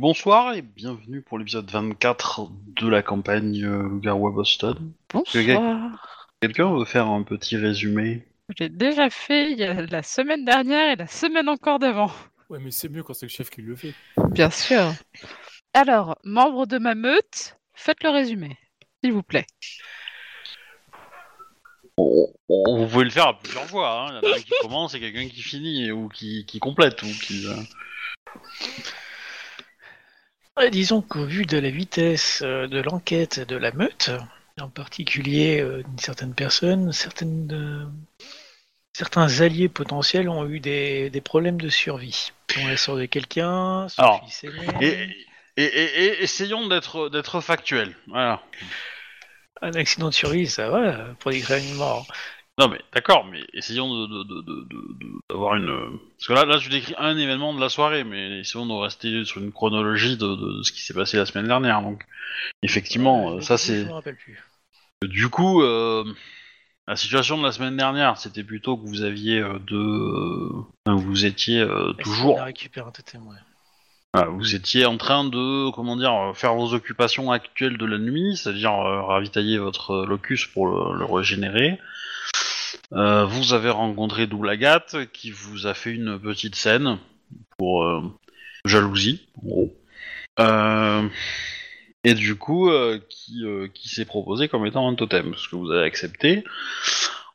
Bonsoir et bienvenue pour l'épisode 24 de la campagne euh, Loup-garou à Boston. Bonsoir. Quelqu'un veut faire un petit résumé? Je l'ai déjà fait il y a la semaine dernière et la semaine encore d'avant. Ouais, mais c'est mieux quand c'est le chef qui le fait. Bien sûr. Alors, membre de ma meute, faites le résumé, s'il vous plaît. On- on- Vous pouvez le faire à plusieurs fois. hein. Il y en a un qui commence et quelqu'un qui finit ou qui, qui complète ou qui. euh, Disons qu'au vu de la vitesse euh, de l'enquête de la meute, en particulier euh, d'une certaine personne, certaines, euh, certains alliés potentiels ont eu des, des problèmes de survie. On la sort de quelqu'un, Alors, Et, et, et- essayons d'être d'être factuels. Voilà. un accident de survie, ça va, pour des une mort. Non mais d'accord, mais essayons de de- d'avoir une. Parce que là, là, tu décris un événement de la soirée, mais essayons de rester sur une chronologie de, ce qui s'est passé la semaine dernière. Donc, effectivement, euh, ça c'est. Je me rappelle plus. Du coup, euh, la situation de la semaine dernière, c'était plutôt que vous aviez euh, deux, euh, vous étiez toujours, On a récupéré un totem, ouais. voilà, vous étiez en train de, comment dire, faire vos occupations actuelles de la nuit, c'est-à-dire ravitailler votre locus pour le, le régénérer. Euh, vous avez rencontré Doulagat qui vous a fait une petite scène pour euh, jalousie, en gros. Euh, et du coup, qui, qui s'est proposé comme étant un totem, ce que vous avez accepté.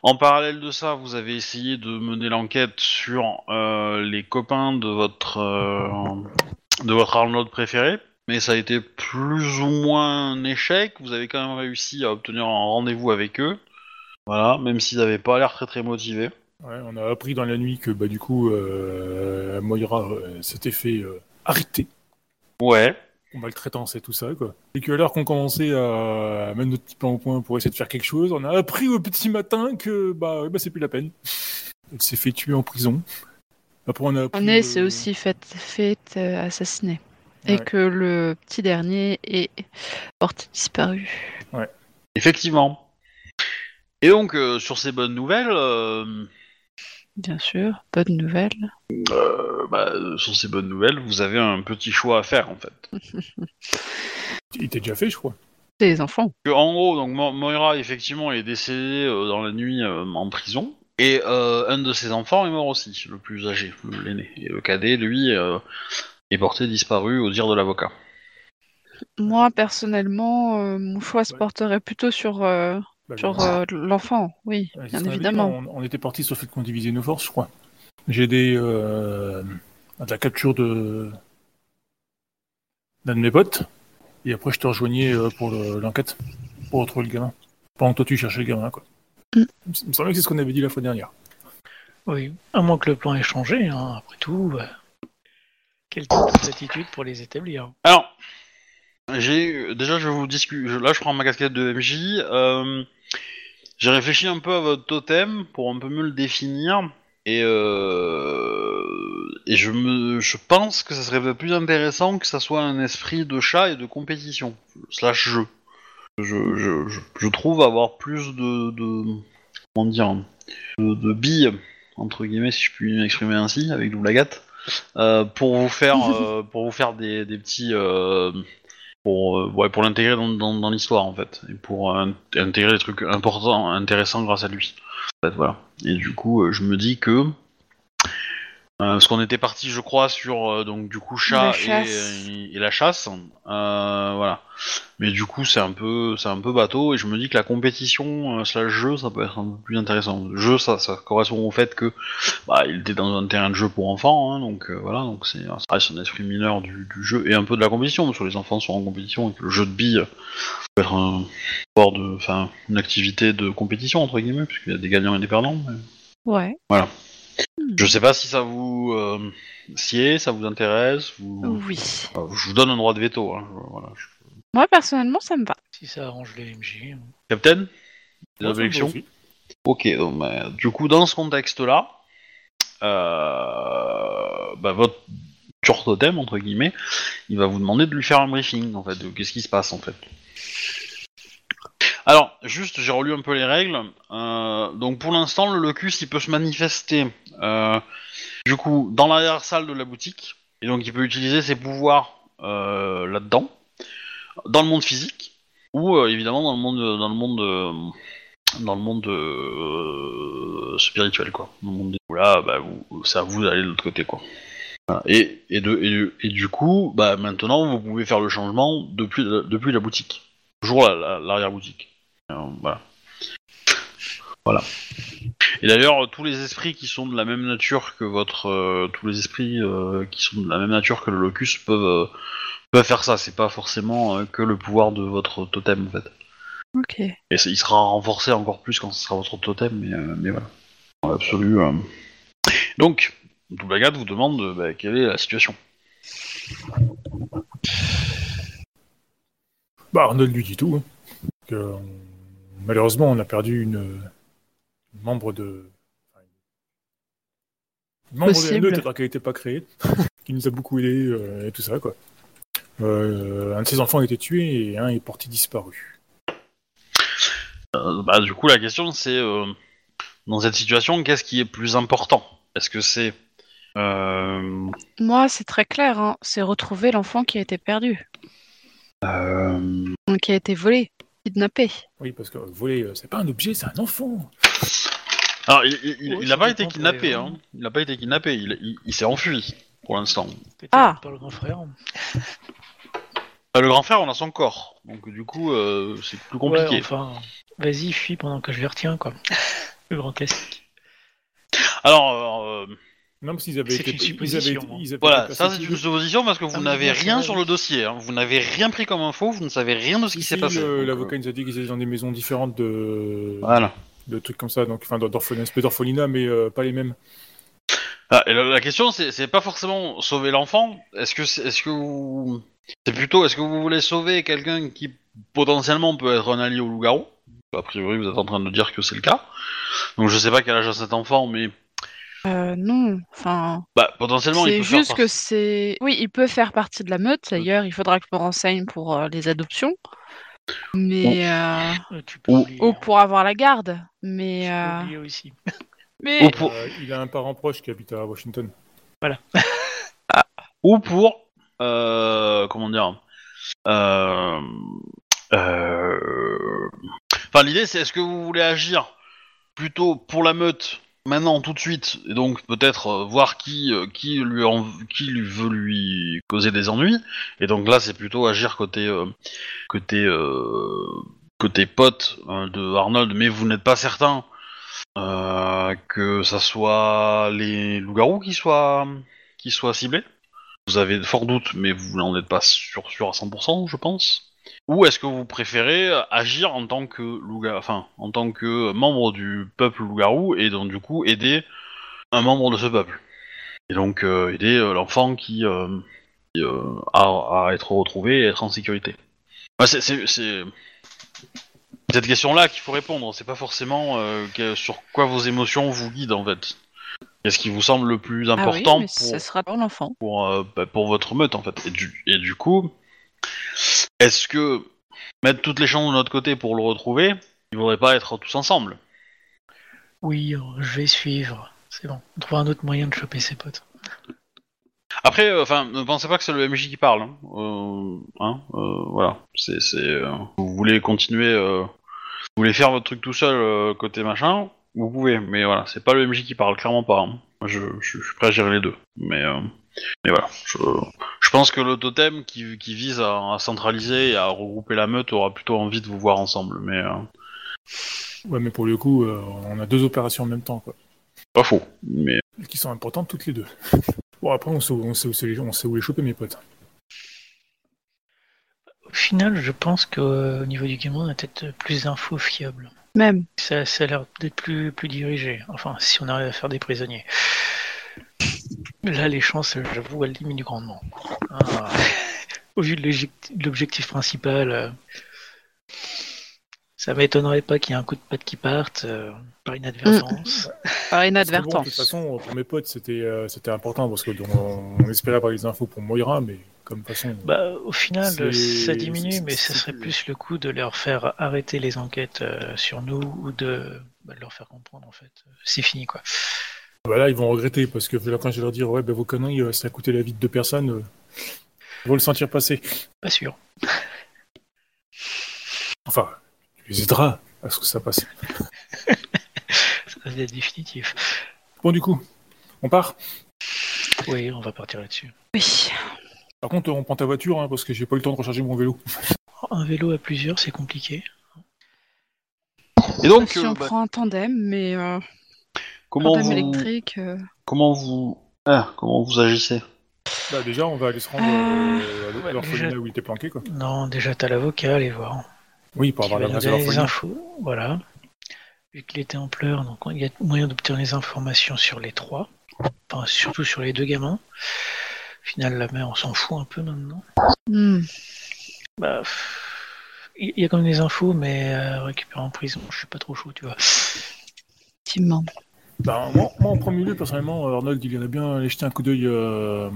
En parallèle de ça, vous avez essayé de mener l'enquête sur les copains de votre de votre Arnold préféré, mais ça a été plus ou moins un échec. Vous avez quand même réussi à obtenir un rendez-vous avec eux, voilà, même s'ils n'avaient pas l'air très très motivés. Ouais, on a appris dans la nuit que bah du coup euh, Moira euh, s'était fait euh, arrêter. Ouais. En maltraitance et tout ça quoi. Et que alors qu'on commençait à mettre notre petit plan au point pour essayer de faire quelque chose, on a appris au petit matin que bah, ouais, bah c'est plus la peine. Elle s'est fait tuer en prison. Après on a appris, On est, c'est euh, aussi fait, fait euh, assassiner. Et Ouais. que le petit dernier est porté disparu. Effectivement. Et donc, euh, sur ces bonnes nouvelles, euh, Bien sûr, bonne nouvelle. euh, bah, sur ces bonnes nouvelles, vous avez un petit choix à faire en fait. Il était déjà fait je crois. C'est les enfants. Que, en gros, donc Mo- Moira effectivement est décédée euh, dans la nuit euh, en prison. Et euh, un de ses enfants est mort aussi, le plus âgé, le- l'aîné. Et le cadet, lui, euh, est porté disparu au dire de l'avocat. Moi, personnellement, euh, mon choix se Ouais. porterait plutôt sur, euh, Bah, sur le- euh, l'enfant, oui, Ouais, bien évidemment. on, on était parti sur le fait qu'on divisait nos forces, je crois. J'ai aidé euh, à la capture de d'un de mes potes, et après je te rejoignais euh, pour le- l'enquête, pour retrouver le gamin. Pendant que toi tu cherchais le gamin, quoi. Mm. Il me semblait que c'est ce qu'on avait dit la fois dernière. Oui, à moins que le plan ait changé, hein, après tout. euh, Quelle attitude pour les établir Alors, j'ai déjà, je vous discuter. Là, je prends ma casquette de MJ. euh, j'ai réfléchi un peu à votre totem pour un peu mieux le définir. Et, euh, et je, me, je pense que ça serait plus intéressant que ça soit un esprit de chat et de compétition, slash jeu. Je, je, je, je trouve avoir plus de, de comment dire, de, de billes entre guillemets, si je puis m'exprimer ainsi, avec double agate, euh, pour vous faire, euh, pour vous faire des, des petits, euh, pour, euh, ouais, pour l'intégrer dans, dans, dans l'histoire en fait, et pour euh, intégrer des trucs importants, intéressants grâce à lui. En fait, voilà. Et du coup, euh, je me dis que parce qu'on était parti, je crois, sur euh, donc du coup chat La et, la chasse, euh, voilà. Mais du coup, c'est un peu, c'est un peu bateau, et je me dis que la compétition euh, slash jeu, ça peut être un peu plus intéressant. Le jeu, ça, ça correspond au fait que, bah, il était dans un terrain de jeu pour enfants, hein, donc euh, voilà, donc c'est, ça reste un esprit mineur du, du jeu et un peu de la compétition, parce que les enfants sont en compétition et que le jeu de billes peut être un sport de, enfin, une activité de compétition entre guillemets, puisqu'il y a des gagnants et des perdants. mais- Ouais. Je sais pas si ça vous euh, sied, ça vous intéresse. Vous... Oui. Euh, je vous donne un droit de veto. Hein, je- voilà. je- Moi, personnellement, ça me va. Si ça arrange les MJ. Captain Des aussi. Ok, donc, bah, du coup, dans ce contexte-là, euh, bah, votre tueur totem, entre guillemets, il va vous demander de lui faire un briefing, en fait, de qu'est-ce qui se passe, en fait. Alors, juste, j'ai relu un peu les règles. Euh, donc, pour l'instant, le locus, il peut se manifester, euh, du coup, dans l'arrière-salle de la boutique, et donc il peut utiliser ses pouvoirs euh, là-dedans, dans le monde physique, ou évidemment dans le monde, dans le monde, dans le monde spirituel, quoi. Dans le monde des- là, bah, vous- c'est à vous d'aller de l'autre côté, quoi. Et, du coup, bah, maintenant, vous pouvez faire le changement depuis, depuis la boutique. Toujours la- la- l'arrière-boutique. Euh, voilà. Voilà. Et d'ailleurs, tous les esprits qui sont de la même nature que votre, euh, tous les esprits euh, qui sont de la même nature que le locus peuvent euh, peuvent faire ça. C'est pas forcément euh, que le pouvoir de votre totem en fait. Ok. Et il sera renforcé encore plus quand ce sera votre totem, mais, euh, mais voilà. Dans l'absolu. euh. Donc, Doublagat vous demande bah, quelle est la situation. Bah, Arnold lui dit tout. hein. Que, euh, malheureusement, on a perdu une, une membre de. enfin, Une membre de la Possible. alors qu'elle n'était pas créée, qui nous a beaucoup aidé euh, et tout ça, quoi. Euh, un de ses enfants a été tué et un est porté disparu. Euh, bah, du coup, la question c'est euh, dans cette situation, qu'est-ce qui est plus important? Est-ce que c'est euh, Moi, c'est très clair. hein. C'est retrouver l'enfant qui a été perdu, euh, qui a été volé, kidnappé. Oui, parce que voler, euh, c'est pas un objet, c'est un enfant. Alors, il, il, il- Ouais, il ça a pas été kidnappé, hein. Il a pas été kidnappé, il, il- il s'est enfui pour l'instant. Ah. par le grand frère. Le grand frère, on a son corps, donc du coup, euh, c'est plus compliqué. Ouais, enfin, vas-y, fuis pendant que je les retiens, quoi. Le grand classique. Alors, euh, Non, parce qu'ils avaient C'est été. une ils supposition, avaient- ils avaient voilà, ça c'est une supposition parce que vous Ah n'avez rien sur le dossier, hein. vous n'avez rien pris comme info, vous ne savez rien de ce qui s'est passé. euh, L'avocat nous a dit qu'ils étaient dans des maisons différentes de, Voilà. de trucs comme ça, donc enfin d'orphelinat, espèce d'orphelinat, mais euh, pas les mêmes. Ah, et la, la question, c'est pas forcément sauver l'enfant. Est-ce que est -ce que vous. C'est plutôt, est-ce que vous voulez sauver quelqu'un qui potentiellement peut être un allié au loup-garou? A priori, vous êtes en train de dire que c'est le cas. Donc je sais pas quel âge a cet enfant, mais. Euh, non, enfin, Bah, potentiellement, il c'est peut faire juste que c'est. Oui, il peut faire partie de la meute. D'ailleurs, il faudra que je me renseigne pour euh, les adoptions, mais euh, Euh, tu peux Ou- ou hein. pour avoir la garde. Mais Tu peux euh, oublier aussi. mais Ou pour, Euh, il a un parent proche qui habite à Washington. ou pour euh, comment dire euh, euh, enfin l'idée c'est est-ce que vous voulez agir plutôt pour la meute maintenant tout de suite et donc peut-être euh, voir qui euh, qui lui en, qui lui veut lui causer des ennuis. Et donc là c'est plutôt agir côté euh, côté euh, côté pote euh, de Arnold. Mais vous n'êtes pas certain euh, que ça soit les loups-garous qui soient qui soient ciblés. Vous avez de forts doutes, mais vous n'en êtes pas sûr, sûr à 100%, je pense. Ou est-ce que vous préférez agir en tant que loup enfin, en tant que membre du peuple loup-garou et donc du coup aider un membre de ce peuple? Et donc euh, aider euh, l'enfant qui, euh, qui, euh, a à être retrouvé et être en sécurité? Bah, c'est, cette question-là qu'il faut répondre. C'est pas forcément euh, sur quoi vos émotions vous guident en fait. Qu'est-ce qui vous semble le plus ah oui, important mais pour sera pour l'enfant. pour, euh, bah, pour votre meute en fait. Et du, et du coup, est-ce que mettre toutes les chances de notre côté pour le retrouver, il faudrait pas être tous ensemble? Oui, euh, je vais suivre. C'est bon. On trouvera un autre moyen de choper ses potes. Après, euh, enfin, ne pensez pas que c'est le MJ qui parle. Hein, Euh, hein, euh, voilà. C'est, c'est, vous voulez continuer, euh, vous voulez faire votre truc tout seul côté machin, vous pouvez. Mais voilà, c'est pas le MJ qui parle, clairement pas. hein. Moi, je, je, je suis prêt à gérer les deux. Mais, euh, mais voilà. Je, je pense que le totem qui, qui vise à, à centraliser et à regrouper la meute aura plutôt envie de vous voir ensemble. Mais euh, Ouais, mais pour le coup, euh, on a deux opérations en même temps, quoi. pas faux. Mais qui sont importantes toutes les deux. Bon, après, on sait, où- on sait, où, c'est les- on sait où les choper, mes potes. Au final, je pense qu'au niveau du gamin, on a peut-être plus d'infos fiables. Même. Ça, ça a l'air d'être plus, plus dirigé. Enfin, si on arrive à faire des prisonniers. Là, les chances, j'avoue, elles diminuent grandement. Ah, au vu de l'objectif- principal, euh, ça m'étonnerait pas qu'il y ait un coup de patte qui parte euh, par inadvertance. Par Parce que bon, de inadvertance. toute façon, pour mes potes, c'était euh, c'était important parce que donc, on espérait avoir les infos pour Moira, mais comme façon. Bah, au final, ça diminue, mais ce serait plus le coup de leur faire arrêter les enquêtes euh, sur nous ou de, bah, de leur faire comprendre en fait. C'est fini quoi. Bah là, ils vont regretter parce que là, quand je vais leur dire, ouais, bah, vos conneries, euh, ça a coûté la vie de deux personnes. euh, Ils vont le sentir passer. Pas sûr. Enfin, tu les aideras à ce que ça passe. Ça va être définitif. Bon, du coup, on part? Oui, on va partir là-dessus. Oui. Par contre, on prend ta voiture, hein, parce que j'ai pas eu le temps de recharger mon vélo. Un vélo à plusieurs, c'est compliqué. Et donc, si euh, on bah, prend un tandem, mais euh, comment tandem vous, électrique. euh, comment vous, ah, comment vous agissez? Bah, déjà, on va aller se rendre Euh, euh, à ouais, l'orphelinat déjà- où il était planqué, quoi. Non, déjà, t'as l'avocat, allez voir. Oui, pour avoir l'adresse de l'orphelinat. infos. Voilà. Vu qu'il était en pleurs, donc il y a moyen d'obtenir des informations sur les trois. Enfin, surtout sur les deux gamins. Au final, la mère, on s'en fout un peu maintenant. hmm. Bah, il y a quand même des infos, mais euh, récupérer en prison, je suis pas trop chaud, tu vois. Effectivement. Bah, moi, moi, en premier lieu, personnellement, Arnold, il irait bien aller jeter un coup d'œil euh,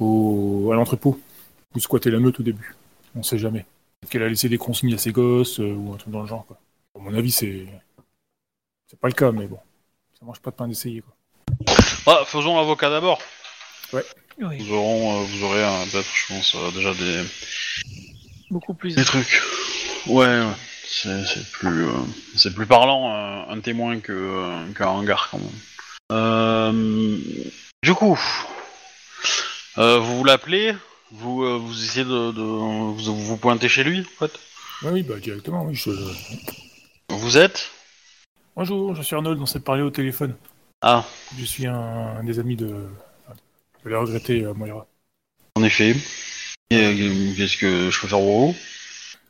au, à l'entrepôt où squattait la meute au début. On sait jamais. Peut-être qu'elle a laissé des consignes à ses gosses euh, ou un truc dans le genre. Quoi. À mon avis, c'est c'est pas le cas, mais bon, ça mange pas de pain d'essayer. Quoi. Ah, faisons l'avocat d'abord. Oui, Vous, aurons, euh, vous aurez euh, peut-être, je pense, euh, déjà des, beaucoup plus. des trucs. Ouais, ouais. C'est, c'est plus, euh, c'est plus parlant euh, un témoin que euh, qu'un hangar quand même. Euh, du coup, euh, vous l'appelez, vous euh, vous essayez de, de vous, vous pointez chez lui, en fait. Ouais, oui, bah directement, oui. Je... Vous êtes Bonjour, je suis Arnold, on s'est parlé au téléphone. Ah, Je suis un, un des amis de. Enfin, de la regretter, euh, Moira. en effet. Et, euh, qu'est-ce que je peux faire pour vous?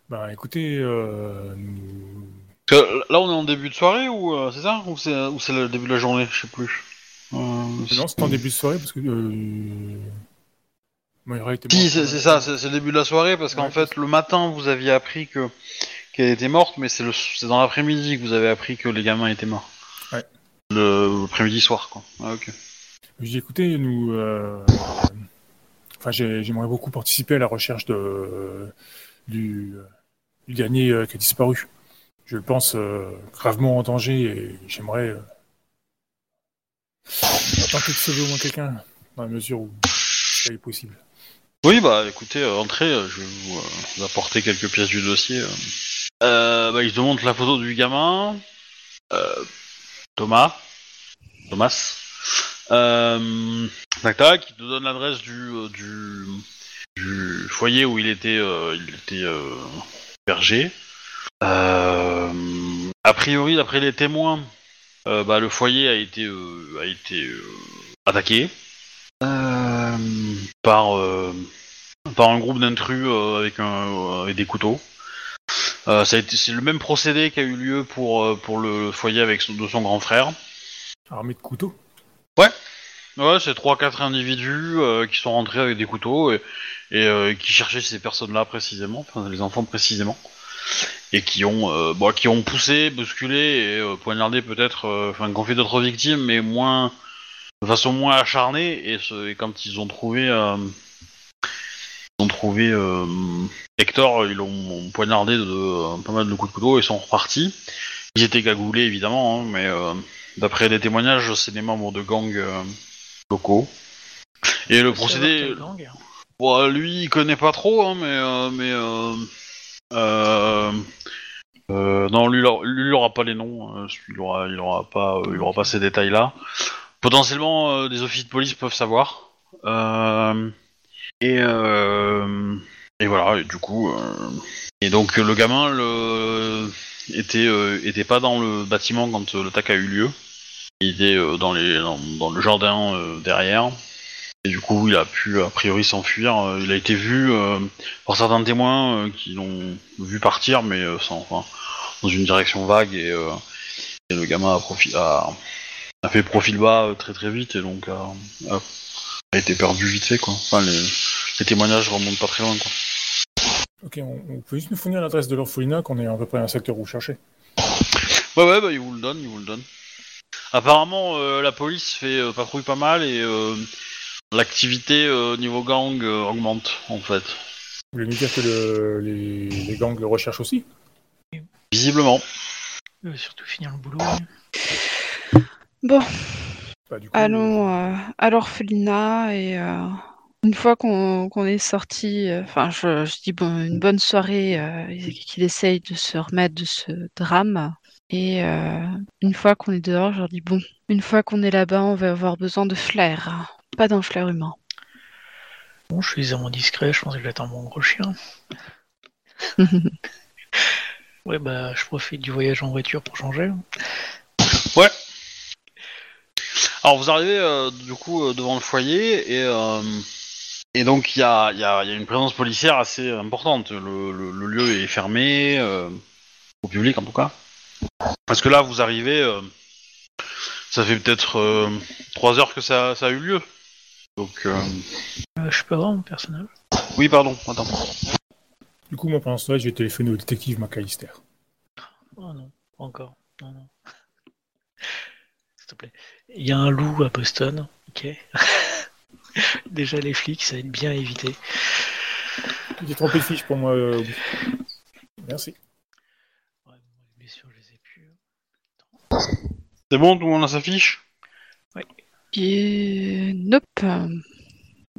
Bah écoutez, euh, nous- Là, on est en début de soirée ou euh, c'est ça? Ou c'est c'est le début de la journée, je sais plus. Euh, non, c'était en début de soirée parce que. Euh... Moira était Si, morte. c'est c'est ça, c'est c'est le début de la soirée parce qu'en Ouais, fait, le matin, vous aviez appris que qu'elle était morte, mais c'est le c'est dans l'après-midi que vous avez appris que les gamins étaient morts. Ouais. Le après-midi soir, quoi. Ah, ok. Je dis écoutez, nous. euh, Enfin, j'ai- j'aimerais beaucoup participer à la recherche de, du, dernier euh, qui a disparu. Je le pense euh, gravement en danger et j'aimerais euh, tenter de sauver au moins quelqu'un dans la mesure où ça est possible. Oui, bah écoutez, euh, entrez, euh, je vais vous, euh, apporter quelques pièces du dossier. euh. Euh, bah, il te montre la photo du gamin, euh, Thomas, Thomas. Euh, tac tac, il te donne l'adresse du, euh, du foyer où il était euh, il était hébergé. A priori, d'après les témoins, bah, le foyer a été a été attaqué par par un groupe d'intrus avec avec des couteaux. C'est le même procédé qui a eu lieu pour pour le foyer avec de son grand frère. Armé de couteaux? Ouais, c'est trois quatre individus euh, qui sont rentrés avec des couteaux et, euh, qui cherchaient ces personnes-là précisément, les enfants précisément, et qui ont euh, bon, qui ont poussé, bousculé et poignardé peut-être, enfin qui ont fait d'autres victimes, mais moins de façon moins acharnée. Et, quand ils ont trouvé, ils ont trouvé Hector, ils l'ont poignardé de pas mal de coups de couteau et sont repartis. Ils étaient cagoulés évidemment, hein, mais d'après les témoignages, c'est des membres de gangs. euh, locaux. Et le procédé, langue bon, lui, il connaît pas trop, hein, mais euh, mais euh, non, lui, il aura- pas les noms, euh, il aura, il aura pas, il aura pas ces détails-là. Potentiellement, des officiers de police peuvent savoir. Et et voilà, et du coup, et donc le gamin le était euh, était pas dans le bâtiment quand euh, l'attaque a eu lieu. Il était euh, dans, les, dans, dans le jardin euh, derrière. Et du coup, il a pu a priori s'enfuir. Euh, il a été vu par certains témoins qui l'ont vu partir, mais sans, enfin, dans une direction vague. Et, et le gamin a, profi- a, a fait profil bas très très vite et donc a, a- été perdu vite fait. Quoi. Enfin, les, les témoignages remontent pas très loin. Quoi. Ok, on, on peut juste nous fournir l'adresse de l'orphelinat qu'on est à peu près un secteur où chercher. Ouais, ouais, bah, il vous le donne, il vous le donne. Apparemment, euh, la police fait euh, patrouille pas mal et euh, l'activité euh, niveau gang euh, augmente en fait. Vous voulez nous dire que le- les, les gangs le recherchent aussi Visiblement. Il va surtout finir le boulot. Bon, Bah, du coup, allons euh, à l'orphelinat et euh, Une fois qu'on qu'on est sorti, euh, enfin, je, je dis bon, une bonne soirée, euh, et qu'il essaye de se remettre de ce drame. Et euh, une fois qu'on est dehors, je leur dis bon, une fois qu'on est là-bas, on va avoir besoin de flair, pas d'un flair humain. Bon, je suis suffisamment discret, je pense que je vais être un bon gros chien. Ouais, bah, je profite du voyage en voiture pour changer. Ouais. Alors vous arrivez euh, du coup euh, devant le foyer et euh, et donc il y a, il y, a, il y a une présence policière assez importante. Le, le- le lieu est fermé euh, au public en tout cas. Parce que là vous arrivez, euh, ça fait peut-être euh, trois heures que ça, ça a eu lieu. Donc euh, Euh, je peux avoir mon personnage oui pardon. Attends. Du coup, moi, pendant ce temps-là, je vais téléphoner au détective McAllister. Oh non, pas encore. Non, non. S'il te plaît. Il y a un loup à Boston, ok Déjà, les flics, ça va être bien évité. Tu t'es trompé de fiche pour moi. euh, Merci. Ouais, bon, bien sûr, je les ai plus. C'est bon, tout le monde a sa fiche Et nope.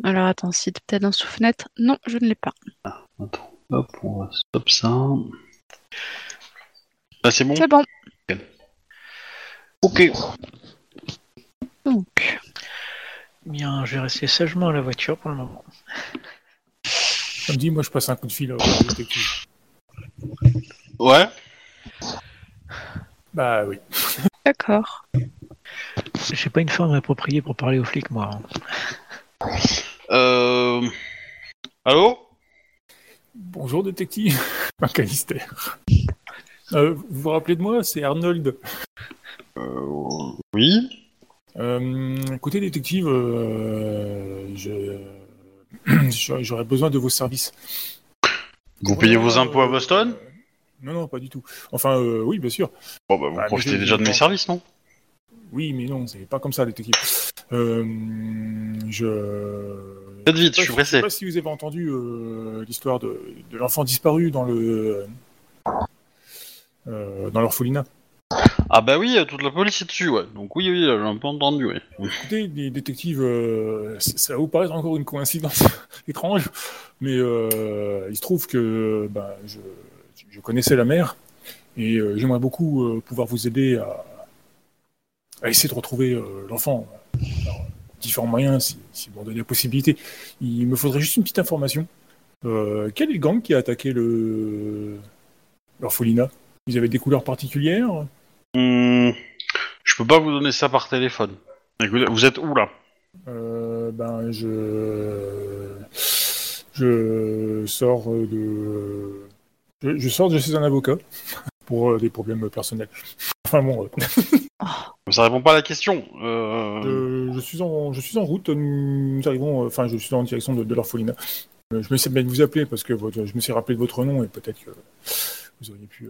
Alors attends, si t'es peut-être un sous-fenêtre. Non, je ne l'ai pas. Attends, hop, on va stop ça. Ah c'est bon C'est bon. Ok. Donc, Bien, je vais rester sagement à la voiture pour le moment. Comme dit, moi, je passe un coup de fil au détective. Ouais. Bah oui. d'accord. J'ai pas une forme appropriée pour parler aux flics, moi. hein. Euh... Allô? Bonjour, détective McAllister. Euh, vous vous rappelez de moi? C'est Arnold. euh... Oui Euh, écoutez, détective, euh, je... j'aurais besoin de vos services. Vous payez vos impôts à Boston? euh, Non, non, pas du tout. Enfin, euh, oui, bien sûr. Bon bah vous Ah, mais profitez je- déjà de je mes services, non? Oui, mais non, c'est pas comme ça, détective. Euh, je... Faites vite, sais je suis pas- sais pressé. pas si vous avez entendu euh, l'histoire de, de l'enfant disparu dans le euh, dans l'orphelinat. Ah bah oui, toute la police est dessus, ouais. Donc oui, oui, j'ai un peu entendu, oui. Écoutez, les détectives, euh, ça va vous paraître encore une coïncidence étrange, mais euh, il se trouve que ben, je, je connaissais la mère et euh, j'aimerais beaucoup euh, pouvoir vous aider à, à essayer de retrouver euh, l'enfant. Alors, différents moyens, si, si vous en donnez la possibilité. Il me faudrait juste une petite information. Quel est le gang qui a attaqué le l'orphelinat? Ils avaient des couleurs particulières? Hum, je peux pas vous donner ça par téléphone. Vous êtes où là? Euh, ben, je, je sors de, je, je sors de chez un avocat pour euh, des problèmes personnels. Enfin bon, euh, Ça répond pas à la question. Euh... je, suis en, je suis en route. Nous arrivons, enfin, je suis en direction de, de l'orphelinat. Je me suis bien de vous appeler parce que votre- je me suis rappelé de votre nom et peut-être que vous auriez pu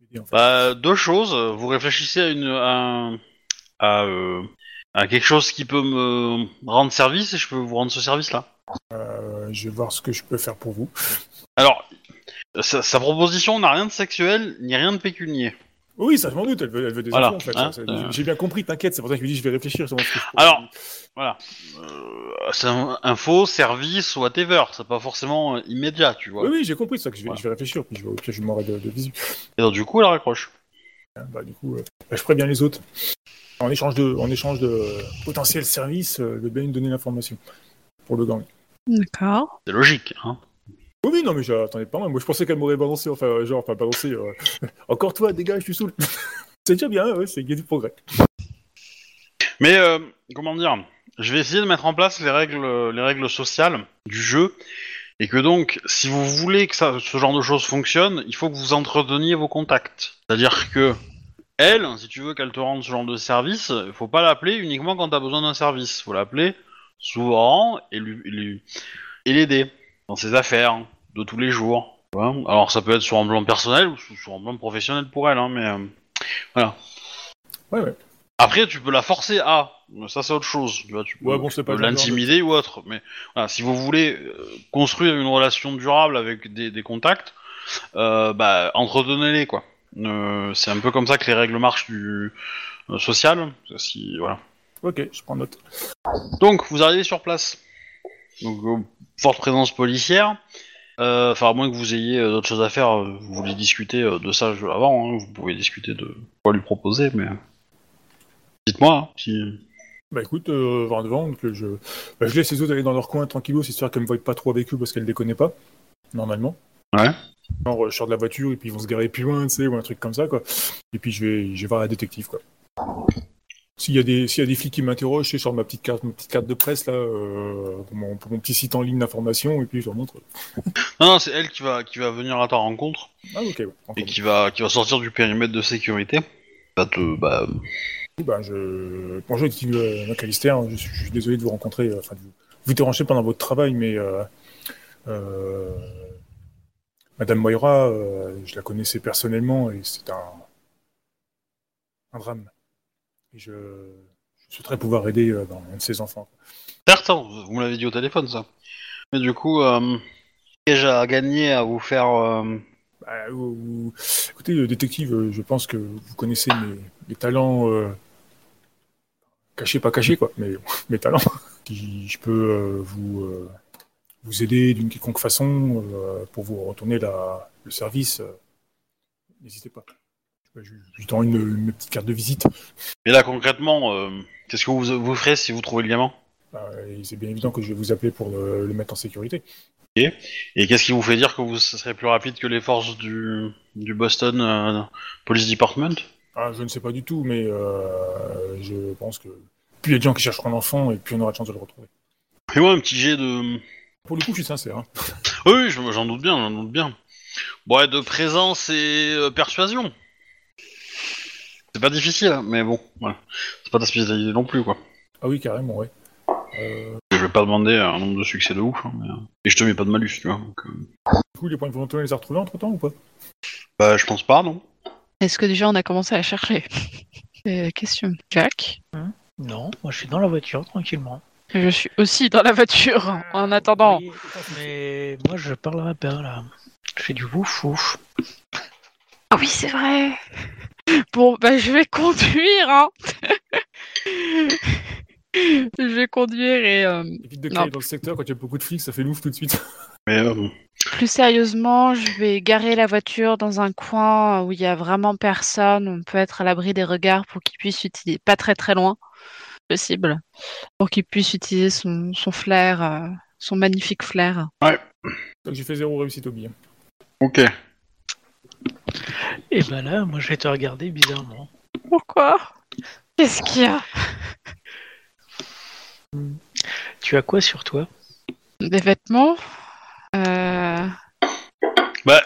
m'aider, en fait. Bah, deux choses. Vous réfléchissez à une, à, un- à, euh, à quelque chose qui peut me rendre service et je peux vous rendre ce service-là. Euh, je vais voir ce que je peux faire pour vous. Alors, sa, sa proposition n'a rien de sexuel ni rien de pécunier. Oui, ça je m'en doute. Elle veut, elle veut des Voilà, enfants en fait. hein, euh. J'ai bien compris. T'inquiète. C'est pour ça que je lui dis je vais réfléchir. sur ce que je Alors, voilà. Euh, c'est un info, service, whatever. C'est pas forcément euh, immédiat, tu vois. Oui, oui, j'ai compris ça que je vais, Voilà. je vais réfléchir, puis je vais, au pire, je m'aurai de, de visu. Et donc, du coup, elle raccroche. Hein, Bah, du coup, euh, bah, je préviens les autres. En échange de, en échange de potentiels services, euh, de bien nous donner l'information pour le gang. D'accord. C'est logique, hein. Oui, non, mais j'attendais pas mal. Moi, je pensais qu'elle m'aurait balancé, enfin, euh, genre, enfin, balancé. euh, Encore toi, dégage, je suis saoul. c'est déjà bien, ouais, c'est du progrès. Mais, euh, comment dire Je vais essayer de mettre en place les règles, les règles sociales du jeu. Et que donc, si vous voulez que ce genre de choses fonctionne, il faut que vous entreteniez vos contacts. C'est-à-dire que, elle, si tu veux qu'elle te rende ce genre de service, il faut pas l'appeler uniquement quand t'as besoin d'un service. faut l'appeler souvent et lui, et lui- et l'aider dans ses affaires de tous les jours. Alors ça peut être sur un plan personnel ou sur un plan professionnel pour elle, hein, mais euh, voilà. Ouais, ouais. Après, tu peux la forcer à, ça c'est autre chose. Tu vois, tu peux, Ouais, bon, tu c'est pas peux le genre de- l'intimider ou autre. Mais voilà, si vous voulez euh, construire une relation durable avec des, des contacts, euh, bah entretenez-les quoi. C'est un peu comme ça que les règles marchent du social. Si voilà. Ok, je prends note. Donc, vous arrivez sur place. Donc, forte présence policière. Euh, Enfin, à moins que vous ayez euh, d'autres choses à faire, euh, vous voulez discuter de ça avant, hein, vous pouvez discuter de quoi lui proposer, mais... Dites-moi, hein, si... Bah écoute, euh, devant, donc je, bah, je laisse les autres aller dans leur coin tranquillos, histoire qu'elles me voient pas trop avec eux parce qu'elles les connaissent pas, normalement. Ouais. Genre, je sors de la voiture et puis ils vont se garer plus loin, tu sais, ou un truc comme ça, quoi. Et puis je vais, je vais voir la détective, quoi. S'il y a des, s'il y a des flics qui m'interrogent, je sais, sur ma petite carte, ma petite carte de presse, là, euh, pour, mon, pour mon petit site en ligne d'information, et puis je leur montre. Non, non, c'est elle qui va, qui va venir à ta rencontre, Ah, ok, ouais. et qui va, qui va sortir du périmètre de sécurité. Va te, bah, Bah, je... Bonjour, détective euh, McAllister, je suis, je suis désolé de vous rencontrer, euh, enfin, de vous, vous déranger pendant votre travail, mais euh, euh, Madame Moira, euh, je la connaissais personnellement et c'est un, un drame. Et je, je souhaiterais pouvoir aider euh, dans un de ses enfants. Certes, hein, vous me l'avez dit au téléphone, ça. Mais du coup, euh, qu'ai-je à gagner à vous faire... euh, Bah, Écoutez, euh, détective, euh, je pense que vous connaissez mes, mes talents euh, cachés, pas cachés, quoi, mais mes talents. Si je peux euh, vous, euh, vous aider d'une quelconque façon euh, pour vous retourner la, le service, euh, n'hésitez pas. Je, tends une, une petite carte de visite. Mais là, concrètement, euh, qu'est-ce que vous, vous ferez si vous trouvez le gamin Bah, et c'est bien évident que je vais vous appeler pour le, le mettre en sécurité. Et qu'est-ce qui vous fait dire que vous serez plus rapide que les forces du, du Boston euh, Police Department? Ah, je ne sais pas du tout, mais euh, je pense que plus il y a de gens qui chercheront l'enfant, et plus on aura de chance de le retrouver. Fais-moi un petit jet de... Pour le coup, je suis sincère. hein. Oui, oui, je- j'en doute bien, j'en doute bien. Bon, ouais, de présence et persuasion? C'est pas difficile, hein, mais bon, voilà. C'est pas ta spécialité non plus, quoi. Ah oui, carrément, ouais. Euh, Je vais pas demander un nombre de succès de ouf, hein, mais, euh, et je te mets pas de malus, tu vois. Donc, euh, du coup, les points de volonté, on les a retrouvés entre temps ou pas? Bah, je pense pas, non. Est-ce que déjà on a commencé à chercher? Question. Jack Non, moi je suis dans la voiture tranquillement. Je suis aussi dans la voiture en attendant. Oui, mais moi je parle à ma père là. Je fais du wouf wouf. Ah oui, c'est vrai. Bon, bah je vais conduire, hein. je vais conduire et euh, Évite de Non. crier dans le secteur quand il y a beaucoup de flics, ça fait louf tout de suite. Mais euh, plus sérieusement, je vais garer la voiture dans un coin où il y a vraiment personne. On peut être à l'abri des regards pour qu'il puisse utiliser, pas très très loin, possible, pour qu'il puisse utiliser son, son flair, euh, son magnifique flair. Donc j'ai fait zéro réussite au billet. ok. Et bah là, moi je vais te regarder bizarrement. Pourquoi? Qu'est-ce qu'il y a? Tu as quoi sur toi? Des vêtements? Euh, Bah,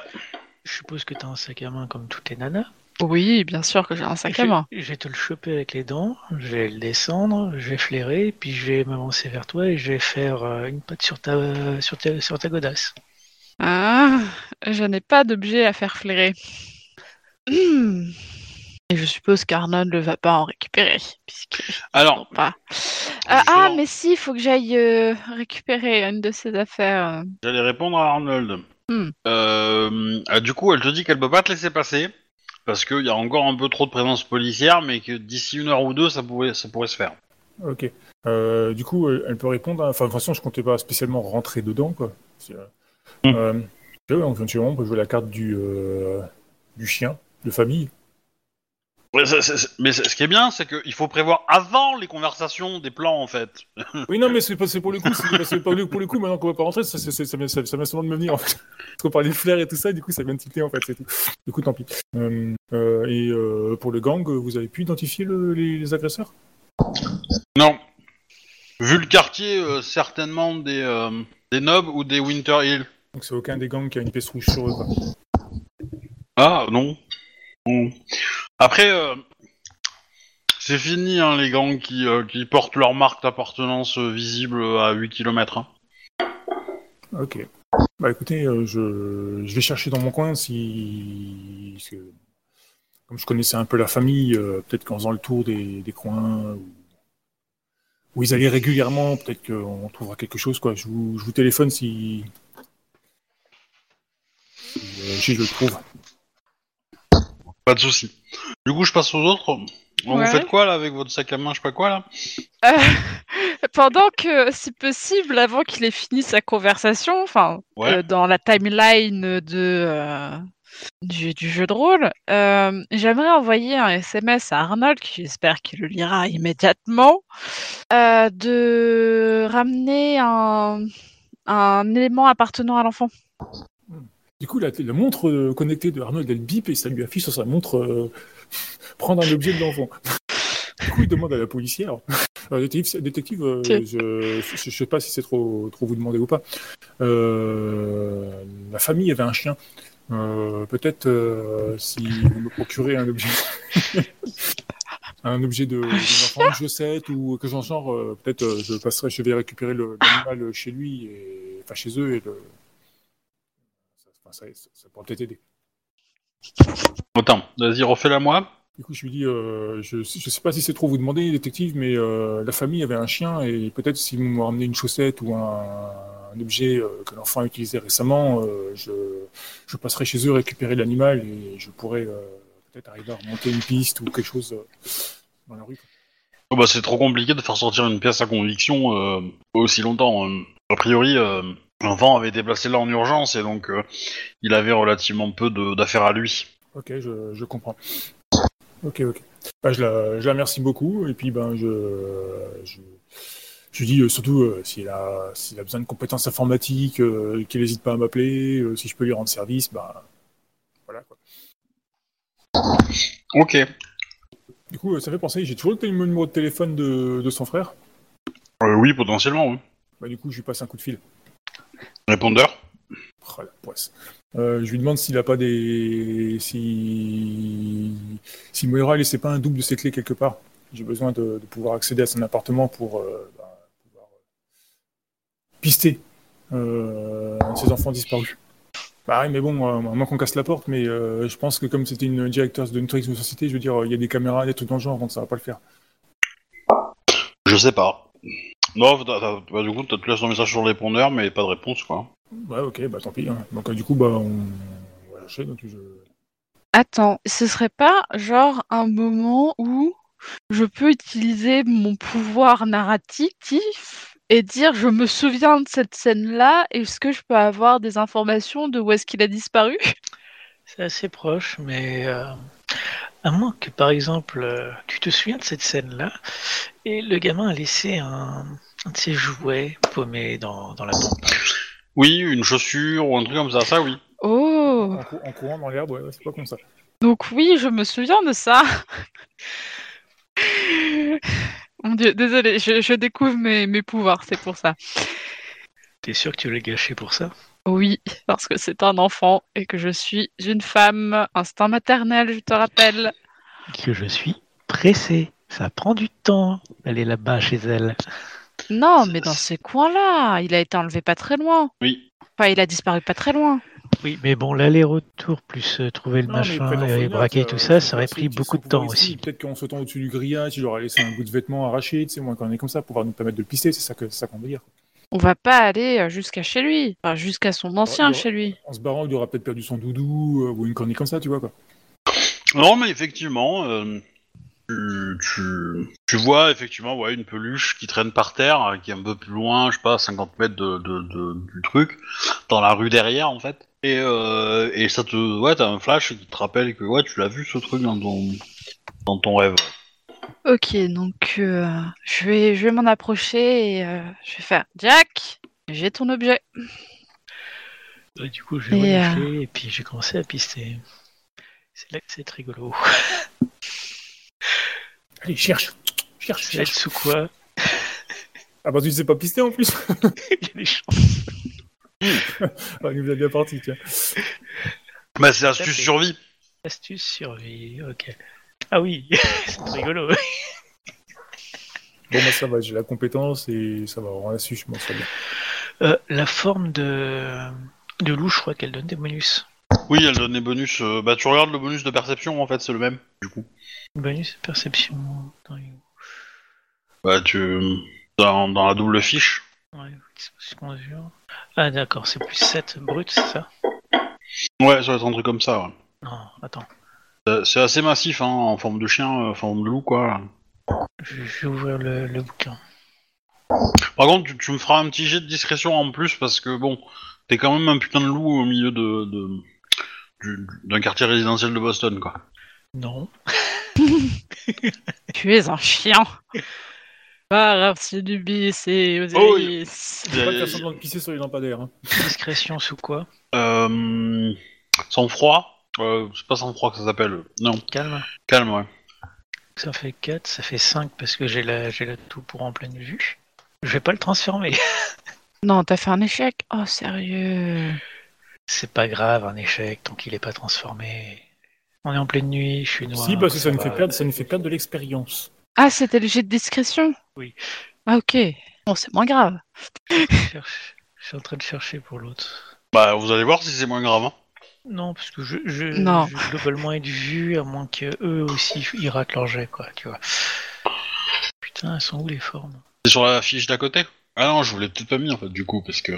Je suppose que t'as un sac à main comme toutes les nanas. Oui, bien sûr que j'ai un sac je, à main. je vais te le choper avec les dents, je vais le descendre, je vais flairer, puis je vais m'avancer vers toi et je vais faire euh, une patte sur ta, sur ta, sur ta godasse. Ah, je n'ai pas d'objet à faire flairer. Hmm. Et je suppose qu'Arnold ne va pas en récupérer, alors, pas. Ah, ah, mais si, il faut que j'aille euh, récupérer une de ses affaires. j'allais répondre à Arnold. Hmm. Euh, euh, du coup, elle te dit qu'elle peut pas te laisser passer, parce qu'il y a encore un peu trop de présence policière, mais que d'ici une heure ou deux, ça pourrait, ça pourrait se faire. Ok. Euh, du coup, elle peut répondre. à- Enfin, de toute façon, je comptais pas spécialement rentrer dedans, quoi. C'est, euh, on peut jouer la carte du, euh, du chien de famille. Ouais, mais ce qui est bien, c'est qu'il faut prévoir avant les conversations des plans, en fait. Oui, non, mais c'est pas- pour le coup. c'est pour le, coup, maintenant qu'on va pas rentrer, ça, ça, ça, ça, vient- ça, ça vient seulement de me venir, en fait. Parce qu'on parlait des flares et tout ça, du coup, ça vient de tilter, en fait, c'est tout. Du coup, tant pis. Euh, euh, et euh, pour le gang, vous avez pu identifier le- les, les agresseurs? Non. Vu le quartier, euh, certainement des, euh, des Nobs ou des Winter Hill. Donc, c'est aucun des gangs qui a une pièce rouge sur eux, quoi. Ah, non. Non. Après, euh, c'est fini, hein, les gangs qui, qui portent leur marque d'appartenance visible à 8 km. Ok. Bah écoutez, je, je vais chercher dans mon coin si. comme je connaissais un peu la famille, peut-être qu'en faisant le tour des, des coins où, où ils allaient régulièrement, peut-être qu'on trouvera quelque chose. Quoi. Je, vous, je vous téléphone si. Si, euh, si je le trouve. Pas de souci. Du coup, je passe aux autres. Vous Ouais. faites quoi là avec votre sac à main, je sais pas quoi là Euh, pendant que, si possible, avant qu'il ait fini sa conversation, enfin, Ouais. euh, dans la timeline de, euh, du, du jeu de rôle, euh, j'aimerais envoyer un SMS à Arnold, qui j'espère qu'il le lira immédiatement, euh, de ramener un, un élément appartenant à l'enfant. Du coup, la, la montre euh, connectée de Arnold, elle bip et ça lui affiche sur sa montre euh, prendre un objet de l'enfant. Du coup, il demande à la policière. Détective, détective euh, je, je sais pas si c'est trop, trop vous demander ou pas. La famille avait un chien. Euh, Peut-être euh, si vous me procurez un objet, un objet de, de l'enfant, une chaussette ou quelque chose en genre, euh, peut-être euh, je passerai, je vais récupérer le- l'animal chez lui, et, enfin chez eux, et le, ça, ça, ça- ça pourra peut-être aider. Attends, vas-y, refais-la moi. Du coup, je lui dis, euh, je, je sais pas si c'est trop vous demander, détective, mais euh, la famille avait un chien et peut-être si vous me ramenez une chaussette ou un, un objet euh, que l'enfant a utilisé récemment, euh, je, je passerai chez eux récupérer l'animal et je pourrais euh, peut-être arriver à remonter une piste ou quelque chose dans la rue. Oh, bah, c'est trop compliqué de faire sortir une pièce à conviction euh, aussi longtemps. euh. A priori, euh, l'enfant avait été placé là en urgence et donc euh, il avait relativement peu d'affaires à lui. Ok, je, je comprends. Ok, ok. Bah, je, la, je la remercie beaucoup et puis ben je, je, je lui dis euh, surtout euh, s'il a, s'il a besoin de compétences informatiques, euh, qu'il n'hésite pas à m'appeler, si je peux lui rendre service, bah voilà quoi. Ok. Du coup, ça fait penser, j'ai toujours le numéro de téléphone de, de son frère. Euh, oui, potentiellement, oui. Bah du coup, je lui passe un coup de fil. Répondeur Oh, la poisse. Euh, je lui demande s'il a pas des, si, si Moira laissait pas un double de ses clés quelque part. J'ai besoin de, de pouvoir accéder à son appartement pour euh, pister euh, ses enfants disparus. Pareil, mais bon, euh, à moins qu'on casse la porte, mais euh, je pense que comme c'était une directrice de notre société, je veux dire, il y a des caméras, des trucs dans le genre, donc ça va pas le faire. Je sais pas. Non, t'as- t'as- bah, du coup, t'as te laissé un message sur le répondeur, mais pas de réponse, quoi. Ouais, ok, bah tant pis. hein. Donc euh, du coup, bah on, on va lâcher. Donc je... Attends, ce serait pas genre un moment où je peux utiliser mon pouvoir narratif et dire je me souviens de cette scène-là, est-ce que je peux avoir des informations de où est-ce qu'il a disparu? C'est assez proche, mais euh, à moins que, par exemple, euh, tu te souviens de cette scène-là, et le gamin a laissé un, un de ses jouets paumés dans, dans la pompe. Oui, une chaussure ou un truc comme ça, ça oui. Oh en, cou- en courant dans l'herbe, ouais, ouais, c'est pas comme ça. Donc oui, je me souviens de ça. Mon dieu, désolé, je, je découvre mes, mes pouvoirs, c'est pour ça. T'es sûr que tu l'as gâché pour ça? Oui, parce que c'est un enfant et que je suis une femme, instinct maternel, je te rappelle. Que je suis pressé. Ça prend du temps d'aller là-bas chez elle. Non, mais dans ces coins-là, il a été enlevé pas très loin. Oui. Enfin, il a disparu pas très loin. Oui, mais bon, l'aller-retour plus euh, trouver le Non, machin et braquer euh, tout ça, ça aurait pris beaucoup de temps aussi. Peut-être qu'en sautant au-dessus du grillage, il aurait laissé un bout de vêtement arraché, tu sais, moi, quand on est comme ça, pour pouvoir nous permettre de le pister, c'est ça que ça qu'on veut dire. On va pas aller euh, jusqu'à chez lui, enfin, jusqu'à son ancien y aura- chez lui. En se barrant, il aura peut-être perdu son doudou, euh, ou une connerie comme ça, tu vois, quoi. Non, mais effectivement, euh, tu, tu, tu vois effectivement ouais, une peluche qui traîne par terre, euh, qui est un peu plus loin, je sais pas, 50 mètres de, de, de- du truc, dans la rue derrière en fait. Et, euh, et ça te. Ouais, t'as un flash qui te rappelle que ouais, tu l'as vu ce truc dans ton, dans ton rêve. Ok, donc euh, je vais, je vais m'en approcher et euh, je vais faire Jack, j'ai ton objet. Ouais, du coup, j'ai Et, euh, et puis j'ai commencé à pister. C'est là que c'est rigolo. Allez, cherche Cherche, cherche sous quoi Ah bah tu sais pas pister en plus Il y a des chances. Ah, il nous a bien parti, tiens. Bah, c'est astuce fait. survie. Astuce survie, ok. Ah oui, c'est rigolo. Bon, bah ça va, j'ai la compétence et ça va, on l'a su, je m'en souviens bien. Euh, la forme de, de loup, je crois qu'elle donne des bonus. Oui, elle donne des bonus. euh, bah, tu regardes le bonus de perception en fait, c'est le même, du coup. Bonus perception. Bah, tu. Dans, dans la double fiche. Ouais, mesure. Ah d'accord, c'est plus 7 brut, c'est ça? Ouais, ça va être un truc comme ça, ouais. Non, attends. Euh, C'est assez massif, hein, en forme de chien, euh, en forme de loup, quoi. Je, je vais ouvrir le, le bouquin. Par contre, tu, tu me feras un petit jet de discrétion en plus parce que bon, t'es quand même un putain de loup au milieu de, de- du- d'un quartier résidentiel de Boston, quoi. Non. Tu es un chien. Par du bis et Oh, Osiris. Faut pas semblant de pisser sur les lampadaires. Hein. Discrétion sous quoi Euh, sans froid, euh, c'est pas sans froid que ça s'appelle. Non, Calme. calme, ouais. Ça fait 4, ça fait 5 parce que j'ai la, j'ai la tout pour en pleine vue. Je vais pas le transformer. Non, t'as fait un échec Oh, sérieux C'est pas grave, un échec, tant qu'il est pas transformé. On est en pleine nuit, je suis noir. si, parce que ça, nous fait perdre, ça nous fait perdre de l'expérience. Ah, c'était le jet de discrétion? Oui. Ah, ok. Bon, c'est moins grave. Je cherche- je suis en train de chercher pour l'autre. Bah, vous allez voir si c'est moins grave. hein. Non, parce que je, je, Non. je globalement être vu, à moins que eux aussi ils ratent leur jet, quoi, tu vois. Putain, elles sont où les formes? C'est sur la fiche d'à côté? Ah non, je vous l'ai peut-être pas mis en fait, du coup, parce que.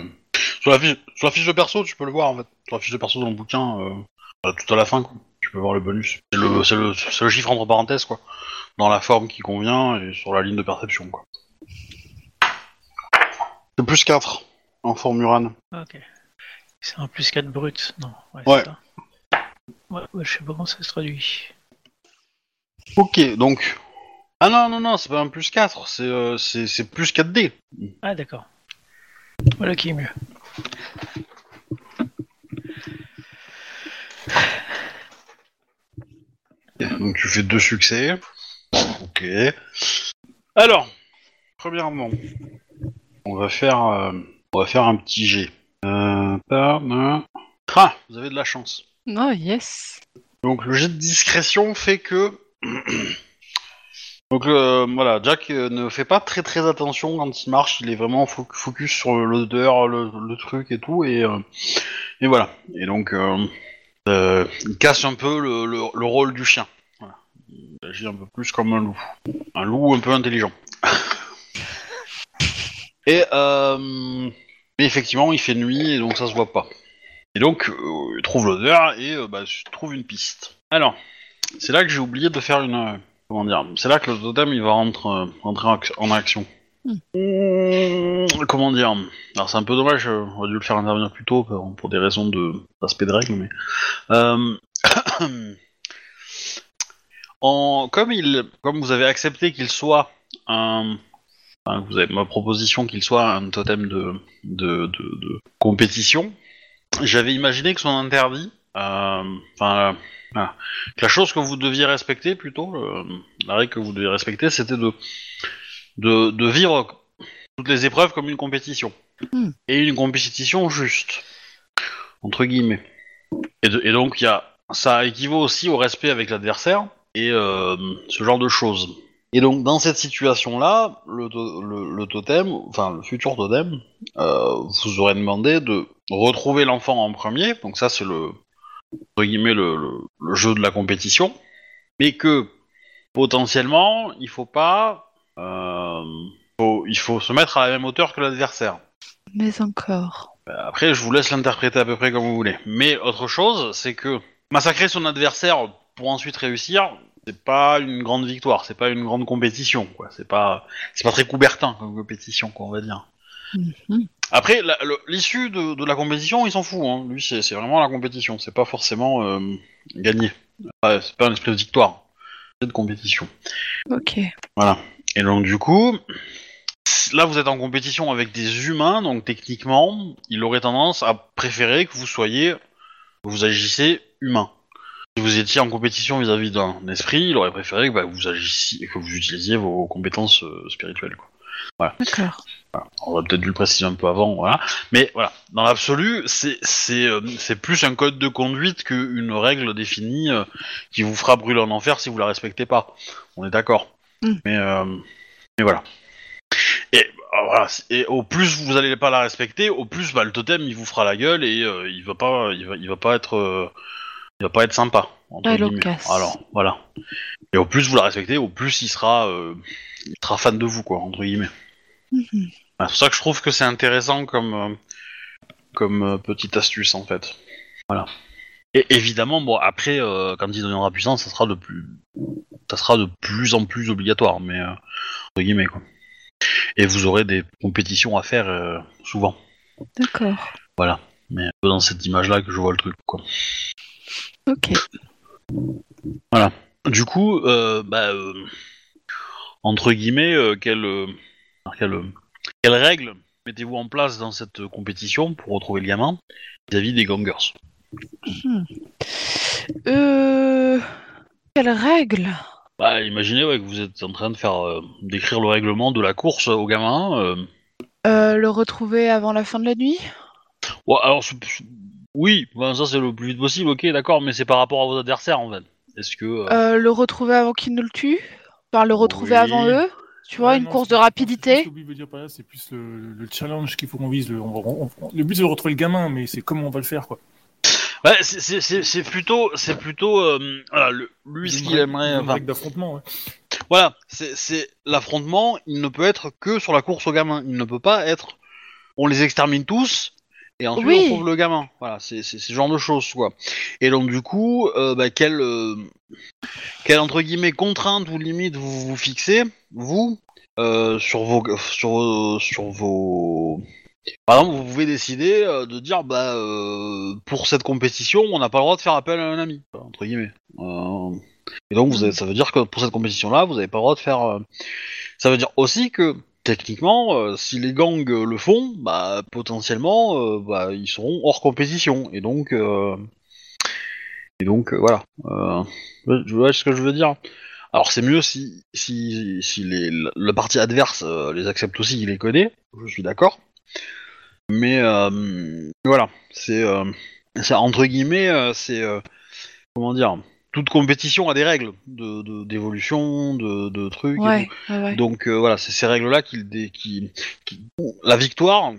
Sur la, fiche, sur la fiche de perso, tu peux le voir en fait. Sur la fiche de perso dans le bouquin, euh, tout à la fin, quoi. Peux voir le bonus. C'est le, c'est le, c'est le chiffre entre parenthèses, quoi. Dans la forme qui convient et sur la ligne de perception, quoi. C'est plus 4 en forme Uran. Ok. C'est un plus 4 brut, non Ouais, Ouais. c'est ça. Ouais, ouais, je sais pas comment ça se traduit. Ok, donc. Ah non, non, non, c'est pas un plus 4, c'est euh, c'est c'est plus 4D. Ah, d'accord. Voilà qui est mieux. Donc tu fais deux succès. Ok. Alors, premièrement, on va faire, euh, on va faire un petit G. Euh, par-. Ah, vous avez de la chance. Oh, yes. Donc le jet de discrétion fait que. Donc euh, voilà, Jack euh, ne fait pas très très attention quand il marche, il est vraiment fo- focus sur l'odeur, le, le truc et tout, et, euh, et voilà. Et donc euh, euh, il casse un peu le, le- le rôle du chien. Il agit un peu plus comme un loup. Un loup un peu intelligent. et euh, effectivement il fait nuit et donc ça se voit pas. Et donc, euh, il trouve l'odeur et bah, je trouve une piste. Alors, c'est là que j'ai oublié de faire une. comment dire C'est là que le totem il va rentrer, rentrer en action. Hmm. Comment dire? Alors, c'est un peu dommage, euh, on aurait dû le faire intervenir plus tôt pour, des raisons de d'aspect de règle, mais. Euh, comme, vous avez accepté qu'il soit un. enfin, vous avez ma proposition qu'il soit un totem de, de, de, de compétition, j'avais imaginé que son interdit, euh, enfin, euh, que la chose que vous deviez respecter plutôt, la règle que vous deviez respecter, c'était de, de, de vivre toutes les épreuves comme une compétition. Hmm. Et une compétition juste, entre guillemets. Et, de- et donc, y a, ça équivaut aussi au respect avec l'adversaire et euh, ce genre de choses. Et donc, dans cette situation-là, le, to- le, le totem, enfin le futur totem, euh, vous aurez demandé de retrouver l'enfant en premier, donc ça c'est le, entre guillemets, le, jeu de la compétition, mais que potentiellement, il faut pas, faut- il faut se mettre à la même hauteur que l'adversaire. Mais encore. Après, je vous laisse l'interpréter à peu près comme vous voulez. Mais autre chose, c'est que massacrer son adversaire pour ensuite réussir, c'est pas une grande victoire, c'est pas une grande compétition, quoi. C'est pas, c'est pas très coubertin comme compétition, quoi, on va dire. Mhm. Après, la- le- l'issue de, de la compétition, il s'en fout. Hein. Lui, c'est c'est vraiment la compétition. C'est pas forcément euh, gagner. Ouais, c'est pas une espèce de victoire. C'est de compétition. Ok. Et donc, du coup, là, vous êtes en compétition avec des humains. Donc, techniquement, il aurait tendance à préférer que vous soyez, que vous agissez humain. Si vous étiez en compétition vis-à-vis d'un esprit, il aurait préféré que bah, vous agissiez, que vous utilisiez vos compétences euh, spirituelles. Quoi. D'accord. On aurait peut-être dû le préciser un peu avant, voilà. Mais voilà, dans l'absolu, c'est c'est euh, c'est plus un code de conduite qu'une règle définie euh, qui vous fera brûler en enfer si vous la respectez pas. On est d'accord. Mm. Mais euh, mais voilà. Et voilà. Et au plus vous allez pas la respecter, au plus bah, le totem il vous fera la gueule et euh, il va pas il va il va pas être euh, il va pas être sympa. entre Ah. Alors voilà. Et au plus vous la respectez, au plus il sera euh, il sera fan de vous quoi entre guillemets. Mhm. Ah, C'est pour ça que je trouve que c'est intéressant comme, comme petite astuce en fait. Voilà. Et évidemment, bon après, euh, quand il deviendra puissant, ça sera de plus, ça sera de plus en plus obligatoire, mais euh, entre guillemets quoi. et vous aurez des compétitions à faire euh, souvent. D'accord. Mais un peu dans cette image-là que je vois le truc, quoi. Ok. Du coup, euh, bah, entre guillemets, quelle, quelle, quelle règle mettez-vous en place dans cette compétition pour retrouver le gamin vis-à-vis des gangers? Euh... Quelle règle? Bah, imaginez ouais, que vous êtes en train de faire euh, d'écrire le règlement de la course au gamin. euh, euh, Le retrouver avant la fin de la nuit? Ouais, alors, c'est- c'est- oui, ben, ça c'est le plus vite possible, ok, d'accord, mais c'est par rapport à vos adversaires en fait. Est-ce que. euh, euh, Le retrouver avant qu'ils ne le tuent? Enfin, le retrouver Oui. avant eux? Tu vois, Ouais, une non, course c'est- de rapidité? plus ce que Louis veut dire par là, c'est plus le, le challenge qu'il faut qu'on vise. Le, on va- on- on- le but c'est de retrouver le gamin, mais c'est comment on va le faire quoi. Ouais, c'est- c'est c'est- c'est plutôt, c'est plutôt, euh, voilà, le- lui ce qu'il aimerait. une enfin, d'affrontement. Ouais. voilà, c'est c'est l'affrontement, il ne peut être que sur la course au gamin. Il ne peut pas être, on les extermine tous et ensuite Oui. on trouve le gamin. Voilà, c'est c'est ce genre de choses quoi. Et donc du coup, euh, bah, quelle, euh, quelle entre guillemets contrainte ou limite vous vous fixez vous euh, sur vos sur vos- sur vos par exemple, vous pouvez décider euh, de dire, bah, euh, pour cette compétition, on n'a pas le droit de faire appel à un ami, entre guillemets. Euh, et donc, vous avez, ça veut dire que pour cette compétition-là, vous n'avez pas le droit de faire. Ça veut dire aussi que, techniquement, euh, si les gangs euh, le font, bah, potentiellement, euh, bah, ils seront hors compétition. Et donc, et donc, voilà. Tu vois ce que je veux dire alors c'est mieux si si, si les, le parti adverse les accepte aussi, il les connaît, je suis d'accord. Mais euh, voilà, c'est euh, entre guillemets, euh, c'est comment dire, toute compétition a des règles de d'évolution, de, de, trucs. et Ouais, tout. ouais, ouais. Donc euh, voilà, c'est ces règles-là qui, dé- qui, qui- la victoire,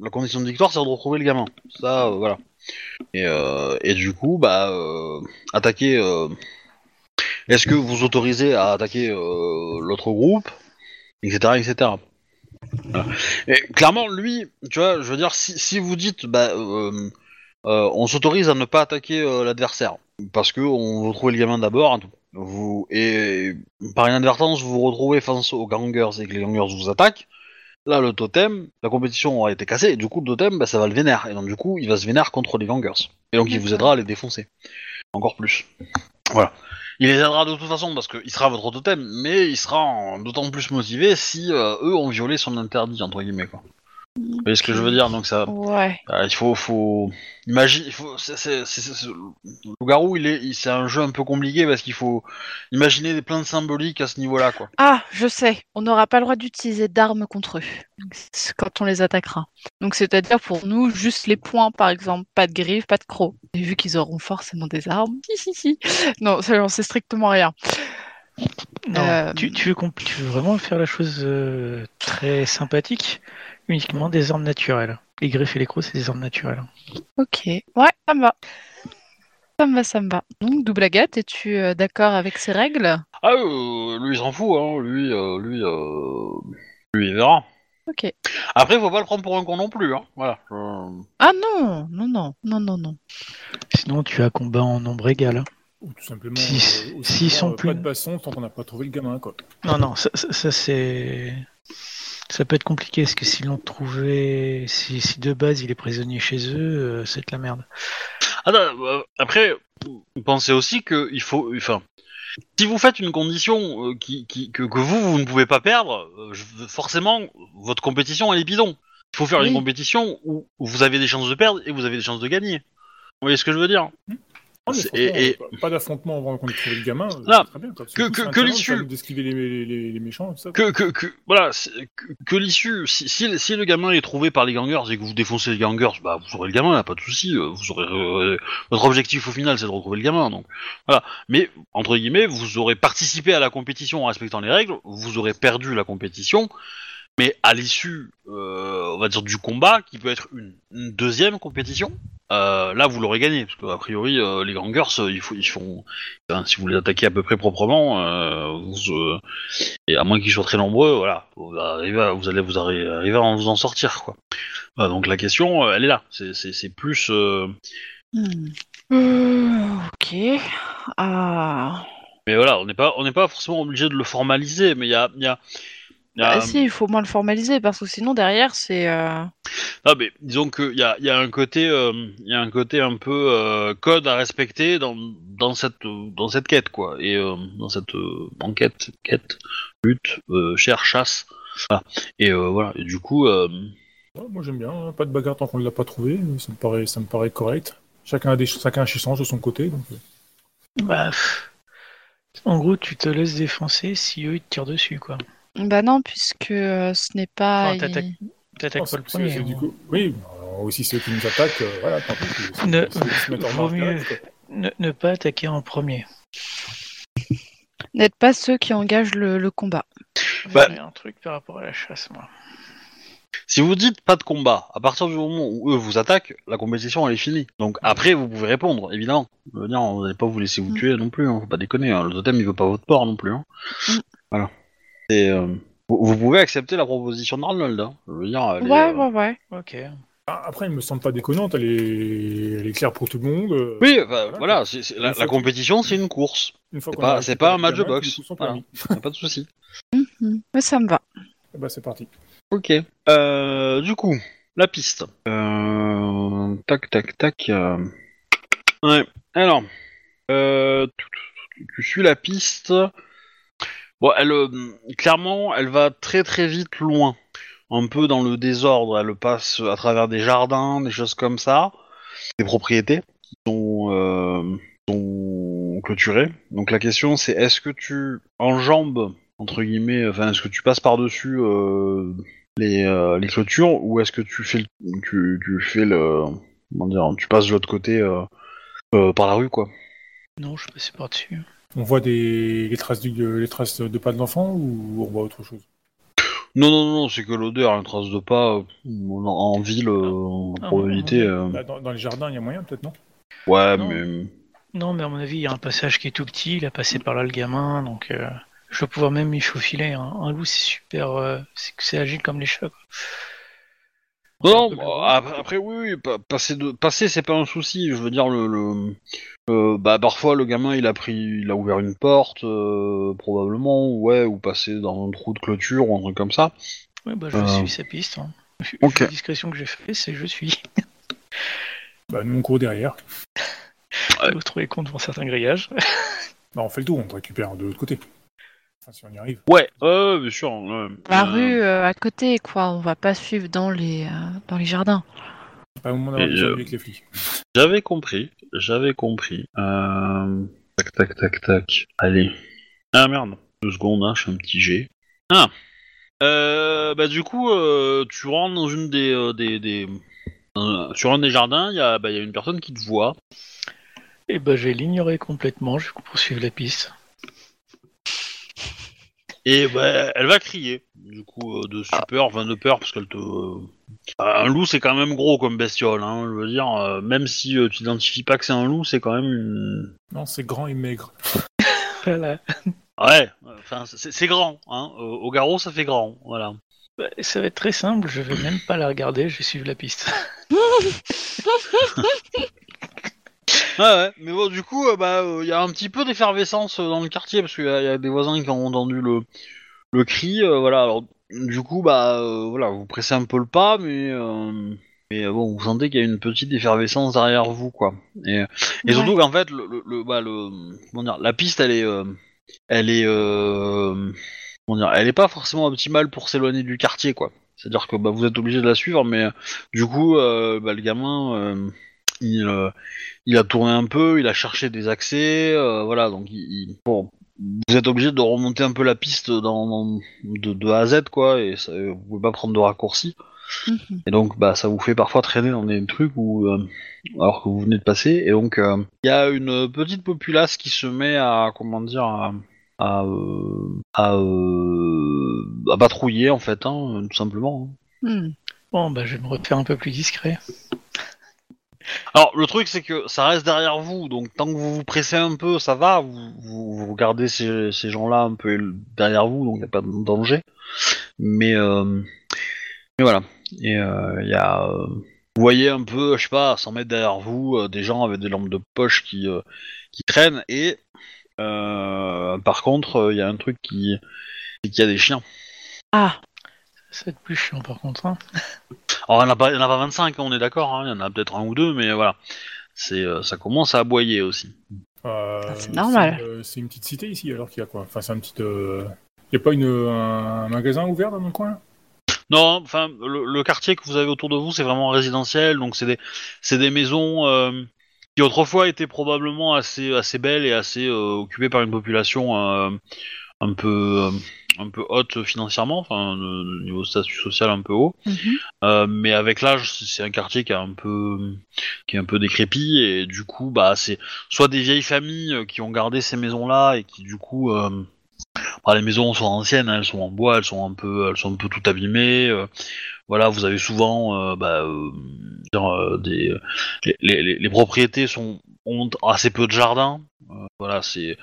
la condition de victoire, c'est de retrouver le gamin. Ça, euh, voilà. Et, euh, et du coup, bah, attaquer. Est-ce que vous autorisez à attaquer l'autre groupe, etc., etc. Voilà. Et clairement, lui, tu vois, je veux dire, si, si vous dites, bah, euh, euh, on s'autorise à ne pas attaquer euh, l'adversaire parce que on veut trouver le gamin d'abord. Vous et par inadvertance vous vous retrouvez face aux gangers et que les gangers vous attaquent. Là, le totem, la compétition aura été cassée, et du coup, le totem, bah, ça va le vénère. Et donc, du coup, il va se vénère contre les gangers. Et donc, il vous aidera à les défoncer. Encore plus. Voilà. Il les aidera de toute façon, parce qu'il sera votre totem, mais il sera d'autant plus motivé si euh, eux ont violé son interdit, entre guillemets, quoi. Vous voyez ce que je veux dire Donc, ça. Ouais. Euh, il faut, faut, imagine, il faut, c'est, c'est, c'est- c'est- le garou, il est, il- c'est un jeu un peu compliqué parce qu'il faut imaginer des plein de symboliques à ce niveau-là, quoi. Ah, je sais. On n'aura pas le droit d'utiliser d'armes contre eux quand on les attaquera. Donc, c'est-à-dire pour nous, juste les points, par exemple. Pas de griffes, pas de crocs. Et vu qu'ils auront forcément des armes. Si, si, si. Non, ça, j'en sais strictement rien. Non, Euh, tu, tu veux, compl- tu veux vraiment faire la chose euh, très sympathique? Uniquement des armes naturelles. Les griffes et les crocs, c'est des armes naturelles. Ok. Ouais, ça me va. Ça me va, ça me va. Donc, double agate, es-tu euh, d'accord avec ces règles? Ah, euh, lui, il s'en fout, hein. Lui, euh, lui, euh, lui, il verra. Ok. Après, faut pas le prendre pour un con non plus, hein. Voilà. Euh, Ah non, non, non, non, non, non. Sinon, tu as combat en nombre égal. hein. Ou tout simplement, Si- euh, s'ils sont euh, plus- pas de basson tant qu'on n'a pas trouvé le gamin quoi. Non, non, ça, ça- ça, c'est. Ça peut être compliqué, parce que s'ils l'ont trouvé. Si, si de base il est prisonnier chez eux, euh, c'est de la merde. Ah, non, euh, après, pensez aussi que il faut, enfin, si vous faites une condition euh, qui, qui- que, que vous, vous ne pouvez pas perdre, euh, je- forcément, votre compétition, elle est bidon. Il faut faire Oui. une compétition où, où vous avez des chances de perdre et vous avez des chances de gagner. Vous voyez ce que je veux dire? Ah, franchement, et- et- pas- d'affrontement avant qu'on ait trouvé le gamin. Là, très bien, que- que- que l'issue- ça nous d'esquiver les, les, les, les méchants et tout ça. que, que, que voilà, que, que l'issue, si, si, si le gamin est trouvé par les gangers et que vous défoncez les gangers, bah vous aurez le gamin, y a pas de souci. euh, Vous aurez euh, votre objectif au final, c'est de retrouver le gamin, donc voilà. Mais entre guillemets, vous aurez participé à la compétition en respectant les règles, vous aurez perdu la compétition, mais à l'issue, euh, on va dire du combat, qui peut être une, une deuxième compétition, euh, là vous l'aurez gagné, parce qu'a priori euh, les gangers, ils, ils font, enfin, si vous les attaquez à peu près proprement, vous, et à moins qu'ils soient très nombreux, voilà, vous, arrivez à- vous allez vous arri- arriver à en- vous en sortir, quoi. Donc la question, elle est là. C'est- plus. Hmm. Ok. Ah. Mais voilà, on n'est pas, on n'est pas forcément obligé de le formaliser, mais il y a, il y a, Bah, si, il faut au moins le formaliser parce que sinon derrière c'est. euh, Ah, mais disons qu'il y a, il y a un côté, euh, il y a un côté un peu euh, code à respecter dans, dans cette dans cette quête quoi, et euh, dans cette euh, enquête, quête, lutte, euh, chasse, chasse. Voilà. Et euh, voilà. Et du coup, euh, Ouais, moi j'aime bien, hein. pas de bagarre tant qu'on ne l'a pas trouvé, ça me paraît, ça me paraît correct. Chacun a des, chacun a de son côté. Donc... euh. Bah, en gros, tu te laisses défoncer si eux ils te tirent dessus, quoi. Bah non, puisque euh, ce n'est pas. Enfin, t'attaques- T'attaques pas le premier. c'est du hein. coup- Oui, alors, aussi ceux qui nous attaquent, euh, voilà, tant pis. Ne- c'est- c'est se mettre en vaut mieux. Ne, ne pas attaquer en premier. N'êtes pas ceux qui engagent le, le combat. Bah- J'ai un truc par rapport à la chasse, moi. si vous dites pas de combat, à partir du moment où eux vous attaquent, la compétition elle est finie. Donc après vous pouvez répondre, évidemment. Je veux dire, on n'allez pas vous laisser vous Mm. tuer non plus, hein, faut pas déconner. hein. Le totem il veut pas votre port non plus. Hein. Mm. Voilà. Et euh, vous, vous pouvez accepter la proposition d'Arnold. Hein. Je veux dire, elle est, Ouais, euh, ouais, ouais. Ok. Ah, Après, elle me semble pas déconnante, elle est, elle est claire pour tout le monde. euh, Oui, enfin, Voilà. voilà, c'est- c'est- la, compétition c'est une course, Une fois c'est qu'on pas- a c'est récupéré pas un le match de gamin, boxe. tous sont Voilà. permis. y a pas de souci. Mhm. Ouais, ça me va. Eh ben, c'est parti. Ok. Euh, du coup, la piste. Euh, tac, tac, tac. euh. Ouais. Alors, euh, tu, tu- tu suis la piste. Bon, elle, euh, clairement, elle va très très vite loin. Un peu dans le désordre. Elle passe à travers des jardins, des choses comme ça, des propriétés qui sont, euh, clôturées. Donc la question, c'est est-ce que tu enjambes entre guillemets, enfin, est-ce que tu passes par dessus les, euh, les clôtures ou est-ce que tu fais le, tu, tu fais le comment dire tu passes de l'autre côté par la rue quoi? Non, je suis passé par-dessus. On voit des, les, traces du, les traces de pas de l'enfant ou on voit autre chose? Non non non c'est que l'odeur une trace de pas euh, en, en ville euh, en Ah, probabilité euh, Bah, dans, dans les jardins, il y a moyen peut-être, non? Ouais Non. mais Non, mais à mon avis, il y a un passage qui est tout petit. Il a passé par là le gamin, donc euh, je vais pouvoir même m'y faufiler. hein. Un loup, c'est super. euh, c'est c'est agile comme les chats. quoi. Non, bah, après, oui, oui pa- passer de passer c'est pas un souci je veux dire le, le euh, bah parfois le gamin il a pris il a ouvert une porte euh, probablement ouais ou passer dans un trou de clôture ou un truc comme ça Ouais, bah, je Euh. suis sa piste. hein. La discrétion que j'ai fait, c'est je suis. Bah, nous on court derrière. Ouais. L'autre est con devant certains grillages. Bah, on fait le tour, on récupère de l'autre côté. Enfin, si on y arrive. ouais ouais bien sûr ouais. La Euh, rue euh, à côté, quoi. On va pas suivre dans les, euh, dans les jardins. Pas au moment d'avoir euh, avec les flics. J'avais compris, j'avais compris. Euh... Tac, tac, tac, tac. Allez. Ah merde, deux secondes, hein, je fais un petit G. Ah euh, Bah du coup, euh, tu rentres dans une des... euh, des, des... euh, sur un des jardins, il y, a, bah, il y a une personne qui te voit. Et bah, je vais l'ignorer complètement. Je vais poursuivre la piste. Et bah, elle va crier, du coup, euh, de super, enfin de peur, parce qu'elle te... euh, Un loup, c'est quand même gros comme bestiole, hein, je veux dire, euh, même si euh, tu n'identifies pas que c'est un loup, c'est quand même une... Non, c'est grand et maigre. Voilà. Ouais, enfin, c'est c'est grand, hein. euh, Au garrot, ça fait grand, voilà. Bah, ça va être très simple. Je vais même pas la regarder. Je vais suivre la piste. Ouais, ouais, mais bon, du coup, euh, bah, il y a un petit peu d'effervescence euh, dans le quartier parce qu'il y, a- y a des voisins qui ont entendu le, le cri, euh, voilà. Alors, du coup, bah, euh, voilà, vous pressez un peu le pas, mais, euh, mais euh, bon, vous sentez qu'il y a une petite effervescence derrière vous, quoi. Et, et surtout qu'en fait, le, le, le- bah, le, comment dire, la piste, elle est, euh, elle est, euh, comment dire, elle est pas forcément optimale pour s'éloigner du quartier, quoi. C'est-à-dire que bah, vous êtes obligé de la suivre, mais euh, du coup, euh, bah, le gamin, euh, il, euh, il a tourné un peu, il a cherché des accès, euh, voilà, donc il, il- bon, vous êtes obligé de remonter un peu la piste dans, dans- de, de A à Z, quoi, et ça, vous pouvez pas prendre de raccourcis. Mhm. Et donc, bah, ça vous fait parfois traîner dans des trucs où, euh, alors que vous venez de passer. Et donc, euh, il y a une petite populace qui se met à, comment dire, à, à, euh, à, euh, à patrouiller en fait, hein, tout simplement. hein. Hmm. Bon, bah, je vais me refaire un peu plus discret. Alors, le truc, c'est que ça reste derrière vous, donc tant que vous vous pressez un peu, ça va, vous, vous, vous regardez ces, ces gens-là un peu derrière vous, donc il n'y a pas de danger. Mais, euh, mais voilà. Et il y a. euh, vous voyez un peu, je sais pas, à 100 mètres derrière vous, euh, des gens avec des lampes de poche qui, euh, qui traînent, et euh, par contre, il y a un truc qui. c'est qu'il y a des chiens. Ah, Ça va être plus chiant par contre. Hein. Alors, il n'y en, en a pas 25, on est d'accord, hein, il y en a peut-être un ou deux, mais voilà. C'est, euh, ça commence à aboyer aussi. Euh, Ah, c'est normal. c'est, euh, une petite cité ici, alors qu'il y a quoi? Enfin, c'est un petit. Il n'y a pas une, un magasin ouvert dans le coin? Là Non, enfin, le, le quartier que vous avez autour de vous, c'est vraiment résidentiel, donc c'est des, c'est des maisons euh, qui autrefois étaient probablement assez, assez belles et assez euh, occupées par une population euh, un peu, euh, un peu haute financièrement, enfin, de, niveau statut social un peu haut. mhm. Euh, mais avec l'âge, c'est un quartier qui est un peu, qui est un peu décrépit et du coup, bah, c'est soit des vieilles familles euh, qui ont gardé ces maisons-là et qui du coup, euh, bah, les maisons sont anciennes, hein, elles sont en bois, elles sont un peu, elles sont un peu tout abîmées. euh, voilà, vous avez souvent, bah, des, les, les- les propriétés sont ont assez peu de jardin. Euh, voilà, c'est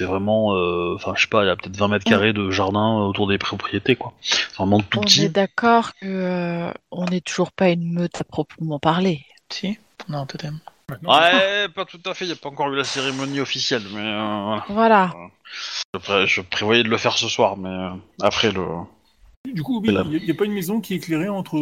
c'est vraiment, euh, enfin, je sais pas, il y a peut-être 20 mètres carrés de jardin autour des propriétés, quoi. C'est vraiment tout on petit. est d'accord que euh, on n'est toujours pas une meute à proprement parler. Si, on a un totem. Maintenant Ouais, pas tout à fait. Il n'y a pas encore eu la cérémonie officielle, mais euh, voilà. Voilà. Je, pré- je prévoyais de le faire ce soir, mais euh, après le. Du coup, il n'y a, pas une maison qui est éclairée entre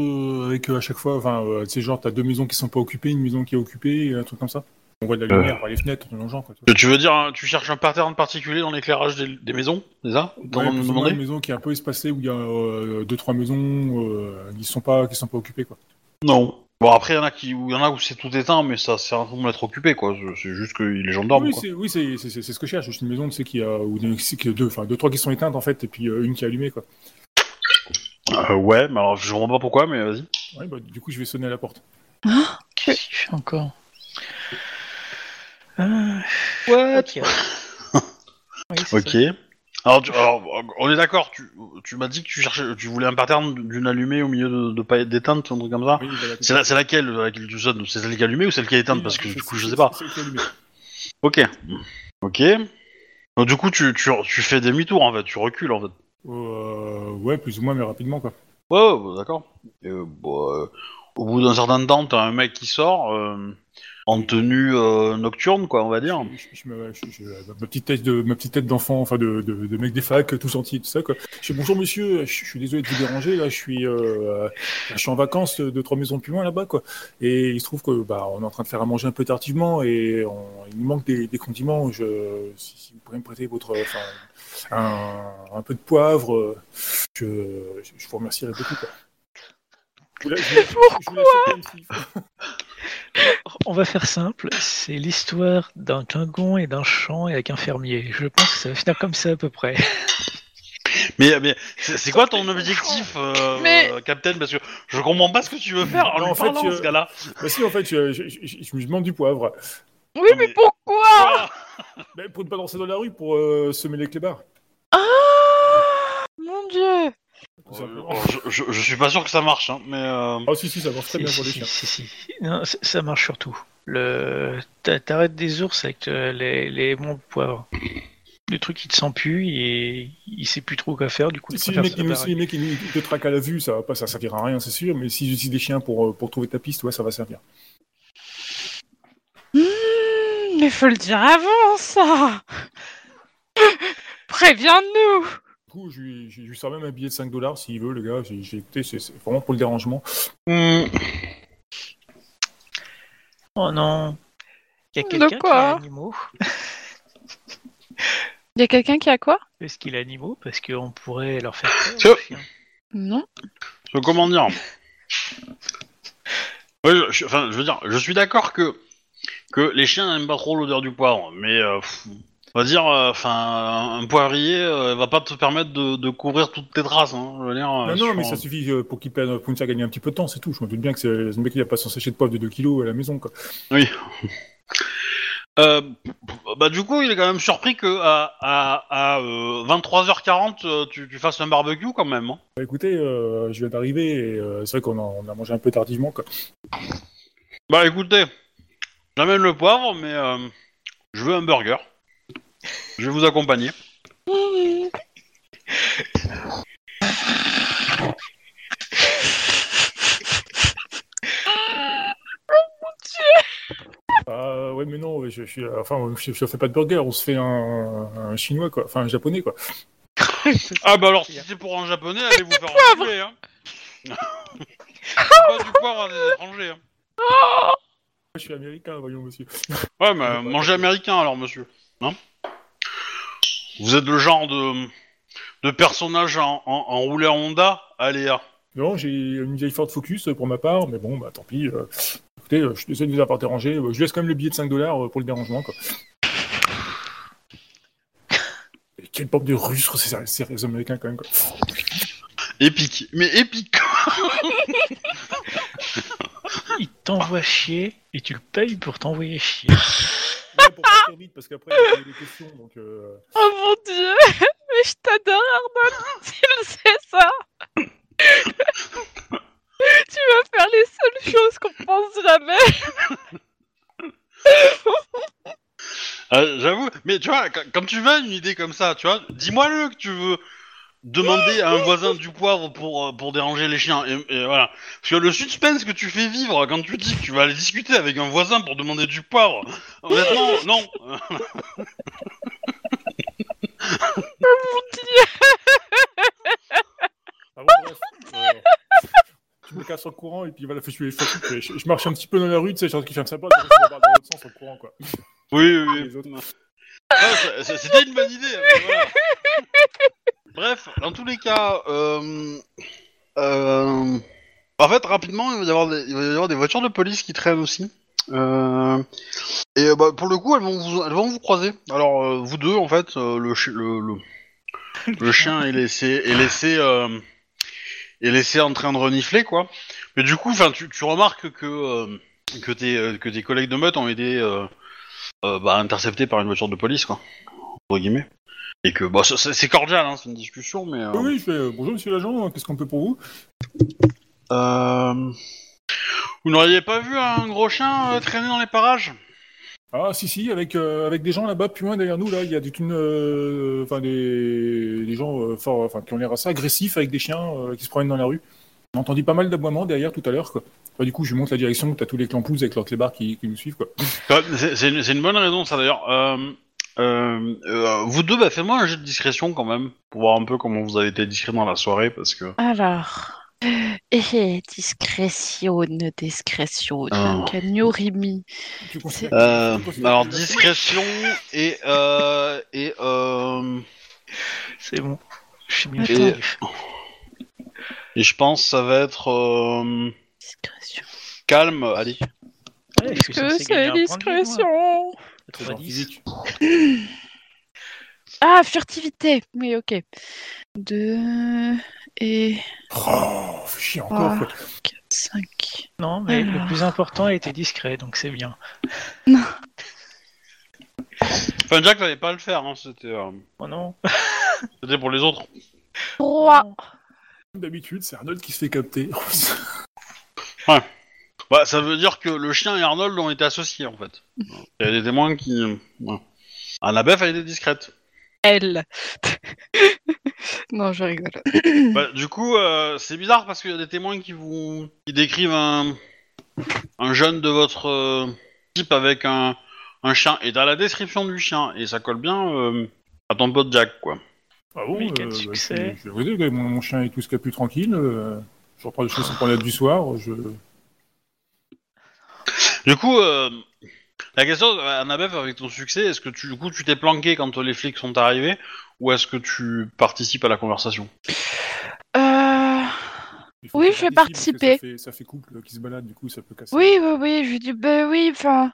avec euh, à chaque fois, enfin, euh, tu sais, genre, t'as deux maisons qui sont pas occupées, une maison qui est occupée, et un truc comme ça? On voit de la Euh. lumière par les fenêtres, dans le genre, quoi. tu. Que tu veux dire, hein, tu cherches un pattern particulier dans l'éclairage des, des maisons, c'est ça? En Ouais, plus ou moins demander une maison qui est un peu espacée où il y a euh, deux trois maisons euh, qui sont pas qui sont pas occupées quoi. Non. Bon après, il y en a qui, où il y en a où c'est tout éteint, mais ça sert à rien d'être occupé, quoi. C'est juste que les gens dorment, oui, quoi. c'est oui, c'est c'est c'est- c'est ce que je cherche. Juste une maison, tu sais, qui a ou des, c'est que deux, enfin deux trois qui sont éteintes en fait, et puis euh, une qui est allumée quoi. Euh, ouais, mais alors je comprends pas pourquoi, mais vas-y. Ouais, bah, du coup, je vais sonner à la porte. Qu'est-ce qu'il fait encore? Euh, What? Ok. Oui. Alors, tu- alors, on est d'accord. Tu, tu m'as dit que tu cherchais, tu voulais un pattern d'une allumée au milieu de, de paillettes d'éteinte, un truc comme ça. Oui, bah, la- C'est la- c'est laquelle, laquelle tu sonnes C'est celle qui est allumée ou celle qui est éteinte? Oui, Parce que du coup, je sais pas. c'est celle qui est allumée. Ok. Ok. Donc, du coup, tu, tu, tu fais demi-tour en fait, tu recules en fait. Euh, ouais, plus ou moins, mais rapidement quoi. Ouais, ouais, bah, d'accord. Et, euh, euh, au bout d'un certain temps, t'as un mec qui sort euh, en tenue euh, nocturne, quoi, on va dire. Je, je me- je- je- ma petite tête de ma petite tête d'enfant, enfin de, de, de mec des facs, tout senti, tout ça quoi. Je dis bonjour monsieur, je, je suis désolé de vous déranger, là je suis euh, je suis en vacances de trois maisons plus loin là-bas quoi. Et il se trouve que bah on est en train de faire à manger un peu tardivement et on- il nous manque des, des condiments. Je, si, si vous pourriez me prêter votre un, un peu de poivre, je, je vous remercierais beaucoup quoi. Je vous laisse- je vous On va faire simple. C'est l'histoire d'un quingon et d'un champ et avec un fermier. Je pense que ça va finir comme ça à peu près. Mais, mais c'est quoi ton objectif, euh, Mais- euh, Captain? Parce que je comprends pas ce que tu veux faire en Non, lui en fait, parlant, ce gars-là. Bah si en fait je, je, je, je me demande du poivre. Oui, Non, mais mais- pourquoi? pour ne pas danser dans la rue, pour euh, semer les clébards. Ah Mon dieu tout simplement. Euh, je, je, je suis pas sûr que ça marche, hein, mais... Euh... Ah si si ça marche très Si, bien pour les si, chiens. si, si, si. Non, ça marche surtout. Le... t'a- T'arrêtes des ours avec euh, les, les monts de poivre. Le truc il te sent plus et il sait plus trop quoi faire du coup. il Si ils, barrer. si les mecs ils, ils te traquent à la vue, ça va pas, ça servira à rien, c'est sûr. Mais s'ils utilisent des chiens pour, euh, pour trouver ta piste, ouais, ça va servir. Hmm, Mais faut le dire avant, ça Préviens-nous coup, je lui, je lui sors même un billet de 5 dollars s'il veut, le gars. J'ai écouté, c'est vraiment pour le dérangement. hmm, Oh non. Il y a quelqu'un qui a animaux. Il y a quelqu'un qui a quoi? Est-ce qu'il a animaux? Parce qu'on pourrait leur faire peur. Aux chiens. Non. je- comment dire? Ouais, je, je- enfin, je veux dire, je suis d'accord que, que les chiens n'aiment pas trop l'odeur du poivre, mais... euh, pff, on va dire, euh, enfin, un poivrier euh, va pas te permettre de, de couvrir toutes tes traces, hein, je veux dire... euh, non, non, mais ça suffit pour qu'il perde, pour gagner un petit peu de temps, c'est tout. Je me doute bien que c'est le mec il a pas son sachet de poivre de 2 kilos à la maison, quoi. Oui. Euh, bah du coup, il est quand même surpris que à, à, à euh, 23h40, euh, tu, tu fasses un barbecue quand même. Hein. Bah, écoutez, euh, je viens d'arriver et c'est vrai qu'on a, on a mangé un peu tardivement, quoi. Bah écoutez, j'amène le poivre, mais je veux un burger. Je vais vous accompagner. Ah ouais, mais non, ouais, je, je suis, enfin, je, je fais pas de burger, on se fait un, un chinois, quoi. Enfin, un japonais, quoi. Ah bah alors, si c'est pour un japonais, allez vous faire enculer, hein C'est pas du poivre à des étrangers, hein. Moi, je suis américain, voyons, monsieur. Ouais, mais euh, mangez américain alors, monsieur. Hein Vous êtes le genre de, de personnage en, en, en roulé en Honda Allez, ah. Non, j'ai une vieille Ford Focus euh, pour ma part, mais bon, bah tant pis. euh, écoutez, euh, je suis désolé de vous avoir dérangé. euh, Je laisse quand même le billet de 5 dollars pour le dérangement, quoi. Et quelle bande de Russes, c'est c'est les Américains quand même, quoi. Épique. Mais épique Il t'envoie chier et tu le payes pour t'envoyer chier. Pour partir vite, parce qu'après, il y a des questions, donc... Euh... Oh mon dieu Mais je t'adore, Arnold Tu le sais, ça. Tu vas faire les seules choses qu'on pense jamais. Euh, J'avoue, mais tu vois, quand, quand tu veux une idée comme ça, tu vois, dis-moi-le que tu veux demander à un voisin du poivre pour, euh, pour déranger les chiens. Et, et voilà. Parce que le suspense que tu fais vivre quand tu dis que tu vas aller discuter avec un voisin pour demander du poivre, honnêtement, non. Ah bon, bref. euh, Je me casse en courant, et puis voilà, je, je, je, je- je marche un petit peu dans la rue, tu sais, genre qui ferme sa porte, je me barre dans l'autre sens en courant, quoi. Oui, oui, oui. C'était une bonne idée. voilà. Bref, dans tous les cas, euh, euh, en fait, rapidement, il va, y avoir des, voitures de police qui traînent aussi. Euh, et bah, pour le coup, elles vont vous, elles vont vous croiser. Alors, euh, vous deux, en fait, euh, le, le, le, chien est laissé, est laissé, est laissé en train de renifler, quoi. Mais du coup, enfin, tu, remarques que que tes que tes collègues de meute ont euh, bah, interceptés par une voiture de police, quoi. Entre guillemets. Et que, bah, c'est cordial, hein, c'est une discussion, mais. euh, Oui, oui, je fais euh, bonjour monsieur l'agent, qu'est-ce qu'on peut pour vous? Euh, Vous n'auriez pas vu un gros chien euh, traîner dans les parages? Ah, si, si, avec, euh, avec des gens là-bas, plus loin derrière nous, là, il y a toute une. euh, Enfin, des, des gens euh, fort, enfin, qui ont l'air assez agressifs avec des chiens euh, qui se promènent dans la rue. On a entendu pas mal d'aboiements derrière tout à l'heure. Enfin, du coup, je lui montre la direction, t'as tous les clampous avec leurs clébards qui, qui nous suivent, quoi. Ouais, C'est une, bonne raison, ça d'ailleurs. Euh, euh, euh, vous deux, bah, faites-moi un jeu de discrétion quand même, pour voir un peu comment vous avez été discret dans la soirée, parce que. Alors... Eh, discrétion, discrétion. Tu tu considères alors discrétion et euh, et euh, C'est bon. Je suis furtif. Et je pense ça va être euh, Discrétion. calme. Allez. Ouais, suis Que c'est discrétion C'est genre 90. physique. Ah, furtivité Oui, ok. Deux... Et... Oh, chier encore, Ah. quoi. 4, 5... Non, mais Alors. le plus important a été discret, donc c'est bien. Enfin Jack n'allait pas le faire, hein, c'était euh, Oh non. c'était pour les autres. 3 Comme D'habitude, c'est Arnold qui se fait capter. Bah ça veut dire que le chien et Arnold ont été associés en fait. Il y a des témoins qui. ouais. Annabeth a été discrète. L. non, je rigole. Bah, du coup, euh, c'est bizarre parce qu'il y a des témoins qui vous qui décrivent un, un jeune de votre euh, type avec un, un chien. Et t'as la description du chien et ça colle bien euh, à ton pote Jack, quoi. Ah bon euh, bah, succès. Je je mon, mon chien est tout ce qu'il y a plus tranquille. euh, je reprends les choses sans promenade du soir. Je... Du coup, euh, la question, Annabeth, avec ton succès, est-ce que tu, du coup, tu t'es planqué quand les flics sont arrivés ou est-ce que tu participes à la conversation? Euh... Oui, je vais participer. Ça fait, ça fait couple qui se balade, du coup, ça peut casser. Oui, oui, oui, je dis, ben oui, enfin...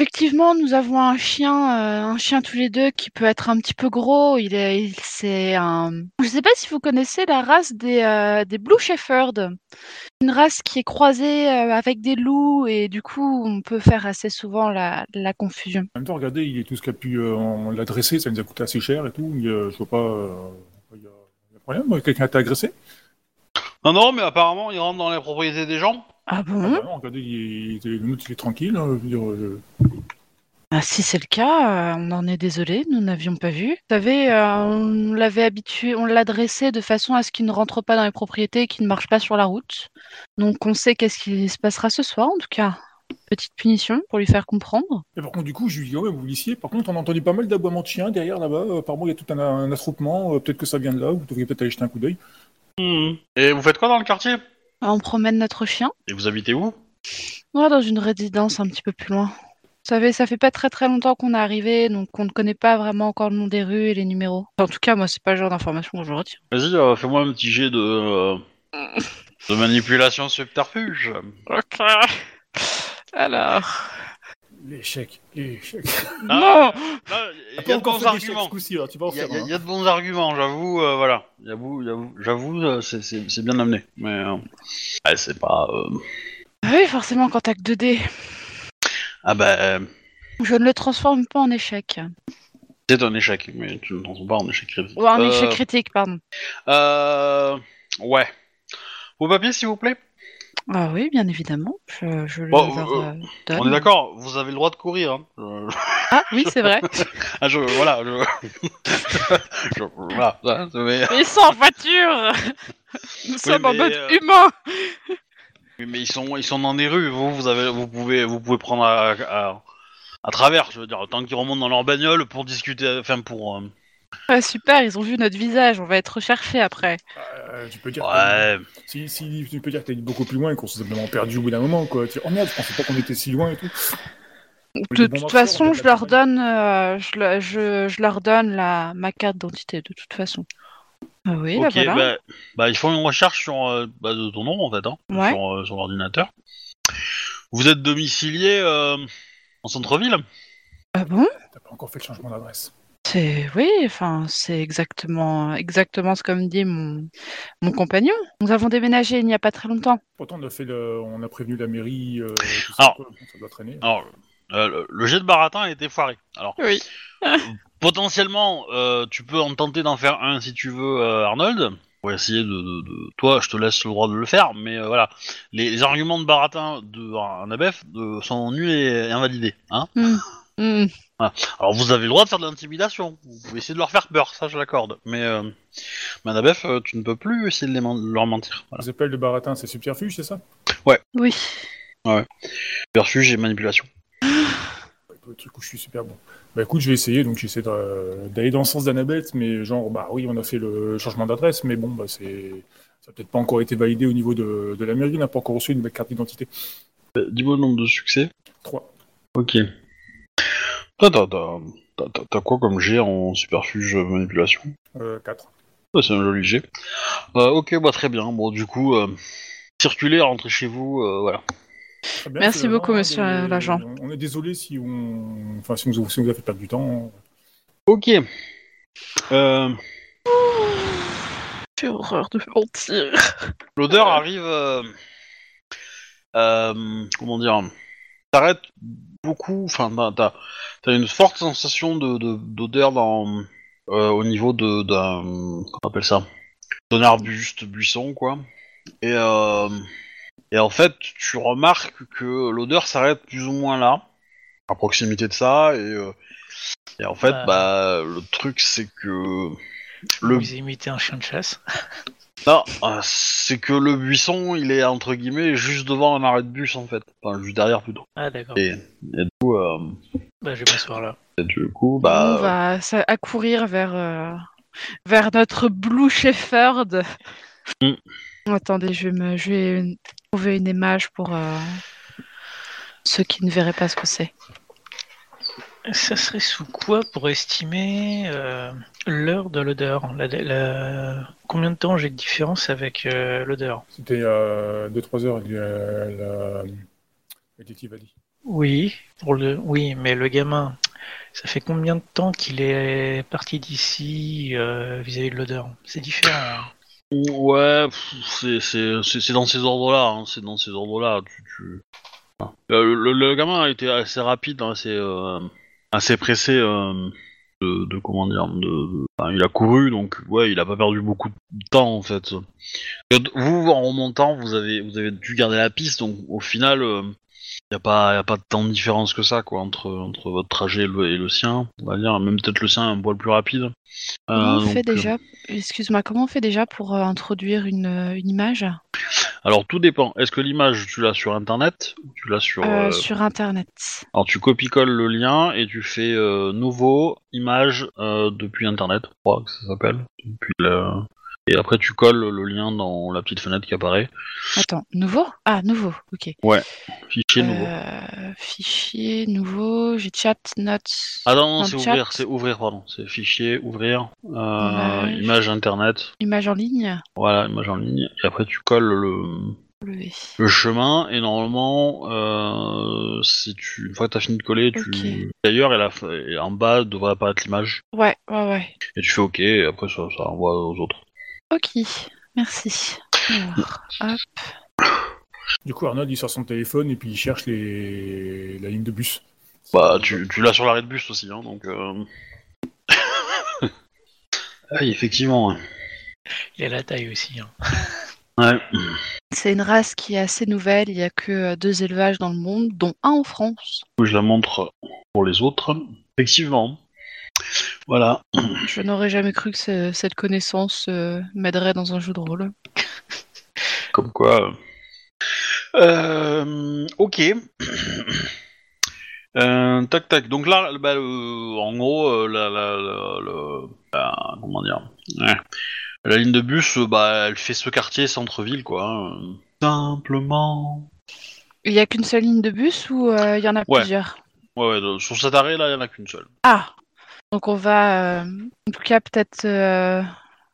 Effectivement, nous avons un chien, euh, un chien tous les deux qui peut être un petit peu gros. Il est, il- c'est un. Je sais pas si vous connaissez la race des, euh, des Blue Shepherd, une race qui est croisée euh, avec des loups et du coup, on peut faire assez souvent la, la confusion. En même temps, regardez, il est tout ce qu'il y a pu euh, on l'a dressé, ça nous a coûté assez cher et tout. Il je vois pas. euh, Il y, a, il y a problème. moi, Quelqu'un t'a agressé? Non, non, mais apparemment, il rentre dans les propriétés des gens. Ah Ah bon bah non, regardez, il il est tranquille. hein, je veux dire, euh, Ah, Si c'est le cas, euh, on en est désolé, nous n'avions pas vu. Vous savez, euh, on l'avait habitué, on l'a dressé de façon à ce qu'il ne rentre pas dans les propriétés et qu'il ne marche pas sur la route. Donc on sait qu'est-ce qui se passera ce soir en tout cas. petite punition pour lui faire comprendre. Et par contre, du coup, je lui dis, ouais, vous l'issiez. Par contre, on a entendu pas mal d'aboiements de chiens derrière là-bas. Euh, Apparemment, il y a tout un, un attroupement. Peut-être que ça vient de là. Vous devriez peut-être aller jeter un coup d'œil. Mhm. Et vous faites quoi dans le quartier? On promène notre chien. Et vous habitez où? Ouais, dans une résidence un petit peu plus loin. Vous savez, ça fait pas très très longtemps qu'on est arrivé, donc on ne connaît pas vraiment encore le nom des rues et les numéros. En tout cas, moi, c'est pas le genre d'information que je retiens. Vas-y, euh, fais-moi un petit jet de, euh, de manipulation subterfuge. Ok. Alors. L'échec, l'échec. Ah, Non Il y a de encore bons fait arguments. Il y, a- de bons arguments, j'avoue, euh, voilà. J'avoue, euh, c'est- c'est c'est bien amené. Mais euh, ouais, c'est pas. euh, Ah Oui, forcément, quand t'as que 2D. Ah bah, euh, Je ne le transforme pas en échec. c'est un échec, mais tu ne t'en pas en échec critique. Ou en Euh, échec critique, pardon. Euh. Ouais. Vos papiers, s'il vous plaît? Ah oui, bien évidemment. Je, je le Bon, leur euh, donne. On est d'accord, vous avez le droit de courir. Hein. Je- Ah oui, c'est vrai. Ah, je. Voilà, je. je- voilà, ça, mais... Mais ils sont en voiture Nous sommes en mode humain Oui, mais ils sont, ils sont dans des rues. Vous, vous avez, vous pouvez, vous pouvez prendre à, à, à travers. Je veux dire, tant qu'ils remontent dans leur bagnole pour discuter, enfin pour. euh, Ah, Super, ils ont vu notre visage, on va être recherchés après. Euh, tu peux dire. Ouais. Si, si tu peux dire que t'es beaucoup plus loin et qu'on s'est simplement perdu au bout d'un moment, quoi. Tu- Oh merde, je pensais pas qu'on était si loin et tout. De toute façon, on je leur donne, euh, je, le- je, je leur donne la, ma carte d'identité, de toute façon. Ah oui, là ok, voilà. bah, bah, ils font une recherche sur euh, bah, de ton nom en fait, hein, Ouais. sur, euh, sur l'ordinateur. Vous êtes domicilié euh, en centre-ville? Ah bon? T'as pas encore fait le changement d'adresse. C'est oui, enfin c'est exactement exactement ce que me dit mon mon compagnon. Nous avons déménagé il n'y a pas très longtemps. Pourtant, on a, fait le... on a prévenu la mairie. euh, tout ça, Alors- quoi. Bon, ça doit traîner. Alors, euh, le, le jet de baratin a été foiré. Alors, Oui. potentiellement, euh, tu peux en tenter d'en faire un si tu veux, euh, Arnold. Pour essayer de, de, de- Toi, je te laisse le droit de le faire, mais euh, voilà. Les, les arguments de baratin de Anabef sont nuls et invalidés. Hein Hmm. Alors, vous avez le droit de faire de l'intimidation. Vous pouvez essayer de leur faire peur, ça je l'accorde. Mais, euh, mais Anabef, euh, tu ne peux plus essayer de les leur mentir. Voilà. Les appels de baratin, c'est subterfuge, c'est ça? Oui. Versus et manipulation. Le truc où je suis super bon. Bah écoute, je vais essayer, donc j'essaie de- d'aller dans le sens d'Annabeth, mais genre, bah oui, on a fait le changement d'adresse, mais bon, bah c'est. Ça n'a peut-être pas encore été validé au niveau de, de la mairie, on n'a pas encore reçu une nouvelle carte d'identité. Euh, Dis-moi le nombre de succès. 3. Ok. T'as, quoi comme jet en superfuge euh, manipulation? Euh, 4. Ouais, C'est un joli jet. Euh, ok, bah très bien. Bon, du coup, euh, circulez, rentrez chez vous, euh, voilà. Bien, Merci beaucoup, vraiment monsieur, l'agent. On est désolé si on. Enfin, si on vous, si on vous a fait perdre du temps. Ok. Euh, J'ai horreur de mentir. l'odeur arrive. euh, euh, comment dire T'arrêtes beaucoup. Enfin, t'as, une forte sensation de, de- d'odeur dans, euh, au niveau de, d'un. Comment on appelle ça D'un arbuste, buisson, quoi. Et, euh, et en fait, tu remarques que l'odeur s'arrête plus ou moins là, à proximité de ça. Et, euh, et en fait, Ah. bah, le truc, c'est que. Le Vous imitez un chien de chasse. non, euh, c'est que le buisson, il est entre guillemets juste devant un arrêt de bus en fait, enfin juste derrière plutôt. Ah d'accord. Et, et du coup, euh, Bah, je vais m'asseoir là. et du coup, bah, on va accourir vers euh, vers notre Blue Shepherd. Mm. Attendez, je vais me je vais trouver une image pour euh, ceux qui ne verraient pas ce que c'est. Ça serait sous quoi pour estimer euh, l'heure de l'odeur? La, la- Combien de temps j'ai de différence avec euh, l'odeur? C'était euh, 2-3 heures, euh, la... Oui, pour le oui, mais le gamin, ça fait combien de temps qu'il est parti d'ici euh, vis-à-vis de l'odeur? C'est différent. Ouais, c'est dans ces ordres-là, hein, c'est dans ces ordres-là. Euh, le, le gamin a été assez rapide, hein, assez euh, assez pressé euh, de, comment dire, de, il a couru donc ouais, il a pas perdu beaucoup de temps en fait. Vous en remontant, vous avez vous avez dû garder la piste, donc au final. Y a pas, y a pas tant de différence que ça, quoi, entre, entre votre trajet et le, et le sien, on va dire. Même peut-être le sien un poil plus rapide. Comment Euh, on fait donc, euh, déjà Excuse-moi, comment on fait déjà pour euh, introduire une, une image? Alors tout dépend. Est-ce que l'image tu l'as sur internet ou tu l'as sur Euh, Sur Internet. Alors tu copies-colles le lien et tu fais nouveau image depuis internet, je crois que ça s'appelle. Depuis le- Et après tu colles le lien dans la petite fenêtre qui apparaît. Attends, nouveau? Ah, nouveau, ok. Fichier nouveau. Euh, fichier, nouveau, j'ai chat, notes. Ah non, non c'est ouvrir, c'est ouvrir, pardon. C'est fichier, ouvrir, euh, Image. image internet. Image en ligne. Voilà, image en ligne. Et après tu colles le, chemin et normalement, euh, si tu, une fois que t'as fini de coller, tu d'ailleurs et, la... et en bas devrait apparaître l'image Ouais, ouais, ouais. et tu fais OK et après ça, ça envoie aux autres. Ok, merci. Alors, hop. Du coup, Arnold, il sort son téléphone et puis il cherche les... la ligne de bus. Bah, tu, tu l'as sur l'arrêt de bus aussi, hein, donc. Euh... effectivement. ouais. Il a la taille aussi. hein. Ouais. C'est une race qui est assez nouvelle. Il n'y a que euh, deux élevages dans le monde, dont un en France. Je la montre pour les autres. Effectivement. Voilà. Je n'aurais jamais cru que ce- cette connaissance euh, m'aiderait dans un jeu de rôle. Comme quoi. Euh, ok. Euh, tac tac. Donc là, bah, en gros, euh, la, la, la- le- la- comment dire Ouais. La ligne de bus, bah, elle fait ce quartier centre-ville, quoi. hein. Simplement. Il n'y a qu'une seule ligne de bus ou euh, il y en a Ouais. plusieurs? Ouais, sur cet arrêt là, il y en a qu'une seule. Ah Donc on va, euh, en tout cas peut-être, euh,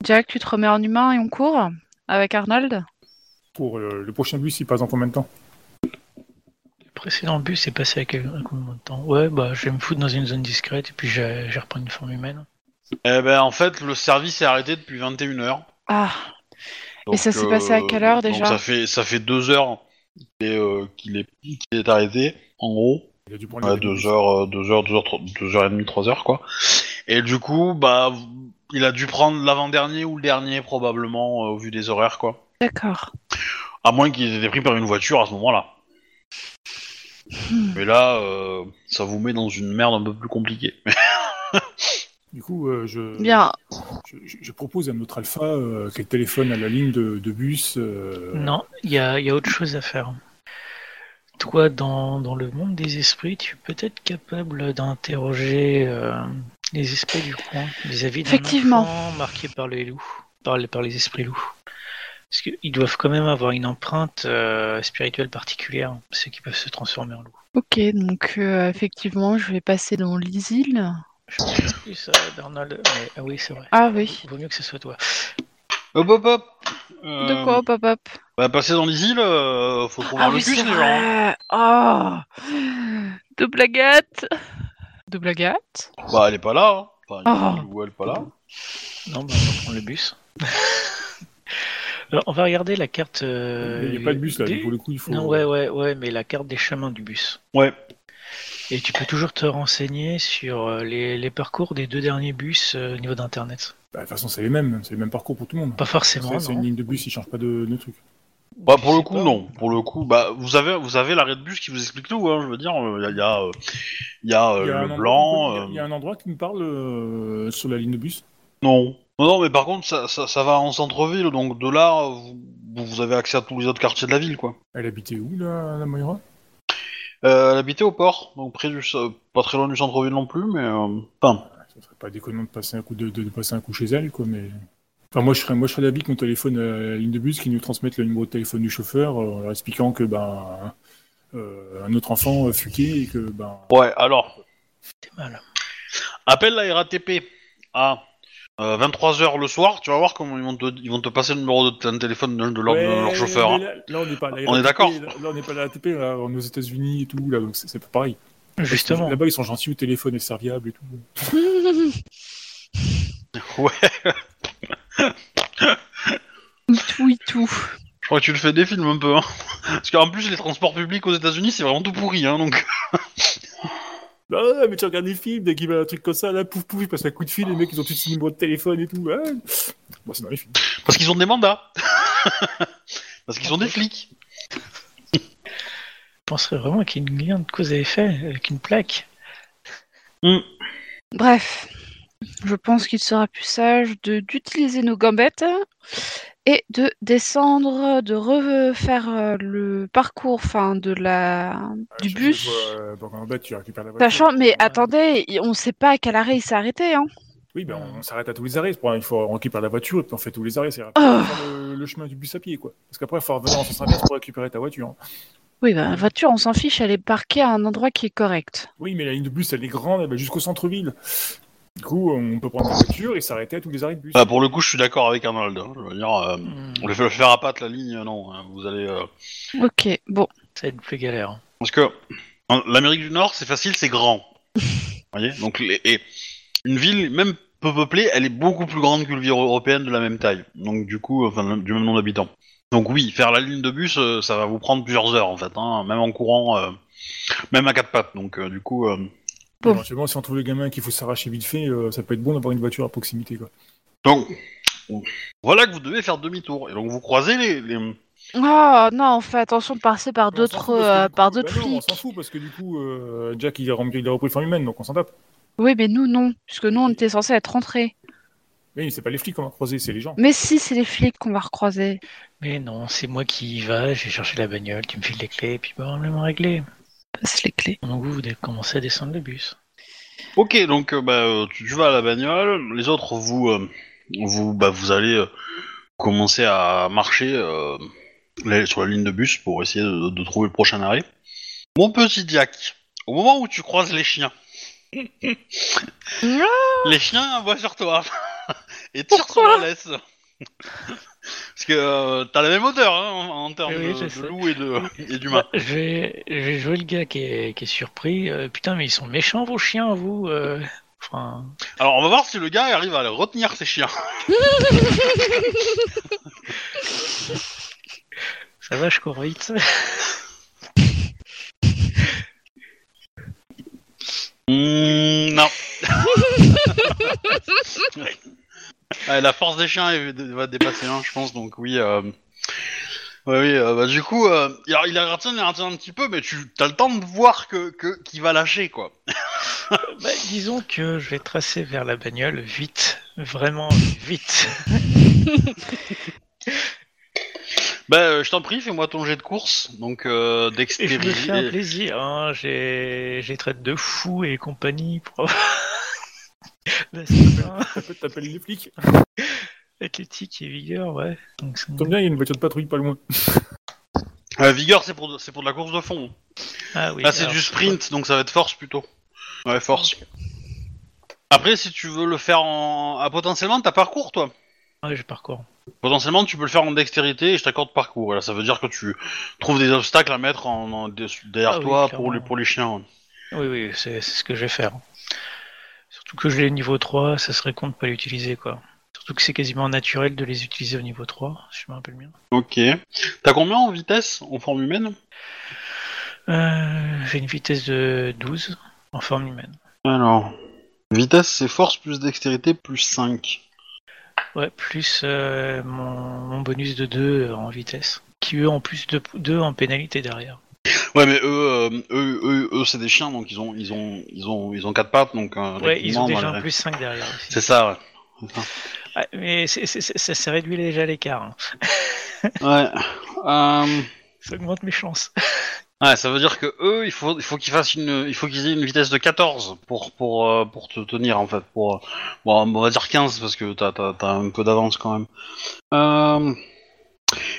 Jack, tu te remets en humain et on court avec Arnold Pour euh, le prochain bus, il passe dans combien de temps? Le précédent bus est passé à quel à combien de temps? Ouais, bah je vais me foutre dans une zone discrète et puis je, je reprends une forme humaine. Eh ben, en fait, le service est arrêté depuis 21h. Ah Et ça s'est passé à quelle heure, déjà? Donc ça fait, ça fait deux heures qu'il est, euh, qu'il est, qu'il est arrêté, en gros. Il a dû prendre Ouais, deux heures, euh, deux heures, deux heures, trois- deux heures et demie, trois heures, quoi. Et du coup, bah, il a dû prendre l'avant-dernier ou le dernier, probablement, euh, au vu des horaires, quoi. D'accord. À moins qu'il ait été pris par une voiture à ce moment-là. Hmm. Mais là, euh, ça vous met dans une merde un peu plus compliquée. Du coup, euh, je, Bien. je, je- je propose à notre alpha euh, qu'elle téléphone à la ligne de, de bus. euh, Non, il y a, il y a autre chose à faire. Toi, dans, dans le monde des esprits, tu es peut-être capable d'interroger euh, les esprits du coin vis-à-vis d'un enfant marqué par les loups, par, les- par les esprits loups. Parce qu'ils doivent quand même avoir une empreinte euh, spirituelle particulière, ceux qui peuvent se transformer en loup. Ok, donc euh, effectivement, je vais passer dans l'isile. Je pense plus ça d'Arnold, mais ah oui, c'est vrai. Ah oui. Vaut mieux que ce soit toi. Hop, hop, hop Euh, De quoi, hop, hop, hop Bah, passer dans les îles, euh, faut trouver Ah le c'est les gens. vrai. Oh Double agate Double agate Bah, elle est pas là, hein. Enfin, Oh. ou elle est pas là. Non, bah, on va prendre le bus. Alors, on va regarder la carte. euh, Il n'y a pas de bus là, des- pour le coup, il faut. Non, ouais, ouais, ouais, mais la carte des chemins du bus. Ouais. Et tu peux toujours te renseigner sur euh, les, les parcours des deux derniers bus euh, au niveau d'Internet. Bah, de toute façon, c'est les mêmes, c'est les mêmes parcours pour tout le monde. Pas forcément, C'est une ligne de bus, ils changent pas de, de truc. Bah pour le coup pas. non, pour le coup bah vous avez vous avez l'arrêt de bus qui vous explique tout hein, je veux dire il y a il y a, euh, il y a, euh, y a le blanc euh, Il y a un endroit qui me parle euh, sur la ligne de bus. non non non mais par contre ça, ça, ça va en centre-ville donc de là vous, vous avez accès à tous les autres quartiers de la ville quoi. Elle habitait où, là, la Moira? Elle habitait au port donc près du ce- pas très loin du centre-ville non plus mais euh, enfin Ça serait pas déconnant de passer un coup, de, de- de passer un coup chez elle, quoi, mais. Enfin, moi, je serais, moi, je serais d'avis que mon téléphone à la ligne de bus qui nous transmette le numéro de téléphone du chauffeur euh, en leur expliquant que, ben, euh, un autre enfant euh, fugué et que, ben. ouais alors C'est mal. appelle la RATP à 23h le soir tu vas voir comment ils vont te, ils vont te passer le numéro de t- téléphone de, de leur, de leur Ouais, chauffeur. hein. Là, là, on n'est pas. là, On est d'accord. Là, là, on n'est pas à la RATP, là, on est aux États-Unis et tout, là, donc c'est c'est pas pareil. Justement. Là-bas, ils sont gentils au téléphone et serviables et tout. Ouais tout et tout. Je crois que tu le fais des films un peu, hein. Parce qu'en plus, les transports publics aux États-Unis, c'est vraiment tout pourri, hein, donc. Bah ouais, mais tu regardes des films, dès qu'il va un truc comme ça, là, pouf pouf, il passe un coup de fil, les mecs, ils ont tous le numéro de téléphone et tout. Ouais. Bon, c'est dans les films. Parce qu'ils ont des mandats. Parce qu'ils sont des flics. Je penserais vraiment qu'il y a une lien de cause à effet avec une plaque. Bref, je pense qu'il sera plus sage de d'utiliser nos gambettes et de descendre, de refaire euh, le parcours, enfin de la du Je- je bus. vois, euh, donc en bas, tu récupères la voiture. Sachant, mais attendez, on ne sait pas à quel arrêt il s'est arrêté, hein. Oui, ben on, on s'arrête à tous les arrêts. Il faut on récupère la voiture et puis on fait tous les arrêts. C'est Ah. faire le, le chemin du bus à pied, quoi. Parce qu'après, il faut revenir en sens inverse pour récupérer ta voiture. Oui, bah, la voiture, on s'en fiche, elle est parquée à un endroit qui est correct. Oui, mais la ligne de bus, elle est grande, elle va jusqu'au centre-ville. Du coup, on peut prendre la voiture et s'arrêter à tous les arrêts de bus. Bah, pour le coup, je suis d'accord avec Arnold. hein. Je veux dire, euh, Hmm, le faire- le faire à patte la ligne, non. hein, Vous allez. euh, Ok, bon. Ça va être plus galère. Parce que en- l'Amérique du Nord, c'est facile, c'est grand. Vous voyez? Donc, les- et une ville, même peu peuplée, elle est beaucoup plus grande qu'une ville européenne de la même taille. Donc, du coup, enfin, du même nombre d'habitants. Donc, oui, faire la ligne de bus, euh, ça va vous prendre plusieurs heures, en fait, hein, même en courant, euh, même à quatre pattes. Donc, euh, du coup, euh, Bon. Éventuellement, si on trouve le gamin qu'il faut s'arracher vite fait, euh, ça peut être bon d'avoir une voiture à proximité, quoi. donc, voilà que vous devez faire demi-tour. Et donc, vous croisez les- les, Oh non, on fait attention de passer par d'autres euh, par d'autres bah non, On s'en fout parce que du coup, euh, Jack il a, rempli, il a repris forme humaine, donc on s'en tape. Oui, mais nous, non, puisque nous, on était censés être rentrés. Oui, c'est pas les flics qu'on va croiser, c'est les gens. Mais si, c'est les flics qu'on va recroiser. Mais non, c'est moi qui y va, j'ai cherché la bagnole, tu me files les clés, et puis bah, on va réglé. Passe clés. Donc vous, vous devez commencer à descendre le bus. Ok, donc euh, bah, euh, tu, tu vas à la bagnole, les autres vous euh, vous bah, vous allez euh, commencer à marcher euh, sur la ligne de bus pour essayer de, de trouver le prochain arrêt. Mon petit Jack, au moment où tu croises les chiens, les chiens aboient sur toi et tirent sur la laisse. Parce que euh, t'as la même hauteur hein, en, en termes Oui, de, de loup et de et d'humain. Bah, je, vais, je vais jouer le gars qui est, qui est surpris. Euh, putain, mais ils sont méchants vos chiens, vous euh. Enfin, Alors on va voir si le gars arrive à retenir ses chiens. ça va, je cours vite. Hmm, non. Ouais, la force des chiens va dépasser un, je pense, donc oui. Euh... Ouais, oui, euh, bah, du coup, euh, il, il la retient, il la retient un petit peu, mais tu as le temps de voir que qu'il va lâcher, quoi. Bah, disons que je vais tracer vers la bagnole vite. Vraiment vite. Bah, euh, je t'en prie, fais-moi ton jet de course, donc euh, Et je me fais un plaisir. Hein. J'ai, j'ai traite de fou et compagnie pour t'appelles les flics. Athlétique et vigueur, ouais. Donc, Tombe bien, il y a une voiture de patrouille pas loin. Euh, vigueur, c'est pour, de- c'est pour de la course de fond. Ah oui. Là, c'est alors, du sprint, donc ça va être force plutôt. Ouais, force. Après, si tu veux le faire en. Ah, potentiellement, t'as parcours, toi. Ouais, je parcours. Potentiellement, tu peux le faire en dextérité et je t'accorde parcours. Voilà, ça veut dire que tu trouves des obstacles à mettre en, en- derrière Ah oui, toi clairement. pour les, pour les chiens. Oui, oui, c'est, c'est ce que je vais faire. Surtout que je l'ai niveau 3, ça serait con de pas l'utiliser, quoi. Surtout que c'est quasiment naturel de les utiliser au niveau 3, si je me rappelle bien. Ok. T'as combien en vitesse en forme humaine? Euh, j'ai une vitesse de 12 en forme humaine. Alors. Vitesse, c'est force plus dextérité plus 5. Ouais, plus euh, mon, mon bonus de 2 en vitesse. Qui eux en plus de 2 en pénalité derrière. Ouais, mais eux, euh, eux, eux, eux, c'est des chiens, donc ils ont, ils ont, ils ont, ils ont quatre pattes, donc. euh, Ouais, ils ont déjà un plus 5 derrière. C'est ça, ouais. Ouais, mais c'est, ça, réduit déjà l'écart. hein. Ouais. Euh, Ça augmente mes chances. Ouais, ça veut dire que eux, il faut, il faut qu'ils fassent une, il faut qu'ils aient une vitesse de 14 pour, pour, pour te tenir en fait. Pour, bon, on va dire 15 parce que t'as, t'as, t'as un peu d'avance quand même. Euh,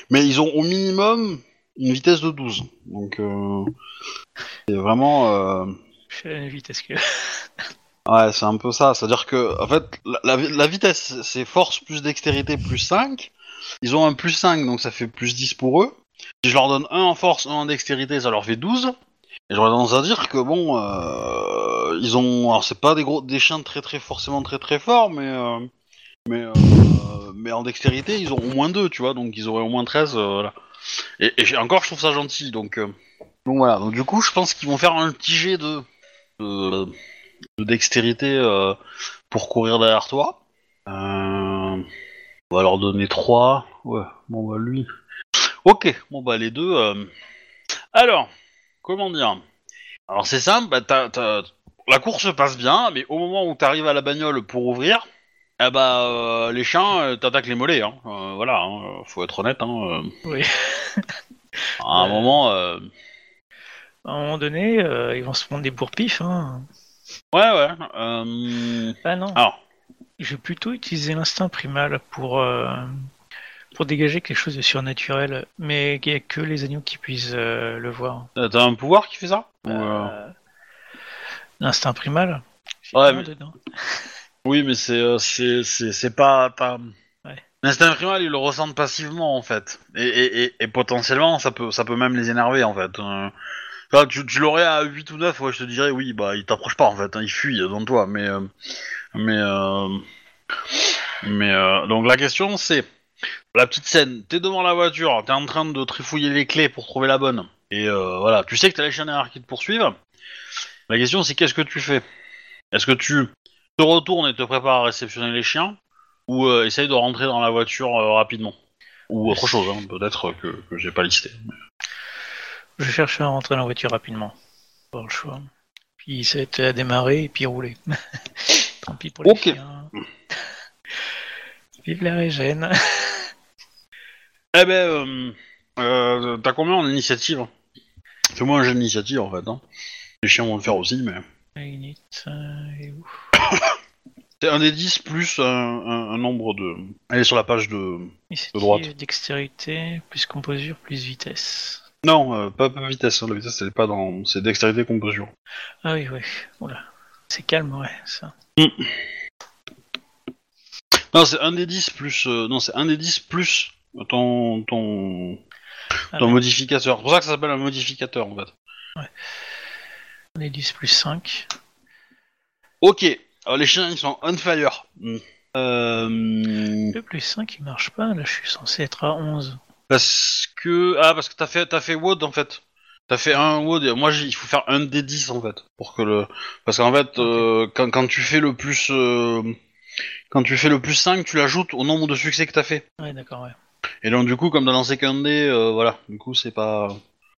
mais ils ont au minimum une vitesse de 12. Donc, euh, c'est vraiment, euh, Je suis à la même vitesse que. ouais, c'est un peu ça. C'est-à-dire que, en fait, la, la, la vitesse, c'est force plus dextérité plus 5. Ils ont un plus 5, donc ça fait plus 10 pour eux. Si je leur donne un en force, un en dextérité, ça leur fait 12. Et j'aurais tendance à dire que bon, euh, ils ont, alors c'est pas des gros, des chiens très très forcément très très forts, mais euh, mais euh, mais en dextérité ils ont au moins 2, tu vois, donc ils auraient au moins 13, euh, voilà. Et, encore je trouve ça gentil, donc euh, donc voilà. Donc du coup je pense qu'ils vont faire un petit jet de de, de dextérité euh, pour courir derrière toi. Euh, on va leur donner 3. Ouais, bon bah lui. Ok, bon bah les deux. euh, Alors, comment dire? Alors c'est simple, bah, la course se passe bien, mais au moment où t'arrives à la bagnole pour ouvrir, Eh bah, euh, les chiens euh, t'attaquent les mollets, hein. Euh, voilà, hein, faut être honnête. Hein. Oui. à un moment, À un moment donné, ils vont se prendre des bourre-pifs. Hein. ouais, ouais. euh, Ah non, Alors, je vais plutôt utiliser l'instinct primal pour, pour dégager quelque chose de surnaturel, mais qu'il n'y a que les agneaux qui puissent le voir. t'as un pouvoir qui fait ça? L'instinct primal Ouais, mais- dedans. Oui, mais c'est euh, c'est c'est c'est pas pas. Ouais. L'instinct primal, ils le ressentent passivement en fait, et, et, et, et potentiellement ça peut ça peut même les énerver en fait. Euh, enfin, tu, tu l'aurais à 8 ou 9, ouais, je te dirais oui, bah il t'approche pas en fait, hein, il fuit devant toi, mais euh, mais euh, mais euh, donc la question c'est la petite scène, t'es devant la voiture, t'es en train de trifouiller les clés pour trouver la bonne, et euh, voilà, tu sais que t'as les chiens derrière qui te poursuivent. La question c'est qu'est-ce que tu fais? Est-ce que tu te retournes et te prépares à réceptionner les chiens ou euh, essaye de rentrer dans la voiture euh, rapidement ou autre chose hein, peut-être que, que j'ai pas listé Je cherche à rentrer dans la voiture rapidement. Pas le choix. Puis être à démarrer et puis rouler. Tant pis pour les chiens. Vive la régène. eh ben euh, t'as combien en initiative? Fais-moi un jeu d'initiative en fait hein. les chiens vont le faire aussi mais où c'est un des 10 plus un, un- un nombre de elle est sur la page de droite. dextérité, plus composure, plus vitesse. non euh, pas, pas vitesse hein, la vitesse elle est pas dans c'est dextérité composure Ah oui, oui. Oula. C'est calme, ouais, ça. non c'est un des 10 plus euh, non c'est un des 10 plus ton ton Ah, ton ouais. modificateur c'est pour ça que ça s'appelle un modificateur en fait On est 10 plus 5. Ok, alors les chiens ils sont on fire. Hmm. Euh, Le plus 5 il marche pas, là je suis censé être à 11. parce que ah parce que t'as fait t'as fait WOD en fait. T'as fait un WOD. Moi j'ai- il faut faire un des 10 en fait pour que le parce qu'en fait euh, quand, quand tu fais le plus euh, quand tu fais le plus 5 tu l'ajoutes au nombre de succès que t'as fait. Ouais, d'accord, ouais. Et donc du coup comme t'as lancé qu'un dé euh, voilà du coup c'est pas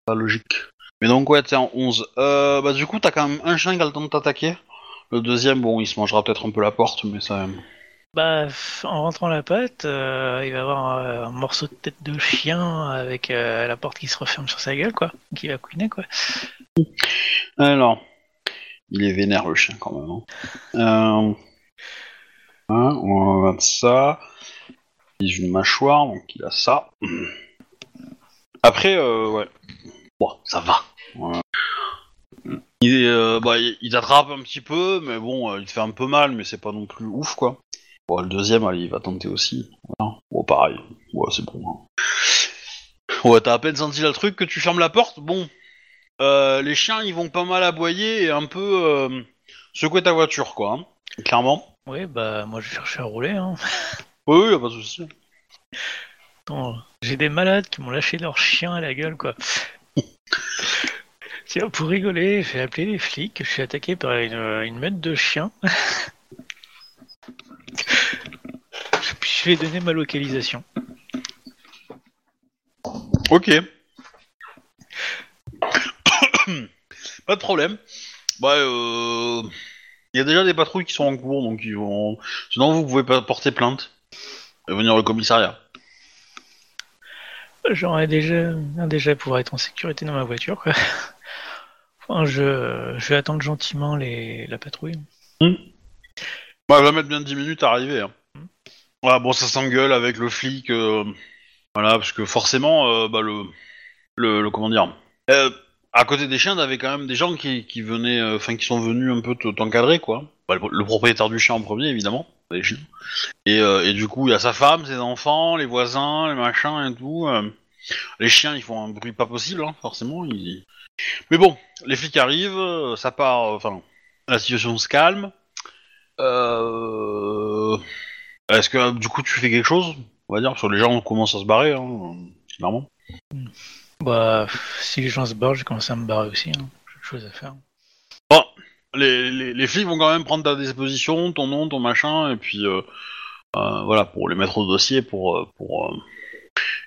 pas logique. Mais donc ouais t'es en 11. Euh, bah du coup t'as quand même un chien qui a le temps de t'attaquer. Le deuxième bon il se mangera peut-être un peu la porte mais ça. Bah, f- en rentrant la patte, euh, il va avoir euh, un morceau de tête de chien avec euh, la porte qui se referme sur sa gueule, quoi. Qui va couiner, quoi. Alors, il est vénère le chien quand même. Hein. Euh, hein, on va mettre ça. Il a une mâchoire, donc il a ça. Après, euh, ouais. Bon, ça va. Il, est, euh, bah, il t'attrape un petit peu, mais bon, euh, il te fait un peu mal, mais c'est pas non plus ouf, quoi. Bon, le deuxième, allez, il va tenter aussi. Voilà. Bon, pareil. Ouais, c'est bon. hein. Ouais, t'as à peine senti le truc que tu fermes la porte? Bon, euh, les chiens, ils vont pas mal aboyer et un peu euh, secouer ta voiture, quoi. hein. Clairement. Oui, bah, moi je cherche à rouler, hein. Oui, oui, y a pas de souci. J'ai des malades qui m'ont lâché leur chien à la gueule, quoi. Tiens, pour rigoler, j'ai appelé les flics, je suis attaqué par une, une meute de chiens. je vais donner ma localisation. Ok. pas de problème. Bah, euh... Il y a déjà des patrouilles qui sont en cours, donc ils vont... Sinon, vous pouvez pas porter plainte. Et venir au commissariat. J'aurais déjà, déjà pouvoir être en sécurité dans ma voiture, quoi. Enfin, je, je vais attendre gentiment les, la patrouille. Bah, elle va mettre bien 10 minutes à arriver. Hein. Voilà, bon, ça s'engueule avec le flic. euh, Voilà, parce que forcément, euh, bah, le, le, le- Comment dire euh, À côté des chiens, t'avais quand même des gens qui, qui venaient. euh, Enfin, qui sont venus un peu te- t'encadrer, quoi. Bah, le, le propriétaire du chien en premier, évidemment. Les chiens. Et, euh, et du coup, il y a sa femme, ses enfants, les voisins, les machins et tout. euh. Les chiens, ils font un bruit pas possible, hein, forcément. ils- Mais bon, les flics arrivent, euh, ça part. euh, Enfin, la situation se calme. Euh... Est-ce que du coup tu fais quelque chose On va dire, parce que les gens commencent à se barrer, hein, clairement. Bah, si les gens se barrent, je commence à me barrer aussi. Hein. J'ai autre chose à faire. Bon, les, les, les flics vont quand même prendre ta disposition, ton nom, ton machin, et puis euh, euh, voilà, pour les mettre au dossier, pour. pour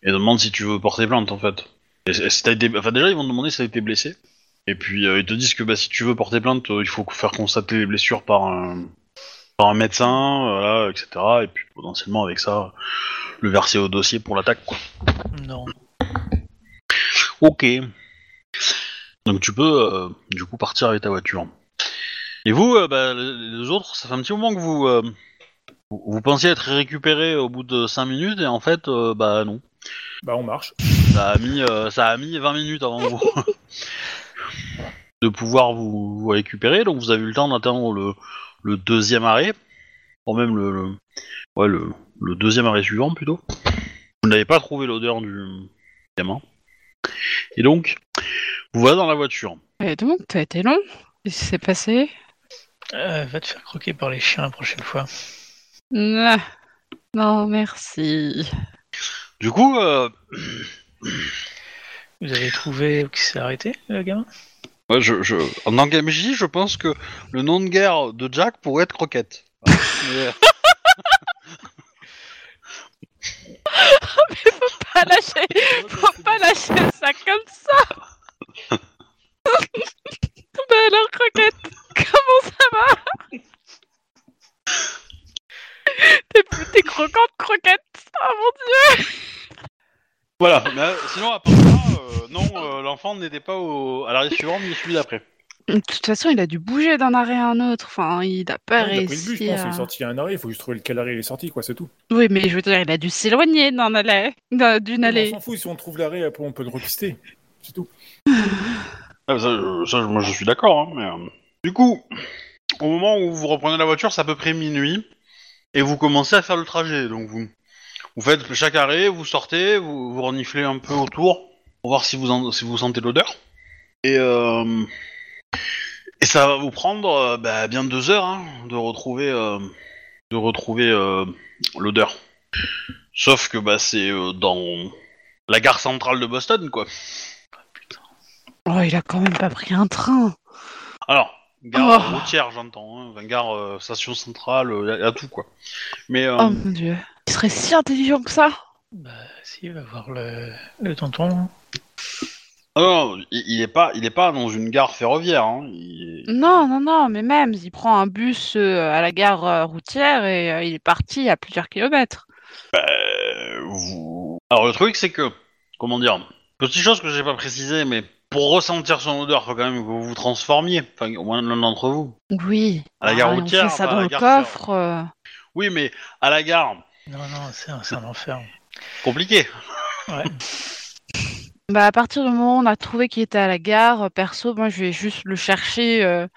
Et demandent si tu veux porter plainte en fait. Si t'as été... Enfin, déjà, ils vont te demander si t'as été blessé. Et puis euh, ils te disent que bah, si tu veux porter plainte, euh, il faut faire constater les blessures par un, voir un médecin, voilà, etc. Et puis potentiellement avec ça, le verser au dossier pour l'attaque. quoi. Non. Ok. Donc tu peux euh, du coup partir avec ta voiture. Et vous, euh, bah, les autres, ça fait un petit moment que vous euh, vous, vous pensiez être récupéré au bout de 5 minutes et en fait, euh, bah non. Bah, on marche. Ça a mis, euh, ça a mis 20 minutes avant vous de pouvoir vous, vous récupérer. Donc vous avez eu le temps d'atteindre le, le deuxième arrêt, ou même le, le- ouais, le, le deuxième arrêt suivant plutôt. Vous n'avez pas trouvé l'odeur du gamin. Et donc, vous voilà dans la voiture. Et donc, t'as été long Qu'est-ce qui s'est passé? Euh, va te faire croquer par les chiens la prochaine fois. Ah, Non, merci. Du coup, euh, Vous avez trouvé où il s'est arrêté, le gamin? Ouais, je, je, en je pense que le nom de guerre de Jack pourrait être Croquette. Voilà. Mais, euh, Pas lâcher, faut pas lâcher ça comme ça. bah alors, croquette, comment ça va? T'es t'es croquante, croquette? Oh mon dieu. Voilà, mais euh, sinon, à part ça, euh, non, euh, l'enfant n'était pas au... à l'arrêt suivant, ni celui d'après. De toute façon, il a dû bouger d'un arrêt à un autre. Enfin, il a pas Ouais, il a pris le bus, je réussi pense. Il est sorti à un arrêt, il faut juste trouver lequel arrêt il est sorti, quoi, c'est tout. Oui, mais je veux dire, il a dû s'éloigner d'un allée, d'un- d'une On allée. s'en fout, si on trouve l'arrêt, après on peut le repister. C'est tout. Ah, ça, moi je suis d'accord, hein, mais... euh, Du coup, au moment où vous reprenez la voiture, c'est à peu près minuit, et vous commencez à faire le trajet, donc vous... Vous faites chaque arrêt, vous sortez, vous, vous reniflez un peu autour, pour voir si vous, en- si vous sentez l'odeur. Et, euh, et ça va vous prendre euh, bah, bien deux heures hein, de retrouver, euh, de retrouver euh, l'odeur. Sauf que bah, c'est dans la gare centrale de Boston, quoi. Oh, il a quand même pas pris un train. Alors, gare Oh. routière, j'entends. Hein. Enfin, gare, euh, station centrale, il y, a tout, quoi. Mais, euh, Oh mon dieu. Il serait si intelligent que ça. Bah, si, va voir le, le tonton. ah non, il, il est pas, il est pas dans une gare ferroviaire. Hein. Il est- Non, non, non, mais même, il prend un bus euh, à la gare euh, routière et euh, il est parti à plusieurs kilomètres. Euh, vous- Alors le truc c'est que, comment dire, petite chose que j'ai pas précisé, mais pour ressentir son odeur, faut quand même que vous vous transformiez, enfin au moins l'un d'entre vous. Oui. À la gare Ah, routière, On fait ça à dans la le gare coffre. euh. Oui, mais à la gare, Non, non, c'est un, enfer. compliqué. Ouais. Bah, à partir du moment où on a trouvé qu'il était à la gare, euh, perso, moi, je vais juste le chercher euh,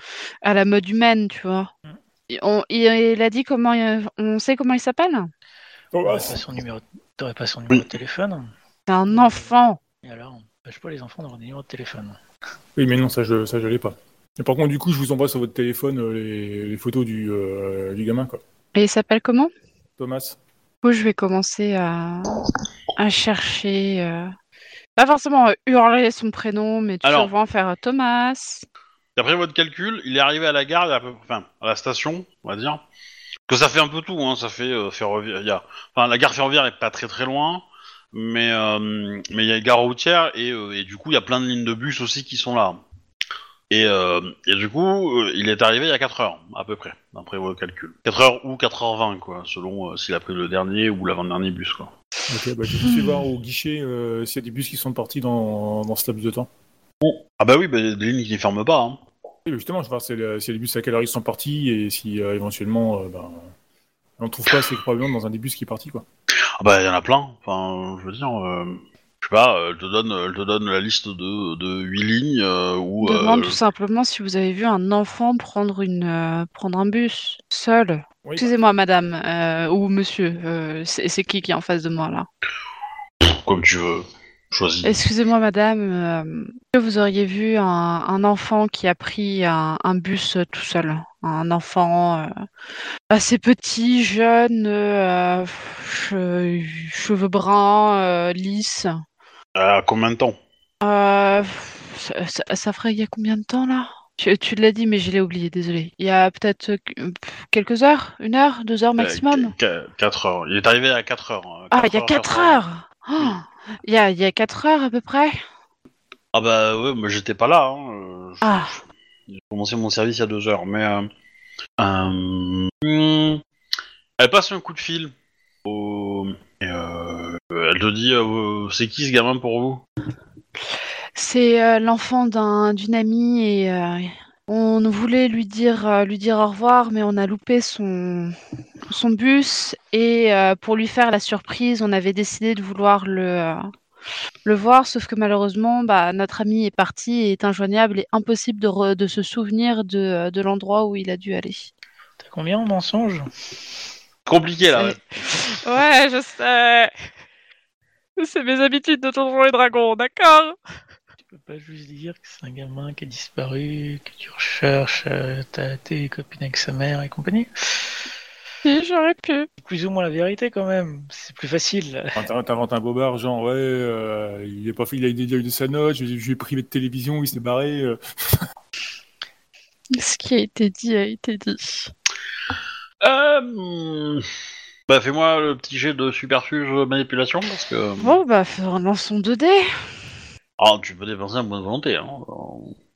à la mode humaine, tu vois. Mm. Et on- il, il a dit comment. il- on sait comment il s'appelle? Oh, T'aurais ah, pas son numéro, t'aurais pas son numéro de téléphone C'est un enfant. Et alors bah, Je sais pas les enfants d'avoir des numéros de téléphone. Oui, mais non, ça je, ça je l'ai pas. Mais par contre, du coup, je vous envoie sur votre téléphone euh, les, les photos du, euh, du gamin, quoi. Et il s'appelle comment? Thomas. Du coup, je vais commencer à, à chercher. euh, Pas forcément euh, hurler son prénom, mais tout Alors. simplement faire euh, Thomas. D'après votre calcul, il est arrivé à la gare, il y a à peu- enfin à la station, on va dire. Que ça fait un peu tout, hein. Ça fait euh, ferroviaire. il y a- Enfin, la gare ferroviaire est pas très très loin, mais euh, mais il y a une gare routière et, euh, et du coup il y a plein de lignes de bus aussi qui sont là. Et, euh, et du coup, euh, il est arrivé il y a 4 heures, à peu près, d'après vos calculs. 4 heures ou 4h20, quoi, selon euh, s'il a pris le dernier ou l'avant-dernier bus, quoi. Ok, bah, je vais voir au guichet euh, s'il y a des bus qui sont partis dans, dans ce laps de temps. Ah bah oui, bah, des lignes qui ne ferment pas, hein. Oui, justement, je vais voir s'il y a des bus à quelle heure ils sont partis et si éventuellement ben, on ne trouve pas, c'est probablement dans un des bus qui est parti, quoi. Ah bah il y en a plein. Enfin, je veux dire, euh, je sais pas, elle te donne, elle te donne la liste de de huit lignes euh, ou. Demande euh, tout simplement si vous avez vu un enfant prendre une euh, prendre un bus seul. Oui, Excusez-moi, madame euh, ou monsieur. euh, c'est qui qui est en face de moi là? Comme tu veux, choisis. Excusez-moi, madame. euh, est-ce que vous auriez vu un, un enfant qui a pris un, un bus tout seul? Un enfant euh, assez petit, jeune, euh, che- cheveux bruns, euh, lisses? À combien de temps Euh, ça, ça- ça ferait il y a combien de temps là tu, tu l'as dit, mais je l'ai oublié, désolé. Il y a peut-être euh, quelques heures Une heure Deux heures maximum Euh, 4 heures. Il est arrivé à 4 heures. Ah, quatre il y a 4 heures Oh, Il y a, il y a 4 heures à peu près Ah bah ouais, mais j'étais pas là. Hein. Ah, J'ai commencé mon service il y a 2 heures, mais. euh, elle passe un coup de fil. Au... et, elle te dit euh, c'est qui ce gamin pour vous? C'est euh, l'enfant d'un- d'une amie et euh, on voulait lui dire, euh, lui dire au revoir, mais on a loupé son, son bus et euh, pour lui faire la surprise, on avait décidé de vouloir le, euh, le voir, sauf que malheureusement, bah, notre ami est parti et est injoignable et impossible de, re- de se souvenir de, de l'endroit où il a dû aller. T'as combien en mensonges Compliqué là. C'est- Ouais, je sais. C'est mes habitudes de Donjons et Dragons, d'accord Tu peux pas juste dire que c'est un gamin qui a disparu, que tu recherches, euh, t'as tes copines avec sa mère et compagnie? Si, j'aurais pu. C'est plus ou moins la vérité quand même. C'est plus facile. Enfin, t'in- T'inventes un bobard, genre, ouais, euh, il est pas fait, il a eu il a eu de sa note, je, je lui ai privé de télévision, il s'est barré. euh. Ce qui a été dit a été dit. Euh, hmm, Bah fais-moi le petit jet de superfuge manipulation parce que. Bon, bah, lançons 2 dés. Ah, tu peux dépenser un bonne volonté. Hein.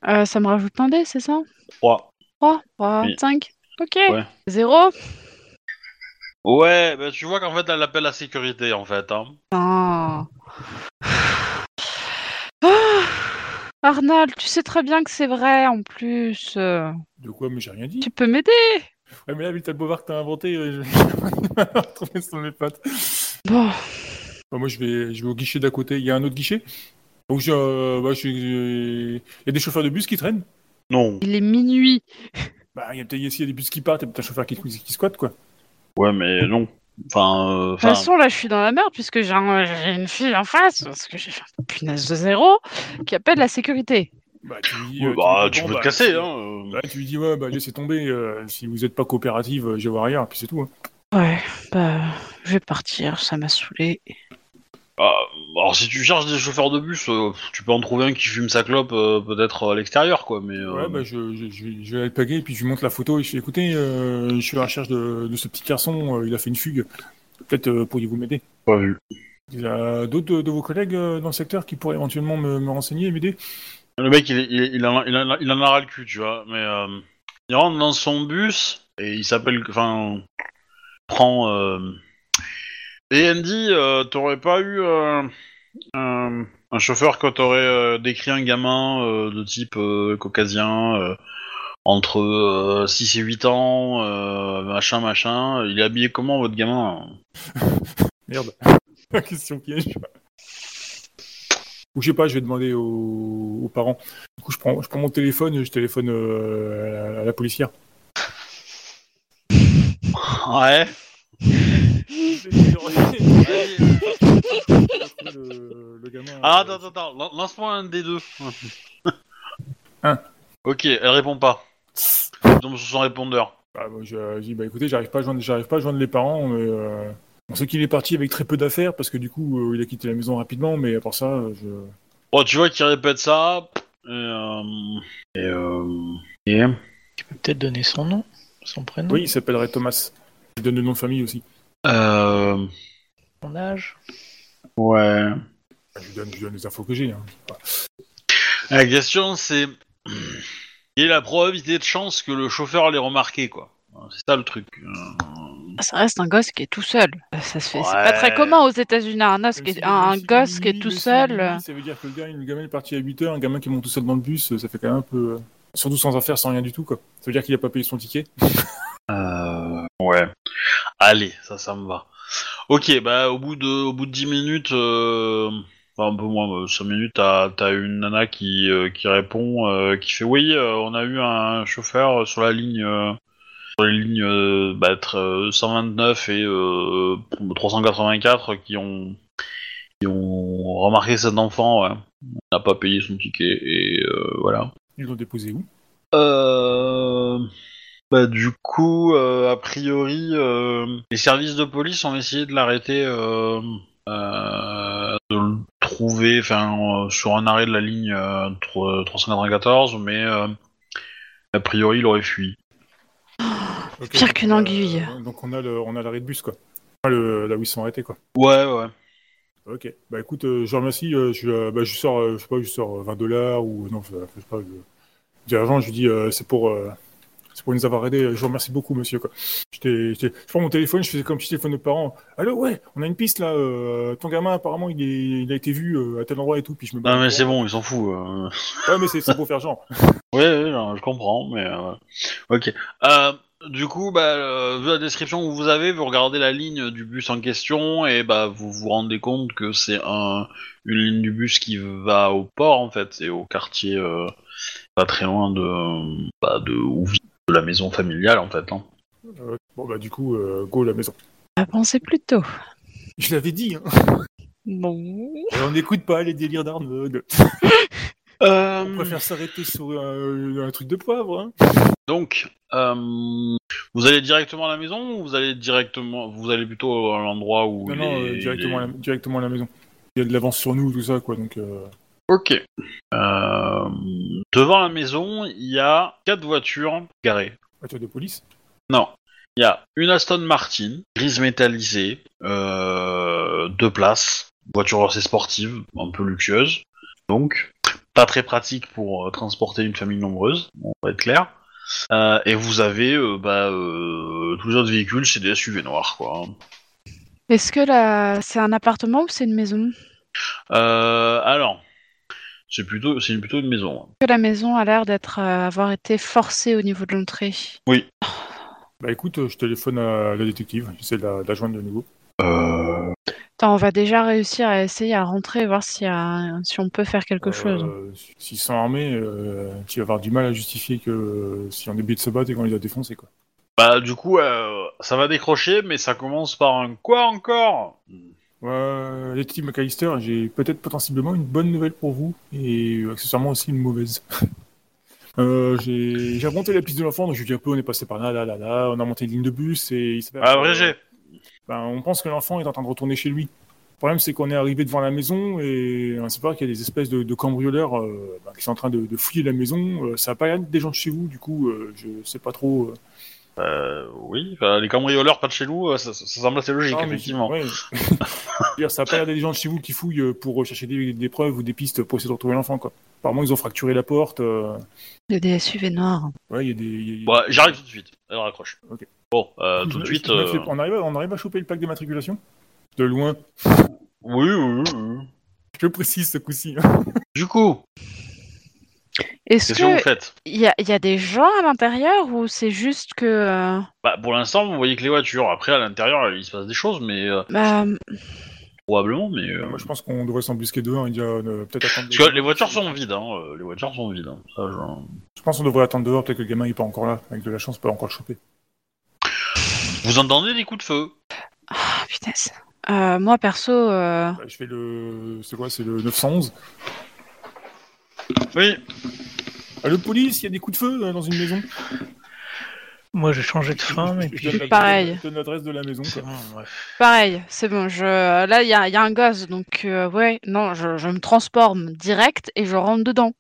Euh, ça me rajoute un dé, c'est ça? 3. 3, 3, Oui. 5. Ok. Ouais. 0. Ouais, bah tu vois qu'en fait elle appelle la sécurité en fait. Hein. Ah. Ah. Arnold, tu sais très bien que c'est vrai en plus. Euh, De quoi, mais j'ai rien dit. Tu peux m'aider? Ouais, mais là, vu le que t'as inventé, euh, je vais retrouver sur mes pattes. Bon, Bah, moi, je vais, je vais au guichet d'à côté. Il y a un autre guichet? Donc, je, euh, bah, je- il y a des chauffeurs de bus qui traînent? Non. il est minuit. Bah, il y a peut-être ici, il y a des bus qui partent, il y a peut-être un chauffeur qui, qui squatte, quoi. Ouais, mais non. Enfin, euh, De toute façon, là, je suis dans la merde puisque j'ai un- j'ai une fille en face, parce que j'ai fait un punaise de zéro, qui appelle la sécurité. Bah, tu lui dis, ouais, euh, bah, lui dis, tu peux bah, te casser, si- hein. Bah, tu lui dis, ouais, bah, laissez tomber, euh, si vous n'êtes pas coopérative, euh, je vois rien, puis c'est tout. hein. Ouais, bah, je vais partir, ça m'a saoulé. Ah, alors si tu cherches des chauffeurs de bus, euh, tu peux en trouver un qui fume sa clope euh, peut-être à l'extérieur, quoi. Mais euh, Ouais, bah, je, je, je, vais- je vais aller le paguer, puis je lui montre la photo, et je fais, écoutez, euh, je suis à la recherche de, de ce petit garçon, euh, il a fait une fugue. Peut-être euh, pourriez-vous m'aider? Pas vu. Il y a d'autres de, de vos collègues dans le secteur qui pourraient éventuellement me, me renseigner et m'aider? Le mec, il, en, a- il, en il en a ras le cul, tu vois. Mais euh, il rentre dans son bus et il s'appelle, enfin, prend. Euh, et Andy, euh, t'aurais pas eu euh, un, un chauffeur quand t'aurais euh, décrit un gamin euh, de type euh, caucasien euh, entre euh, 6 et 8 ans, euh, machin, machin. Il est habillé comment votre gamin? Merde. La question piège. Ou je sais pas, je vais demander aux, aux parents. Du coup, je prends, je prends mon téléphone, je téléphone euh, à, la, à la policière. Ouais. le, le gamin, Ah, euh, attends, attends, attends, lan- lance-moi un des deux. Un. Ok, elle répond pas. Tombe sur son répondeur. Bah, moi, je, je dis, bah écoutez, j'arrive pas, à joindre- j'arrive pas à joindre les parents, mais euh, on sait qu'il est parti avec très peu d'affaires parce que du coup, euh, il a quitté la maison rapidement, mais à part ça, euh, je. Bon, tu vois qu'il répète ça. Et, euh, et, euh, et- Tu peux peut-être donner son nom, son prénom, Oui, il s'appellerait Thomas. Je donne le nom de famille aussi. euh, son âge. ouais. Je lui donne, je lui donne les infos que j'ai. hein. La question c'est quelle est la probabilité de chance que le chauffeur l'ait remarqué, quoi. C'est ça le truc. Euh, Ça reste un gosse qui est tout seul. Ça se fait. C'est pas très commun aux États-Unis. Un, gosse qui est- un gosse qui est tout seul. minuit, Ça veut dire que le, gars, le gamin est parti à 8h, un gamin qui monte tout seul dans le bus, euh, ça fait quand même un peu. euh, Surtout sans affaires, sans rien du tout, quoi. Ça veut dire qu'il a pas payé son ticket. Euh, ouais. Allez, ça, ça me va. Ok, bah au bout de, au bout de 10 minutes, euh, enfin un peu moins, 5 minutes, t'as as une nana qui, euh, qui répond, euh, qui fait oui, euh, on a eu un chauffeur sur la ligne, euh, sur les lignes euh, bah, tr- euh, 129 et euh, 384 qui ont, qui ont remarqué cet enfant, ouais. N'a pas payé son ticket et euh, voilà. Ils l'ont déposé où? Euh... Bah du coup, euh, a priori, euh, les services de police ont essayé de l'arrêter, euh, euh, de le trouver, enfin, euh, sur un arrêt de la ligne euh, tro- 394, mais euh, a priori, il aurait fui. Ok, Pire donc, qu'une euh, anguille. donc on a le- on a l'arrêt de bus, quoi. Enfin, le, là où ils sont arrêtés, quoi. Ouais, ouais. Ok. Bah écoute, euh, je vous remercie. euh, je, euh, bah, je sors, euh, je sais pas, je sors euh, 20 dollars ou non, je, sais pas. Je, je dis à je lui dis, euh, c'est pour, euh, C'est pour nous avoir aidés. Je vous remercie beaucoup, monsieur. Quoi. J'étais, j'étais- je prends mon téléphone, je faisais comme petit téléphone de parents. Allô, ouais, on a une piste là. euh, ton gamin, apparemment, il, est, il a été vu euh, à tel endroit et tout. Puis je me Non mais c'est bon, ils s'en foutent. euh. Ouais, mais c'est, c'est pour faire genre. Ouais, ouais, non, je comprends, mais ok. Du coup, bah, vu la description que vous avez, vous regardez la ligne du bus en question et bah vous vous rendez compte que c'est un une ligne du bus qui va au port en fait, c'est au quartier pas très loin de bah, de où vit de la maison familiale en fait. Hein. Euh, bon, bah, du coup, euh, go la maison. À penser plus tôt. Je l'avais dit, hein. Bon. Et on n'écoute pas les délires d'Arnaud. Euh, On préfère s'arrêter sur un, un truc de poivre, hein. Donc, euh, vous allez directement à la maison ou vous allez directement, vous allez plutôt à l'endroit où Non, il non, est- directement, il est- à la, directement à la maison. Il y a de l'avance sur nous, tout ça, quoi. Donc, euh, Ok. Euh, devant la maison, il y a quatre voitures garées. voiture de police. Non. Il y a une Aston Martin, grise métallisée, euh, deux places, voiture assez sportive, un peu luxueuse. Donc, pas très pratique pour euh, transporter une famille nombreuse, on va être clair. Euh, et vous avez euh, bah, euh, tous les autres véhicules, c'est des SUV noirs, quoi. Est-ce que là, c'est un appartement ou c'est une maison? Euh, alors, c'est plutôt, c'est plutôt une maison. hein. Que la maison a l'air d'être euh, avoir été forcée au niveau de l'entrée Bah écoute, euh, je téléphone à la détective. J'essaie de la, de la joindre de nouveau. Euh, Attends, on va déjà réussir à essayer à rentrer et voir a un- si on peut faire quelque chose. Euh, S'ils sont armés, euh, tu vas avoir du mal à justifier que si on est obligé de se battre et qu'on les a défoncés, quoi. Bah du coup, euh, ça va décrocher, mais ça commence par un quoi encore? Ouais, détective McAllister, j'ai peut-être potentiellement une bonne nouvelle pour vous et euh, accessoirement aussi une mauvaise. Euh, j'ai remonté la piste de l'enfant, donc je lui dis un peu, on est passé par là, là, là, là, on a monté une ligne de bus et il Ah, vrai jet. ben, on pense que l'enfant est en train de retourner chez lui. Le problème, c'est qu'on est arrivé devant la maison et on sait pas qu'il y a des espèces de, de cambrioleurs euh, ben, qui sont en train de, de fouiller la maison. Euh, ça a pas l'air des gens de chez vous, du coup, euh, je sais pas trop. Euh, Euh, oui, bah, les cambrioleurs pas de chez nous, euh, ça, ça- ça semble assez logique, effectivement. ouais. Ça a pas l'air des gens de chez vous qui fouillent euh, pour chercher des, des preuves ou des pistes pour essayer de retrouver l'enfant, quoi. Apparemment, ils ont fracturé la porte. euh, Il y a des SUV noirs. Ouais, il y a des. il y a- Bon, j'arrive tout de suite, elle raccroche. Ok. Bon, euh, tout de suite... euh, On, arrive à, on arrive à choper le plaque d'immatriculation De loin. Oui, oui, oui. Je précise ce coup-ci. Du coup, Est-ce qu'est-ce que vous que faites? il y a, il y a des gens à l'intérieur ou c'est juste que euh, bah, Pour l'instant, vous voyez que les voitures. Après, à l'intérieur, il se passe des choses, mais... euh, bah, probablement, mais... euh, Moi, je pense qu'on devrait s'embusquer dehors et dire euh, peut-être attendre. Parce que les voitures sont vides, hein. euh, Les voitures sont vides. hein. Ça, je- Je pense qu'on devrait attendre dehors. Peut-être que le gamin il est pas encore là. Avec de la chance, on peut encore le choper. Vous entendez des coups de feu? Ah, putain. Euh, moi perso, euh, Bah, je fais le. C'est quoi? C'est le 911. Oui. Allô, police, il y a des coups de feu euh, dans une maison. Moi, j'ai changé de femme et Je puis Pareil. Je donne l'adresse de la maison. c'est quoi. bon, bref. pareil, c'est bon. Je là, il y a, il y a un gosse, donc euh, ouais, non, je, je me transforme direct et je rentre dedans,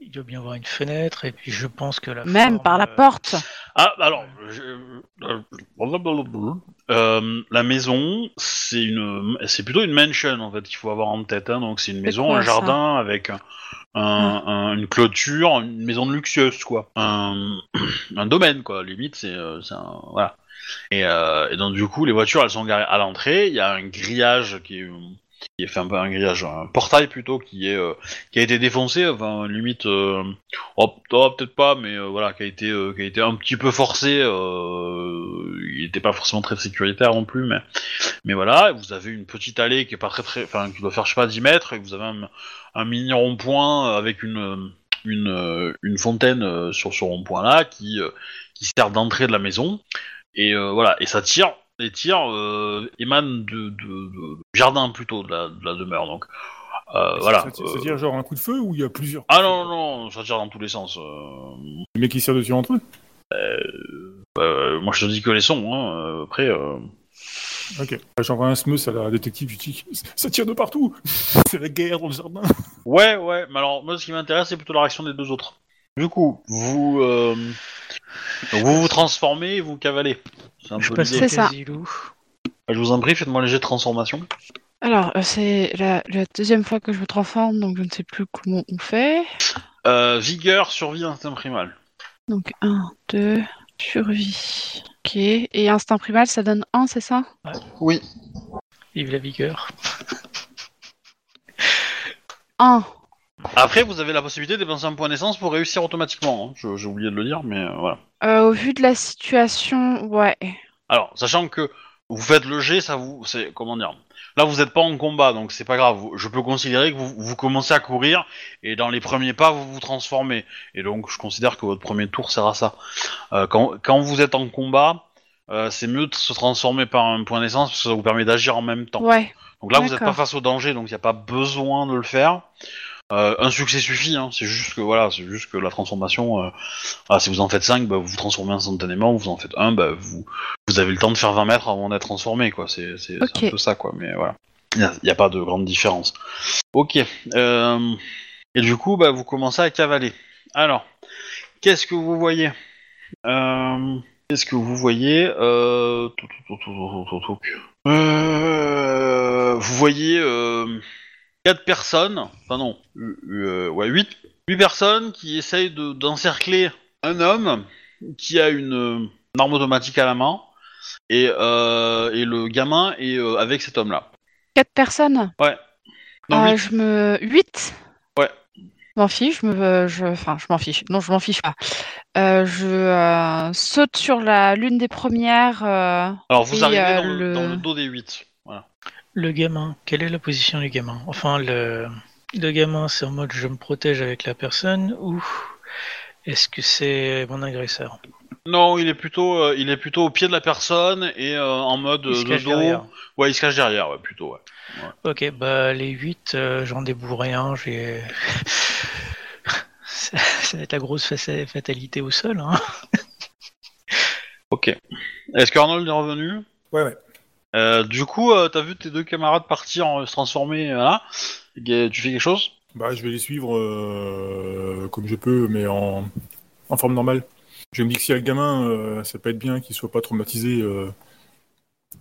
Il doit bien y avoir une fenêtre et puis je pense que la même forme, par la euh, porte. Ah, alors, je- euh. Euh, la maison, c'est une, c'est plutôt une mansion en fait qu'il faut avoir en tête. Hein. Donc c'est une maison, quoi, un ça? Ah. jardin avec un, un- un- une clôture, une maison de luxueuse quoi, un, un domaine quoi. Limite c'est, euh, voilà. Et, euh, et donc du coup les voitures elles sont garées à l'entrée. Il y a un grillage qui est qui est fait un peu un grillage, un portail plutôt qui est euh, qui a été défoncé, enfin limite, euh, oh, oh, peut-être pas, mais euh, voilà, qui a été euh, qui a été un petit peu forcé. euh, il n'était pas forcément très sécuritaire non plus, mais mais voilà. Vous avez une petite allée qui est pas très très, enfin qui doit faire je sais pas 10 mètres, et vous avez un, un mini rond-point avec une une euh, une fontaine euh, sur ce rond-point là qui euh, qui sert d'entrée de la maison. Et euh, voilà, et ça tire les tirs euh, émanent de, de, de- du jardin plutôt de la, de la demeure. Donc euh, voilà. Ça, tire- euh, ça tire genre un coup de feu ou il y a plusieurs Ah non, non, non, ça tire dans tous les sens. euh. Les mecs qui tirent dessus entre eux? Euh, moi je te dis que les sons, hein. euh, après. Euh, Ok. J'envoie un smeus à la détective, je dis ça tire de partout C'est la guerre dans le jardin Ouais, ouais, mais alors moi ce qui m'intéresse c'est plutôt la réaction des deux autres. Du coup, vous euh, vous, vous transformez et vous cavalez. C'est un Je peu l'idée. C'est ça. Casilou. Je vous en prie, faites-moi un léger de transformation. Alors, euh, c'est la, la deuxième fois que je me transforme, donc je ne sais plus comment on fait. Euh, vigueur, survie, instinct primal. Donc 1, 2, survie. Ok. Et instinct primal, ça donne 1, c'est ça? Oui. Vive la vigueur. 1. Après, vous avez la possibilité de dépenser un point d'essence pour réussir automatiquement. hein. Je- J'ai oublié de le dire, mais euh, voilà. Euh, au vu de la situation, ouais. Alors, sachant que vous faites le jet, ça vous, c'est comment dire Là, vous n'êtes pas en combat, donc c'est pas grave. Je peux considérer que vous, vous commencez à courir et dans les premiers pas, vous vous transformez. Et donc, je considère que votre premier tour sert à ça. Euh, quand, quand vous êtes en combat, euh, c'est mieux de se transformer par un point d'essence parce que ça vous permet d'agir en même temps. Ouais. Donc là, vous n'êtes pas face au danger, donc il n'y a pas besoin de le faire. Euh, un succès suffit, hein. c'est juste que voilà, c'est juste que la transformation, euh, ah, si vous en faites 5, bah, vous vous transformez instantanément, vous en faites un, bah, vous, vous avez le temps de faire 20 mètres avant d'être transformé, quoi. C'est c'est- c'est un peu ça, quoi. Mais voilà, il n'y a, pas de grande différence. Ok. Euh, et du coup, bah, vous commencez à cavaler. Alors, qu'est-ce que vous voyez? Qu'est-ce que vous voyez? Vous voyez quatre personnes, enfin non, euh, ouais, huit, huit personnes qui essayent de- d'encercler un homme qui a une, euh, une arme automatique à la main et, euh, et le gamin est euh, avec cet homme-là. 4 personnes? Non, Euh, huit. Je me. 8 Ouais. Je m'en fiche, je me. Je... Enfin, je m'en fiche. Non, je m'en fiche pas. Euh, je euh, saute sur la l'une des premières. euh, Alors vous et, arrivez euh, dans, le... le- dans le dos des huit. Le gamin, quelle est la position du gamin? Enfin, le, le gamin, c'est en mode je me protège avec la personne ou est-ce que c'est mon agresseur? Non, il est plutôt, euh, il est plutôt au pied de la personne et euh, en mode Il se euh, de cache dos. derrière. Ouais, il se cache derrière, ouais, plutôt. Ouais. Ok, bah les 8, j'en déboule rien, j'ai. ça, ça va être la grosse fa- fatalité au sol. Hein. Ok. Est-ce que Arnold est revenu? Ouais, ouais. Euh, du coup, euh, t'as vu tes deux camarades partir, euh, se transformer, voilà. Et Tu fais quelque chose? Bah, je vais les suivre euh, comme je peux, mais en, en forme normale. Je me dis que si y a le gamin, euh, ça peut être bien qu'il soit pas traumatisé. euh.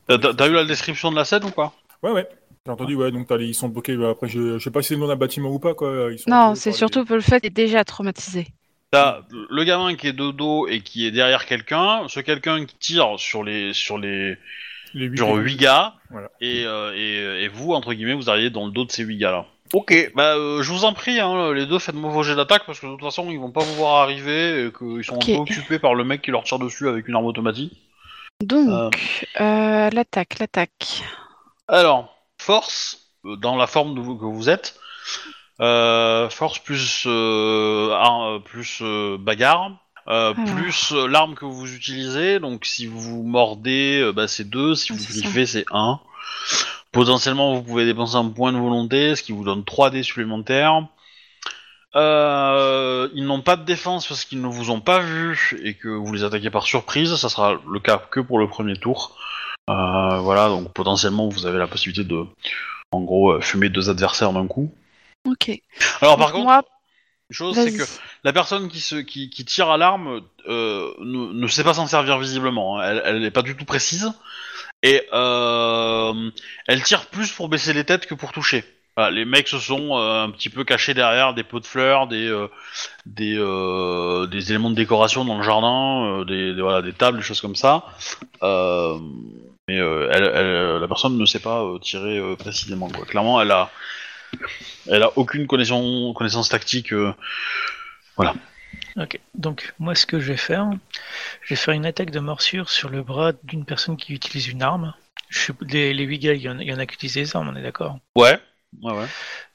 T'as- T'as t'as eu la description de la scène ou pas? Ouais, ouais. J'ai entendu, ouais. Donc t'as les- ils sont bloqués. bah, Après, je, je sais pas si c'est le nom d'un bâtiment ou pas, quoi. Ils sont Non, c'est par les- surtout pour le fait qu'il est déjà traumatisé. T'as le gamin qui est de dos et qui est derrière quelqu'un, ce quelqu'un qui tire sur les sur les les huit- sur huit gars, Voilà. et, euh, et, et vous entre guillemets vous arrivez dans le dos de ces huit gars là. Ok, bah euh, je vous en prie, hein, les deux faites-moi vos jets d'attaque parce que de toute façon ils vont pas vous voir arriver et qu'ils sont un peu occupés par le mec qui leur tire dessus avec une arme automatique. Donc, euh, l'attaque, l'attaque. Alors, force, euh, dans la forme de vous- que vous êtes, euh, force plus, euh, un, euh, plus euh, bagarre, euh, Alors. plus euh, l'arme que vous utilisez, donc si vous mordez, euh, bah, c'est 2, si Ah, vous griffez, c'est 1. Potentiellement, vous pouvez dépenser un point de volonté, ce qui vous donne 3 dés supplémentaires. Euh, ils n'ont pas de défense parce qu'ils ne vous ont pas vu et que vous les attaquez par surprise. Ça sera le cas que pour le premier tour. Euh, voilà, donc potentiellement vous avez la possibilité de, en gros, fumer deux adversaires d'un coup. Ok. Alors par Donc, contre, moi, chose, c'est que la personne qui, tire à l'arme euh, ne, sait pas s'en servir visiblement. hein. Elle, elle n'est pas du tout précise. Et euh, elle tire plus pour baisser les têtes que pour toucher. Les mecs se sont euh, un petit peu cachés derrière des pots de fleurs, des, des, éléments de décoration dans le jardin, des, tables, des choses comme ça. Mais la personne ne sait pas tirer précisément. Clairement, elle a, aucune connaissance, tactique. Ok, donc moi ce que je vais faire, je vais faire une attaque de morsure sur le bras d'une personne qui utilise une arme. Je suis, les, les 8 gars, il y en, il y en a qui utilisent des armes, on est d'accord? Ouais, ouais, ouais.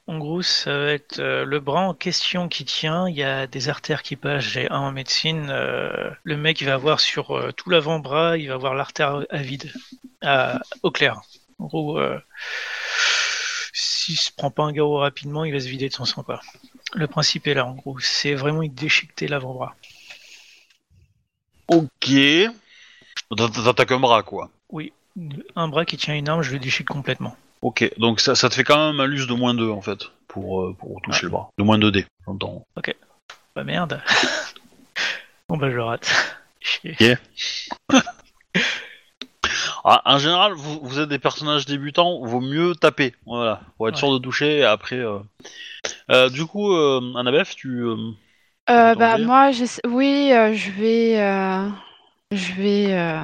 En gros, ça va être euh, le bras en question qui tient, il y a des artères qui passent, j'ai un en médecine, euh, le mec il va avoir sur euh, tout l'avant-bras, il va avoir l'artère à vide, à- au clair. En gros, euh, s'il se prend pas un garrot rapidement, il va se vider de son sang quoi. Le principe est là en gros, c'est vraiment il déchiqueter l'avant-bras. Ok. T'a- T'attaques un bras, quoi. Oui, un bras qui tient une arme, je le déchique complètement. Ok, donc ça, ça te fait quand même un malus de moins 2 en fait, pour, euh, pour toucher le bras. De moins 2 dés, j'entends. Bah merde. bon bah je rate. Chier. en général, vous, vous êtes des personnages débutants, vaut mieux taper, voilà, pour être Ouais. sûr de toucher et après. euh. Euh, du coup, euh, Annabeth, tu. euh, Euh, bah moi, oui, euh, je vais, euh, je vais, euh,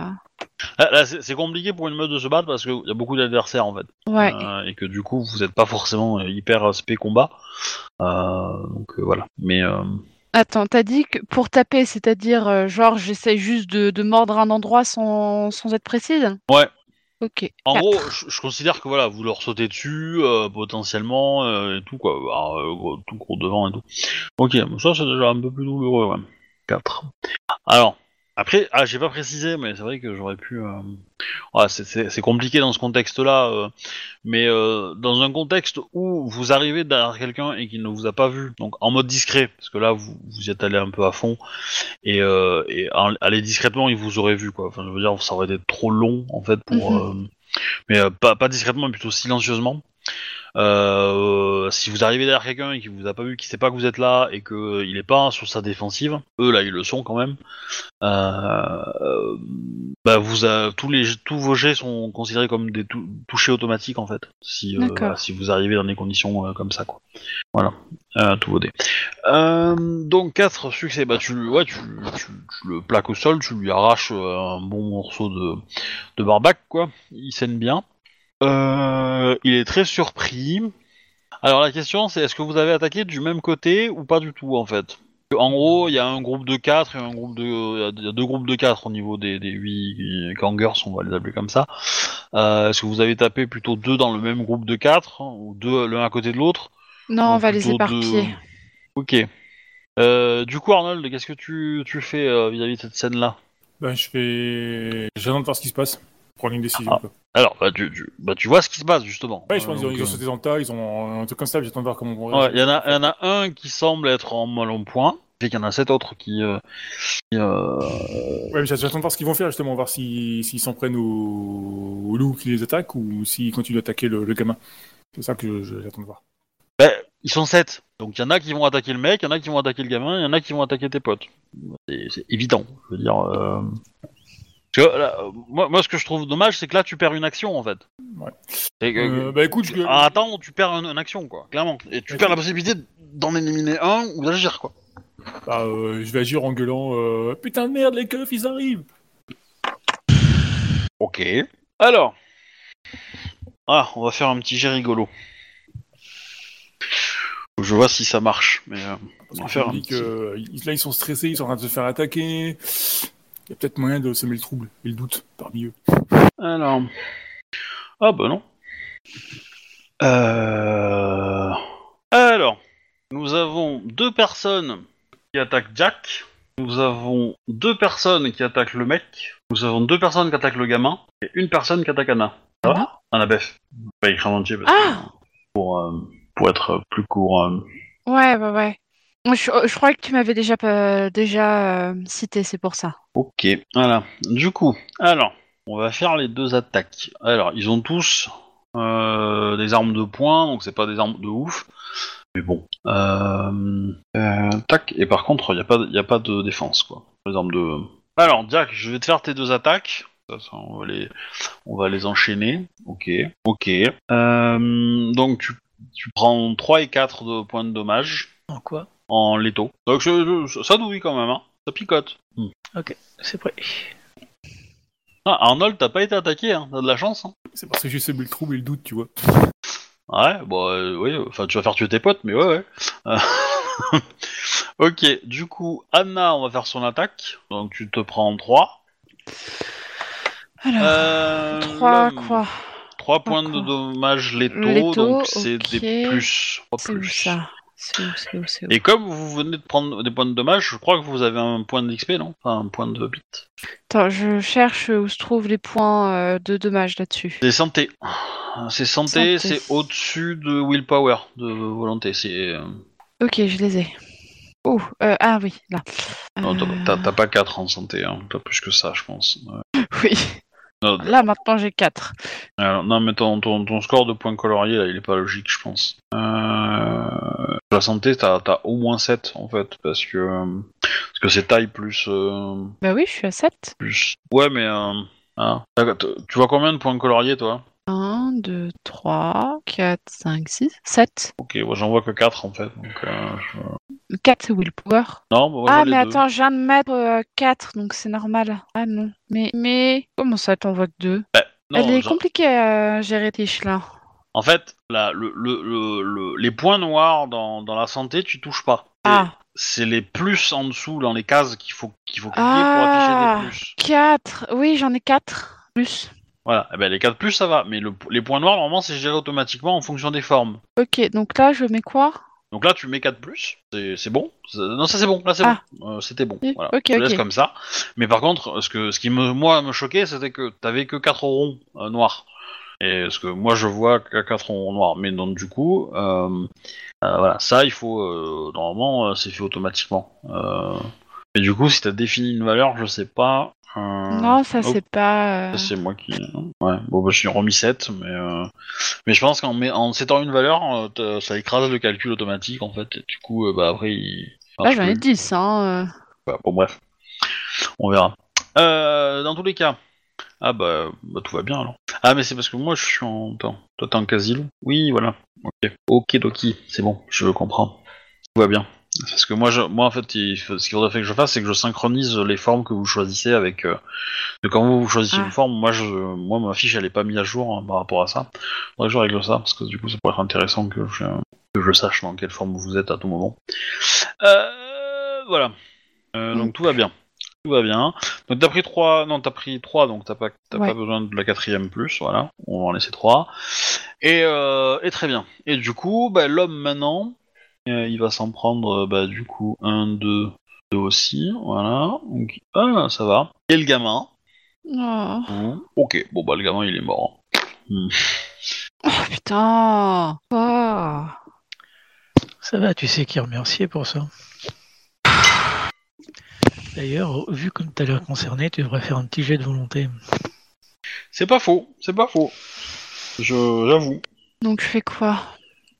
Là, là, c'est compliqué pour une meute de se battre parce qu'il y a beaucoup d'adversaires en fait. ouais. Euh, et que du coup, vous n'êtes pas forcément hyper spé combat. Euh, donc euh, voilà. Mais euh, Attends, t'as dit que pour taper, c'est-à-dire euh, genre j'essaye juste de, de mordre un endroit sans, sans être précise? Ouais. Ok. en Quatre. gros, je, je considère que voilà, vous leur sautez dessus euh, potentiellement euh, et tout quoi. Euh, gros- tout gros devant et tout. Ok, ça c'est déjà un peu plus douloureux. Ouais. 4. Alors. Après, ah, j'ai pas précisé, mais c'est vrai que j'aurais pu. euh, ouais, c'est- c'est compliqué dans ce contexte-là, euh, mais euh, dans un contexte où vous arrivez derrière quelqu'un et qu'il ne vous a pas vu, donc en mode discret, parce que là vous, vous y êtes allé un peu à fond, et, euh, et en- aller discrètement, il vous aurait vu, quoi. Enfin, je veux dire, ça aurait été trop long, en fait, pour. Mhm. euh, mais euh, pas, pas discrètement, mais plutôt silencieusement. Euh, si vous arrivez derrière quelqu'un et qu'il vous a pas vu, qu'il sait pas que vous êtes là et que euh, il est pas sur sa défensive, eux là ils le sont quand même. Euh, bah vous a- tous les tous vos jets sont considérés comme des tou- touchés automatiques en fait. Si euh, voilà, si vous arrivez dans des conditions comme ça quoi. Voilà, tous vos dés. Donc 4 succès, bah tu, ouais, tu, tu, tu le plaques au sol, tu lui arraches un bon morceau de, de barbac quoi. Il saigne bien. Euh, il est très surpris. Alors la question c'est est-ce que vous avez attaqué du même côté ou pas du tout en fait? En gros, il y a un groupe de 4 et un groupe de il y a deux groupes de 4 au niveau des, des 8 gangers, on va les appeler comme ça. Euh, est-ce que vous avez tapé plutôt deux dans le même groupe de 4 ou deux l'un à côté de l'autre? Non, on va les éparpiller. deux- Ok. Euh, du coup Arnold, qu'est-ce que tu, tu fais euh, vis-à-vis de cette scène là Ben, je fais. J'attends de voir ce qui se passe. Prendre une décision. Ah. quoi. Alors, bah tu, tu- bah, tu vois ce qui se passe justement. Ouais, je pense qu'ils ont, ils ont euh, sauté dans le tas, ils ont un truc comme ça, j'attends de voir comment on Ouais, il y, en a- y en a un qui semble être en mal en point, et qu'il y en a sept autres qui. euh, qui, euh, Ouais, mais j'attends de voir ce qu'ils vont faire justement, voir s'ils s'en prennent aux loups qui les attaquent ou s'ils continuent d'attaquer le, le gamin. C'est ça que j'attends de voir. ben, ils sont sept. Donc il y en a qui vont attaquer le mec, il y en a qui vont attaquer le gamin, il y en a qui vont attaquer tes potes. C'est c'est évident, je veux dire. euh, parce que, là, euh, moi, moi, ce que je trouve dommage, c'est que là, tu perds une action en fait. Ouais. Et que- Euh, bah écoute, je... Attends, tu perds une, une action, quoi, clairement. Et tu perds la possibilité d'en éliminer un ou d'agir, quoi. bah, euh, je vais agir en gueulant euh, Putain de merde, les keufs, ils arrivent Ok. Alors. Ah, on va faire un petit jet rigolo. Je vois si ça marche, mais euh, On va faire un petit- que euh, là, ils sont stressés, ils sont en train de se faire attaquer. Il y a peut-être moyen de semer le trouble et le doute parmi eux. alors. Ah bah non. Euh... Alors, nous avons deux personnes qui attaquent Jack. Nous avons deux personnes qui attaquent le mec. Nous avons deux personnes qui attaquent le gamin et une personne qui attaque Anna. Ça va Anna Beth. Pas écrit en entier parce que- Ah pour euh, pour être plus court. euh, Ouais, ouais, ouais. Je, je crois que tu m'avais déjà, pas- déjà euh, cité, c'est pour ça. Ok, voilà. Du coup, alors, on va faire les deux attaques. Alors, ils ont tous euh, des armes de poing, donc c'est pas des armes de ouf. Mais bon. Euh, euh, tac, et par contre, il n'y a, pas y a pas de défense, quoi. Les armes de... Alors, Jack, je vais te faire tes deux attaques. Ça, ça, on, va les, on va les enchaîner. Ok, ok. Euh, donc, tu, tu prends 3 et 4 de points de dommage En quoi? En létaux. Donc, je- je- ça douille quand même, hein. Ça picote. Hmm. C'est prêt. Ah, Arnold, t'as pas été attaqué, hein. T'as de la chance, hein. C'est parce que j'ai semé le trouble et le doute, tu vois. Ouais, bon, euh, oui, enfin, tu vas faire tuer tes potes, mais ouais, ouais. Euh, ok, du coup, Anna, on va faire son attaque. Donc, tu te prends 3. Alors, Euh, 3 l'homme, quoi 3 points de quoi dommages létaux, Létaux, donc c'est ok. des plus. trois C'est où plus. ça? C'est où, c'est où, c'est où Et comme vous venez de prendre des points de dommages, je crois que vous avez un point d'XP, non? Enfin, un point de bit. Attends, je cherche où se trouvent les points euh, de dommage là-dessus. C'est santé. C'est santé, Santé. c'est au-dessus de willpower, de volonté. C'est. euh, Ok, je les ai. Oh, euh, ah oui, là. Non, t'as- Euh, t'as t'as pas 4 en santé, hein. pas plus que ça, je pense. Ouais. Oui, Non, là maintenant j'ai 4. alors, non, mais ton, ton, ton score de points coloriés, là, il est pas logique, je pense. Euh... La santé, t'as as au moins 7, en fait, parce que euh, parce que c'est taille plus... euh, Bah oui, je suis à 7. plus... Ouais, mais... Ah. Tu vois combien de points coloriés, toi? 1, 2, 3, 4, 5, 6, 7. Ok, moi j'en vois que 4, en fait. Donc, euh, je- 4 c'est willpower. Non, bah, moi, ah, mais deux. attends, je viens de mettre 4, donc c'est normal. Ah non. Mais, mais, comment ça, t'en vois que 2 Non, Elle est genre- compliquée à gérer tes là. En fait, la- le, le- le- le- les points noirs dans, dans la santé, tu touches pas. Ah, C'est les plus en dessous dans les cases qu'il faut qu'il faut cliquer Ah. pour afficher des plus. 4. Oui, j'en ai 4. Plus. Voilà. Eh ben, les 4 plus, ça va. Mais le- les points noirs, normalement, c'est géré automatiquement en fonction des formes. Ok, donc là, je mets quoi? Donc là, tu mets 4 plus, c'est bon. Non, ça c'est bon, là c'est Ah. bon. Euh, C'était bon. Voilà. ok, Je te laisse ok. comme ça. Mais par contre, ce, que, ce qui me, moi me choquait, c'était que t'avais que 4 ronds euh, noirs. Et ce que moi je vois que 4 ronds noirs. Mais donc du coup, euh, voilà, ça il faut. normalement, c'est fait automatiquement. Et du coup, si t'as défini une valeur, je sais pas. Euh, Non, ça, oh, c'est pas. euh, ça, c'est moi qui. Ouais, bon, bah, je suis remis 7, mais. euh, Mais je pense qu'en met... en setant une valeur, euh, ça écrase le calcul automatique, en fait. Et du coup, euh, bah, après, il. Marche j'en ai plus. 10, hein. euh. Bon, bref. On verra. Euh, dans tous les cas. Ah, bah, bah, tout va bien alors. Ah, mais c'est parce que moi, je suis en. Attends, toi, t'es en quasi Oui, voilà. Ok. Ok, Doki, c'est bon, je comprends. Tout va bien. Parce que moi, je, moi en fait, il ce qu'il faudrait que je fasse, c'est que je synchronise les formes que vous choisissez avec. Euh, de quand vous, vous choisissez Ah. une forme, moi, je, moi, ma fiche, elle est pas mise à jour hein, par rapport à ça. Faudrait que je règle ça, parce que du coup, ça pourrait être intéressant que je, que je sache dans quelle forme vous êtes à tout moment. Euh, voilà. Euh, donc tout va bien. Tout va bien. Donc t'as pris 3, non t'as pris 3, donc t'as pas, Ouais. pas besoin de la quatrième plus, voilà. On va en laisser 3. Et, euh, et très bien. Et du coup, bah, l'homme maintenant, il va s'en prendre, euh, bah, du coup, 1, 2, 2 aussi, voilà. Donc, ah, ça va. Et le gamin. Oh. Hum, Ok, bon bah le gamin il est mort. Hum. Oh, putain. Oh. Ça va, tu sais qui remercier pour ça. D'ailleurs, vu comme tu as l'air concerné, tu devrais faire un petit jet de volonté. C'est pas faux, c'est pas faux. Je, j'avoue. Donc, je fais quoi?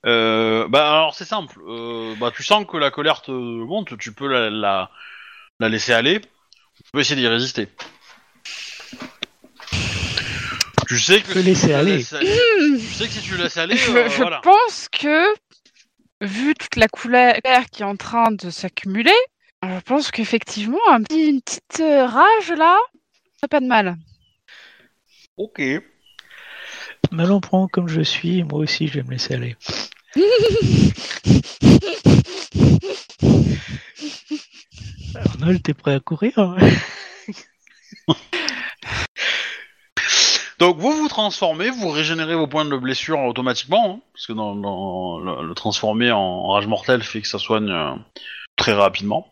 Euh, bah alors c'est simple. Euh, bah tu sens que la colère te monte, tu peux la, la, la laisser aller. Tu peux essayer d'y résister. Tu sais que peux si laisser tu la aller. laisses aller- tu sais que si tu laisses aller, Je, euh, je voilà. pense que, vu toute la couleur qui est en train de s'accumuler, je pense qu'effectivement, un petit, une petite euh, rage là, ça pas de mal. Ok. Mal en prend comme je suis, moi aussi je vais me laisser aller. Arnold, t'es prêt à courir hein Donc vous vous transformez, vous régénérez vos points de blessure automatiquement, hein, parce que dans, le, transformer en rage mortelle fait que ça soigne euh, très rapidement.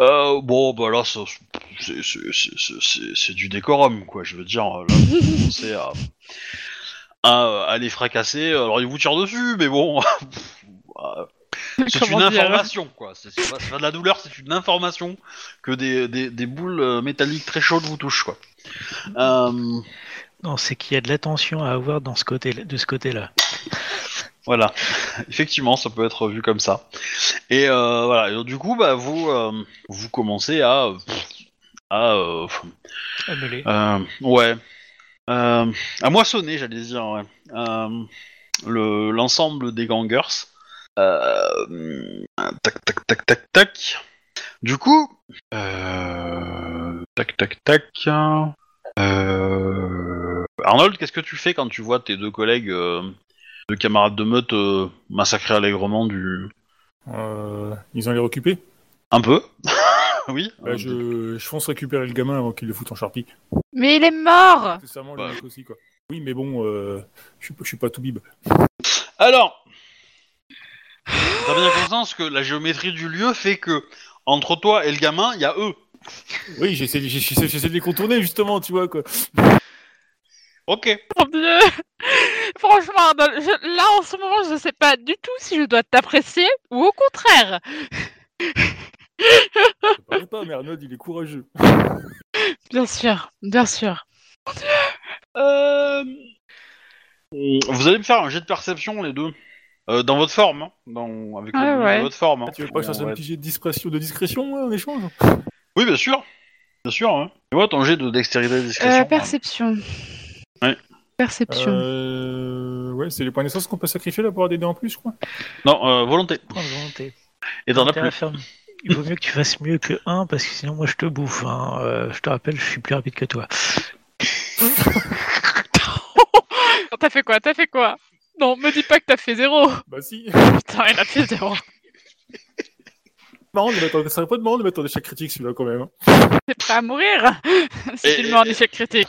Euh, bon, bah là, c'est du décorum, quoi. Je veux dire, là, vous commencez à, à, à les fracasser. Alors ils vous tirent dessus, mais bon, c'est une information, quoi. C'est c'est pas, c'est pas de la douleur, c'est une information que des, des, des boules euh, métalliques très chaudes vous touchent, quoi. Euh, Non, c'est qu'il y a de l'attention à avoir dans ce côté de ce côté-là. Voilà, effectivement, ça peut être vu comme ça. Et euh, voilà, et donc, du coup, bah, vous, euh, vous commencez à, à, euh, À meuler. euh, ouais, à moissonner, j'allais dire, ouais. Euh, le l'ensemble des gangers. Euh, tac, tac, tac, tac, tac. Du coup, euh, tac, tac, tac. Euh, Arnold, qu'est-ce que tu fais quand tu vois tes deux collègues, euh, deux camarades de meute euh, massacrer allègrement du, Euh, ils ont les récupérer un peu, oui. Bah, je, je fonce récupérer le gamin avant qu'il le foute en charpie. Mais il est mort C'est ça, moi, Ouais. le mec aussi, quoi. Oui, mais bon, euh, je suis pas- je suis pas tout bib. Alors, t'as bien conscience que la géométrie du lieu fait que entre toi et le gamin, il y a eux. Oui, j'essaie j'ai- j'essaie j'essaie de les contourner, justement, tu vois, quoi. Ok. Mon dieu Franchement, je- là en ce moment, je sais pas du tout si je dois t'apprécier ou au contraire. Ça paraît pas, mais Arnaud, il est courageux. Bien sûr, bien sûr. Euh... Vous allez me faire un jet de perception les deux. Euh, dans votre forme, hein, dans... avec Ah ouais. votre forme. hein. Ah, tu veux pas que je fasse un petit jet de discrétion, de discrétion ouais, en échange? Oui, bien sûr. Bien sûr. Hein. Et moi, ton jet de dextérité et de discrétion. Euh, hein. perception. Ouais. Perception. Euh... Ouais, c'est les points d'essence qu'on peut sacrifier là pour avoir des dés en plus, je crois? Non, euh, volonté. Et t'en as plus. Il vaut mieux que tu fasses mieux que 1 parce que sinon moi je te bouffe. hein. Euh, je te rappelle, je suis plus rapide que toi. T'as fait quoi? T'as fait quoi? Non, me dis pas que t'as fait zéro. Bah si. Putain, il a fait zéro. marrant de mettre, ça serait pas de marrant de mettre en échec critique celui-là quand même. hein. T'es prêt à mourir Si Et- tu le mets en échec critique.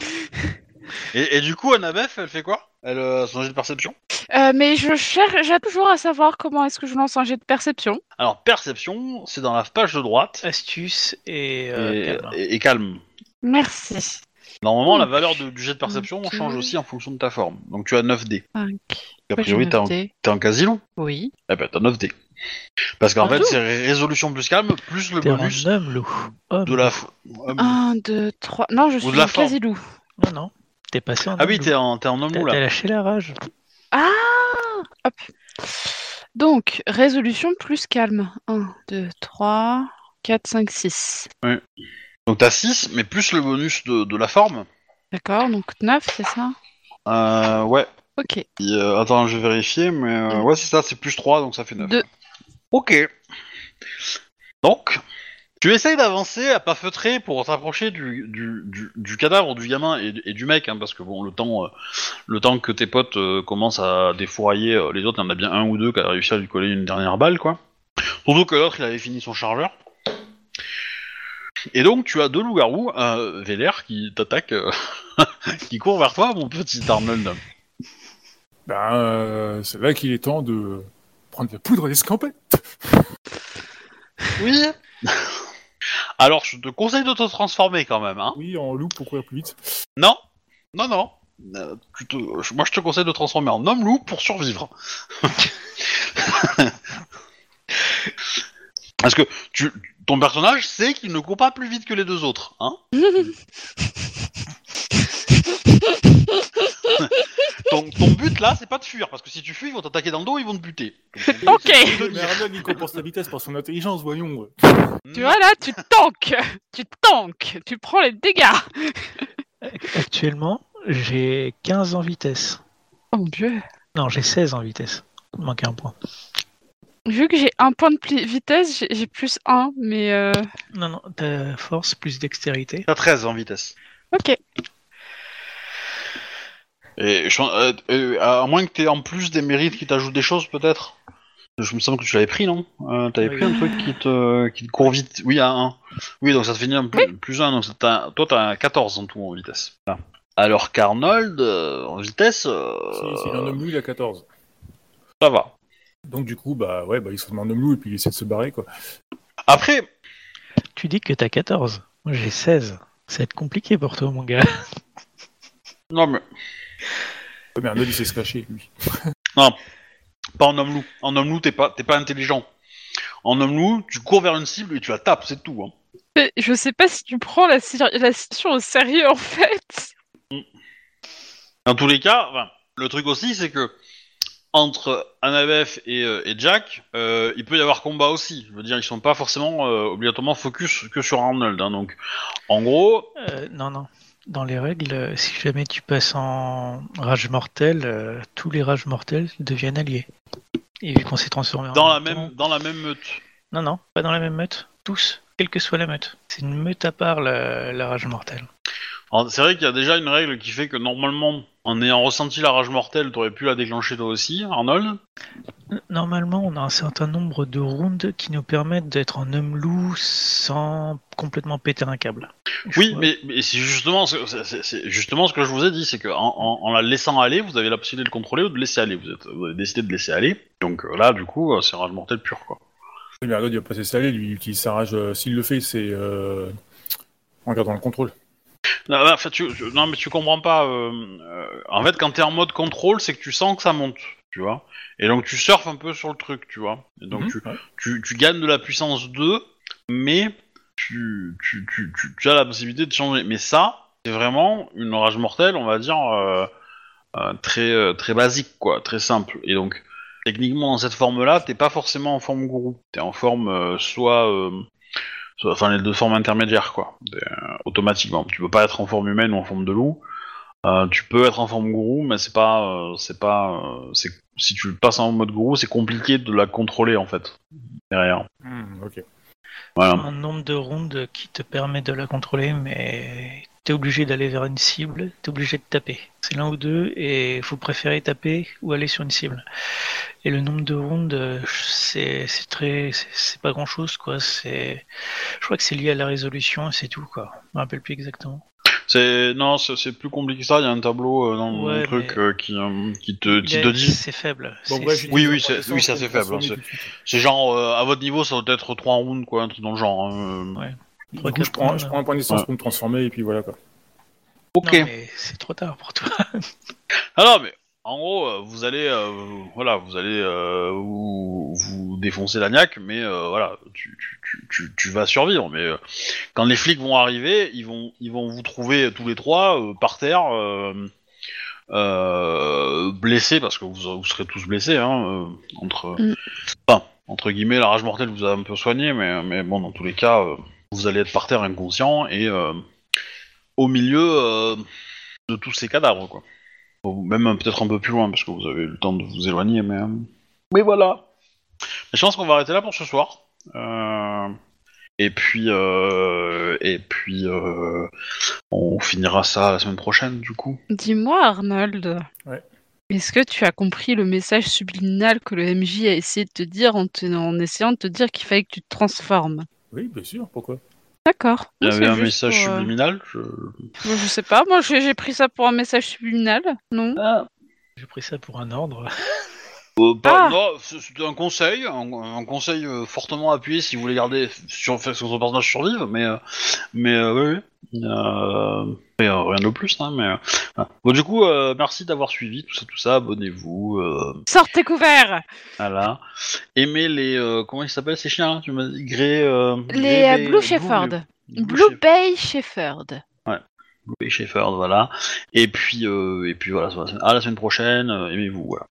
Et, et du coup, Annabeth, elle fait quoi? Elle euh, son jet de perception? Euh, mais je cherche, j'ai toujours à savoir comment est-ce que je lance un jet de perception. Alors, perception, c'est dans la page de droite. Astuce et, euh, et, calme. et- et calme. Merci. Normalement, la valeur de- du jet de perception change aussi en fonction de ta forme. Donc tu as 9D. 5. A priori, t'es en, t'es en quasi-long. Oui. Eh ben, t'as 9D. Parce qu'en En fait, c'est ré- résolution plus calme, plus le bonus un homme loup. Homme de la... loup. f- euh, 1, 2, 3. Non, je suis de la quasi-loup. Non, non. T'es passé en Ah oui, t'es en, t'es en homme T'as loup, t'as là. lâché la rage. Ah Hop. Donc, résolution plus calme. 1, 2, 3, 4, 5, 6. Donc t'as 6, mais plus le bonus de, de la forme. D'accord, donc 9, c'est ça? Euh, ouais. Ok. Et, euh, attends, je vais vérifier, mais euh, Mm. ouais, c'est ça, c'est plus 3, donc ça fait 9. Deux. Ok. Donc, tu essayes d'avancer à pas feutrer pour t'approcher du, du, du, du cadavre du gamin et, et du mec, hein, parce que bon, le temps, euh, le temps que tes potes euh, commencent à défourailler euh, les autres, il y en a bien un ou deux qui a réussi à lui coller une dernière balle, quoi. Surtout que l'autre, il avait fini son chargeur. Et donc, tu as deux loups-garous, euh, Véler, qui t'attaquent, euh, qui courent vers toi, mon petit Arnold. Ben, euh, c'est là qu'il est temps de prendre de la poudre d'escampette. Oui. Alors, je te conseille de te transformer quand même, hein. Oui, en loup pour courir plus vite. Non, non, non. Euh, tu te- Moi, je te conseille de te transformer en homme loup pour survivre. Parce que tu, ton personnage sait qu'il ne court pas plus vite que les deux autres, hein. ton, ton but là, c'est pas de fuir, parce que si tu fuis, ils vont t'attaquer dans le dos, ils vont te buter. Ok. Mais Arnold, il compense la vitesse par son intelligence, voyons. Tu vois là, tu tankes. Tu tankes. Tu prends les dégâts. Actuellement, j'ai 15 en vitesse. Oh mon dieu. Non, j'ai 16 en vitesse. Il manque un point. Vu que j'ai un point de pli- vitesse, j'ai- j'ai plus 1, mais euh... Non, non, t'as force plus dextérité. T'as 13 en vitesse. Ok. Et je- euh, euh, à moins que t'aies en plus des mérites qui t'ajoutent des choses, peut-être. Je me semble que tu l'avais pris, non? Euh, T'avais Oui. pris un truc qui te, qui te court vite. Oui, à 1. Oui, donc ça te finit un plus, plus 1. Donc t'a- toi, t'as 14 en tout en vitesse. Alors qu'Arnold, euh, en vitesse, euh, Si, si, un homme loup, il a 14. ça va. Donc, du coup, bah ouais, bah, il se met en homme loup et puis il essaie de se barrer, quoi. Après, Tu dis que t'as 14. Moi, j'ai 16. Ça va être compliqué pour toi, mon gars. non mais, Mais Arnold, il sait se cacher, lui. pas en homme loup. En homme loup, t'es pas, t'es pas intelligent. En homme loup, tu cours vers une cible et tu la tapes, c'est tout. Hein. Mais Je sais pas si tu prends la, la situation au sérieux en fait. Dans tous les cas, enfin, le truc aussi, c'est que entre Annabeth et, euh, et Jack, euh, il peut y avoir combat aussi. Je veux dire, ils sont pas forcément euh, obligatoirement focus que sur Arnold. hein. donc, en gros, Euh, non, non. Dans les règles, euh, si jamais tu passes en rage mortelle, euh, tous les rages mortels deviennent alliés. Et vu qu'on s'est transformé en dans la même temps- dans la même meute. Non, non, pas dans la même meute. Tous, quelle que soit la meute. C'est une meute à part, la, la rage mortelle. C'est vrai qu'il y a déjà une règle qui fait que normalement, en ayant ressenti la rage mortelle, t'aurais pu la déclencher toi aussi, Arnold. Normalement, on a un certain nombre de rounds qui nous permettent d'être en homme loup sans complètement péter un câble. Oui, mais, mais c'est justement, ce- c'est- c'est c'est justement ce que je vous ai dit, c'est qu'en en, en la laissant aller, vous avez la possibilité de le contrôler ou de laisser aller. Vous, êtes, vous avez décidé de laisser aller. Donc euh, là, du coup, euh, c'est rage mortelle pur, quoi. Oui, Mais Arnold, il va pas se laisser aller, lui, il utilise sa rage. euh, S'il le fait, c'est euh, en gardant le contrôle. Non, non, en fait, tu, tu- non, mais tu comprends pas. euh, euh, en fait, quand t'es en mode contrôle, c'est que tu sens que ça monte, tu vois. Et donc tu surfes un peu sur le truc, tu vois. Et donc Mhm, tu, ouais. tu, tu gagnes de la puissance 2, mais tu, tu, tu, tu, tu as la possibilité de changer. Mais ça, c'est vraiment une rage mortelle, on va dire, euh, euh, très, euh, très basique, quoi, très simple. Et donc, techniquement, dans cette forme-là, t'es pas forcément en forme gourou. T'es en forme euh, soit, euh, soit- Enfin, les deux formes intermédiaires, quoi. Euh, automatiquement. Tu peux pas être en forme humaine ou en forme de loup. Euh, tu peux être en forme gourou, mais c'est pas, euh, c'est pas, euh, c'est, si tu le passes en mode gourou, c'est compliqué de la contrôler en fait. Derrière. Hmm, ok. Voilà. Un nombre de rondes qui te permet de la contrôler, mais t'es obligé d'aller vers une cible, t'es obligé de taper. C'est l'un ou deux, et vous préférez taper ou aller sur une cible. Et le nombre de rondes, euh, c'est c'est très, c'est- c'est pas grand chose quoi. C'est, je crois que c'est lié à la résolution, et c'est tout quoi. Je me rappelle plus exactement. C'est non, c'est c'est plus compliqué que ça. Il y a un tableau euh, dans le Ouais, truc euh, qui, euh, qui te, qui Il te dit. C'est faible. Bon, C'est- bref, c'est- Oui, oui, c'est- reconnaissance oui, ça, pour c'est me faible, transformer c'est- genre euh, à votre niveau, ça doit être 3 rounds quoi, un truc dans le genre. hein, euh. Ouais. Du Trois, coup, je prends, points, je prends un point d'essence Ouais. pour me transformer et puis voilà quoi. Ok. C'est trop tard pour toi. Ah non, mais en gros, euh, vous allez, euh, voilà, vous allez euh, vous, vous défoncer la niaque, mais euh, voilà, tu, tu, tu, tu, tu vas survivre. Mais euh, quand les flics vont arriver, ils vont, ils vont vous trouver tous les trois euh, par terre, euh, euh, blessés parce que vous, vous serez tous blessés, hein, euh, entre, Mm. enfin, entre guillemets, la rage mortelle vous a un peu soigné, mais, mais bon, dans tous les cas, euh, vous allez être par terre inconscient et euh, au milieu euh, de tous ces cadavres, quoi. Ou même euh, peut-être un peu plus loin parce que vous avez eu le temps de vous éloigner, mais. Mais voilà. Je pense qu'on va arrêter là pour ce soir. Euh, Et puis, euh... et puis, euh... on finira ça la semaine prochaine, du coup. Dis-moi, Arnold. Ouais. Est-ce que tu as compris le message subliminal que le MJ a essayé de te dire en, te- en essayant de te dire qu'il fallait que tu te transformes? Oui, bien sûr, pourquoi? D'accord. Il y Non, avait un message pour, euh, subliminal. Je... Je sais pas, moi j'ai j'ai pris ça pour un message subliminal. Non J'ai pris ça pour un ordre. Euh, pas- Ah. non, c'est un conseil, un, un conseil euh, fortement appuyé si vous voulez garder sur faire que votre personnage survive, mais euh, mais euh, oui, rien de plus, hein, mais bon du coup merci d'avoir suivi tout ça, tout ça, abonnez-vous, Sors tes couverts voilà, aimez les comment ils s'appellent ces chiens, tu m'as dit euh, Les Blue Shepherd. Blue. Bay Shepherd. Blue Bay Shepherd, voilà, et puis euh, et puis voilà, à la semaine prochaine, aimez-vous, voilà.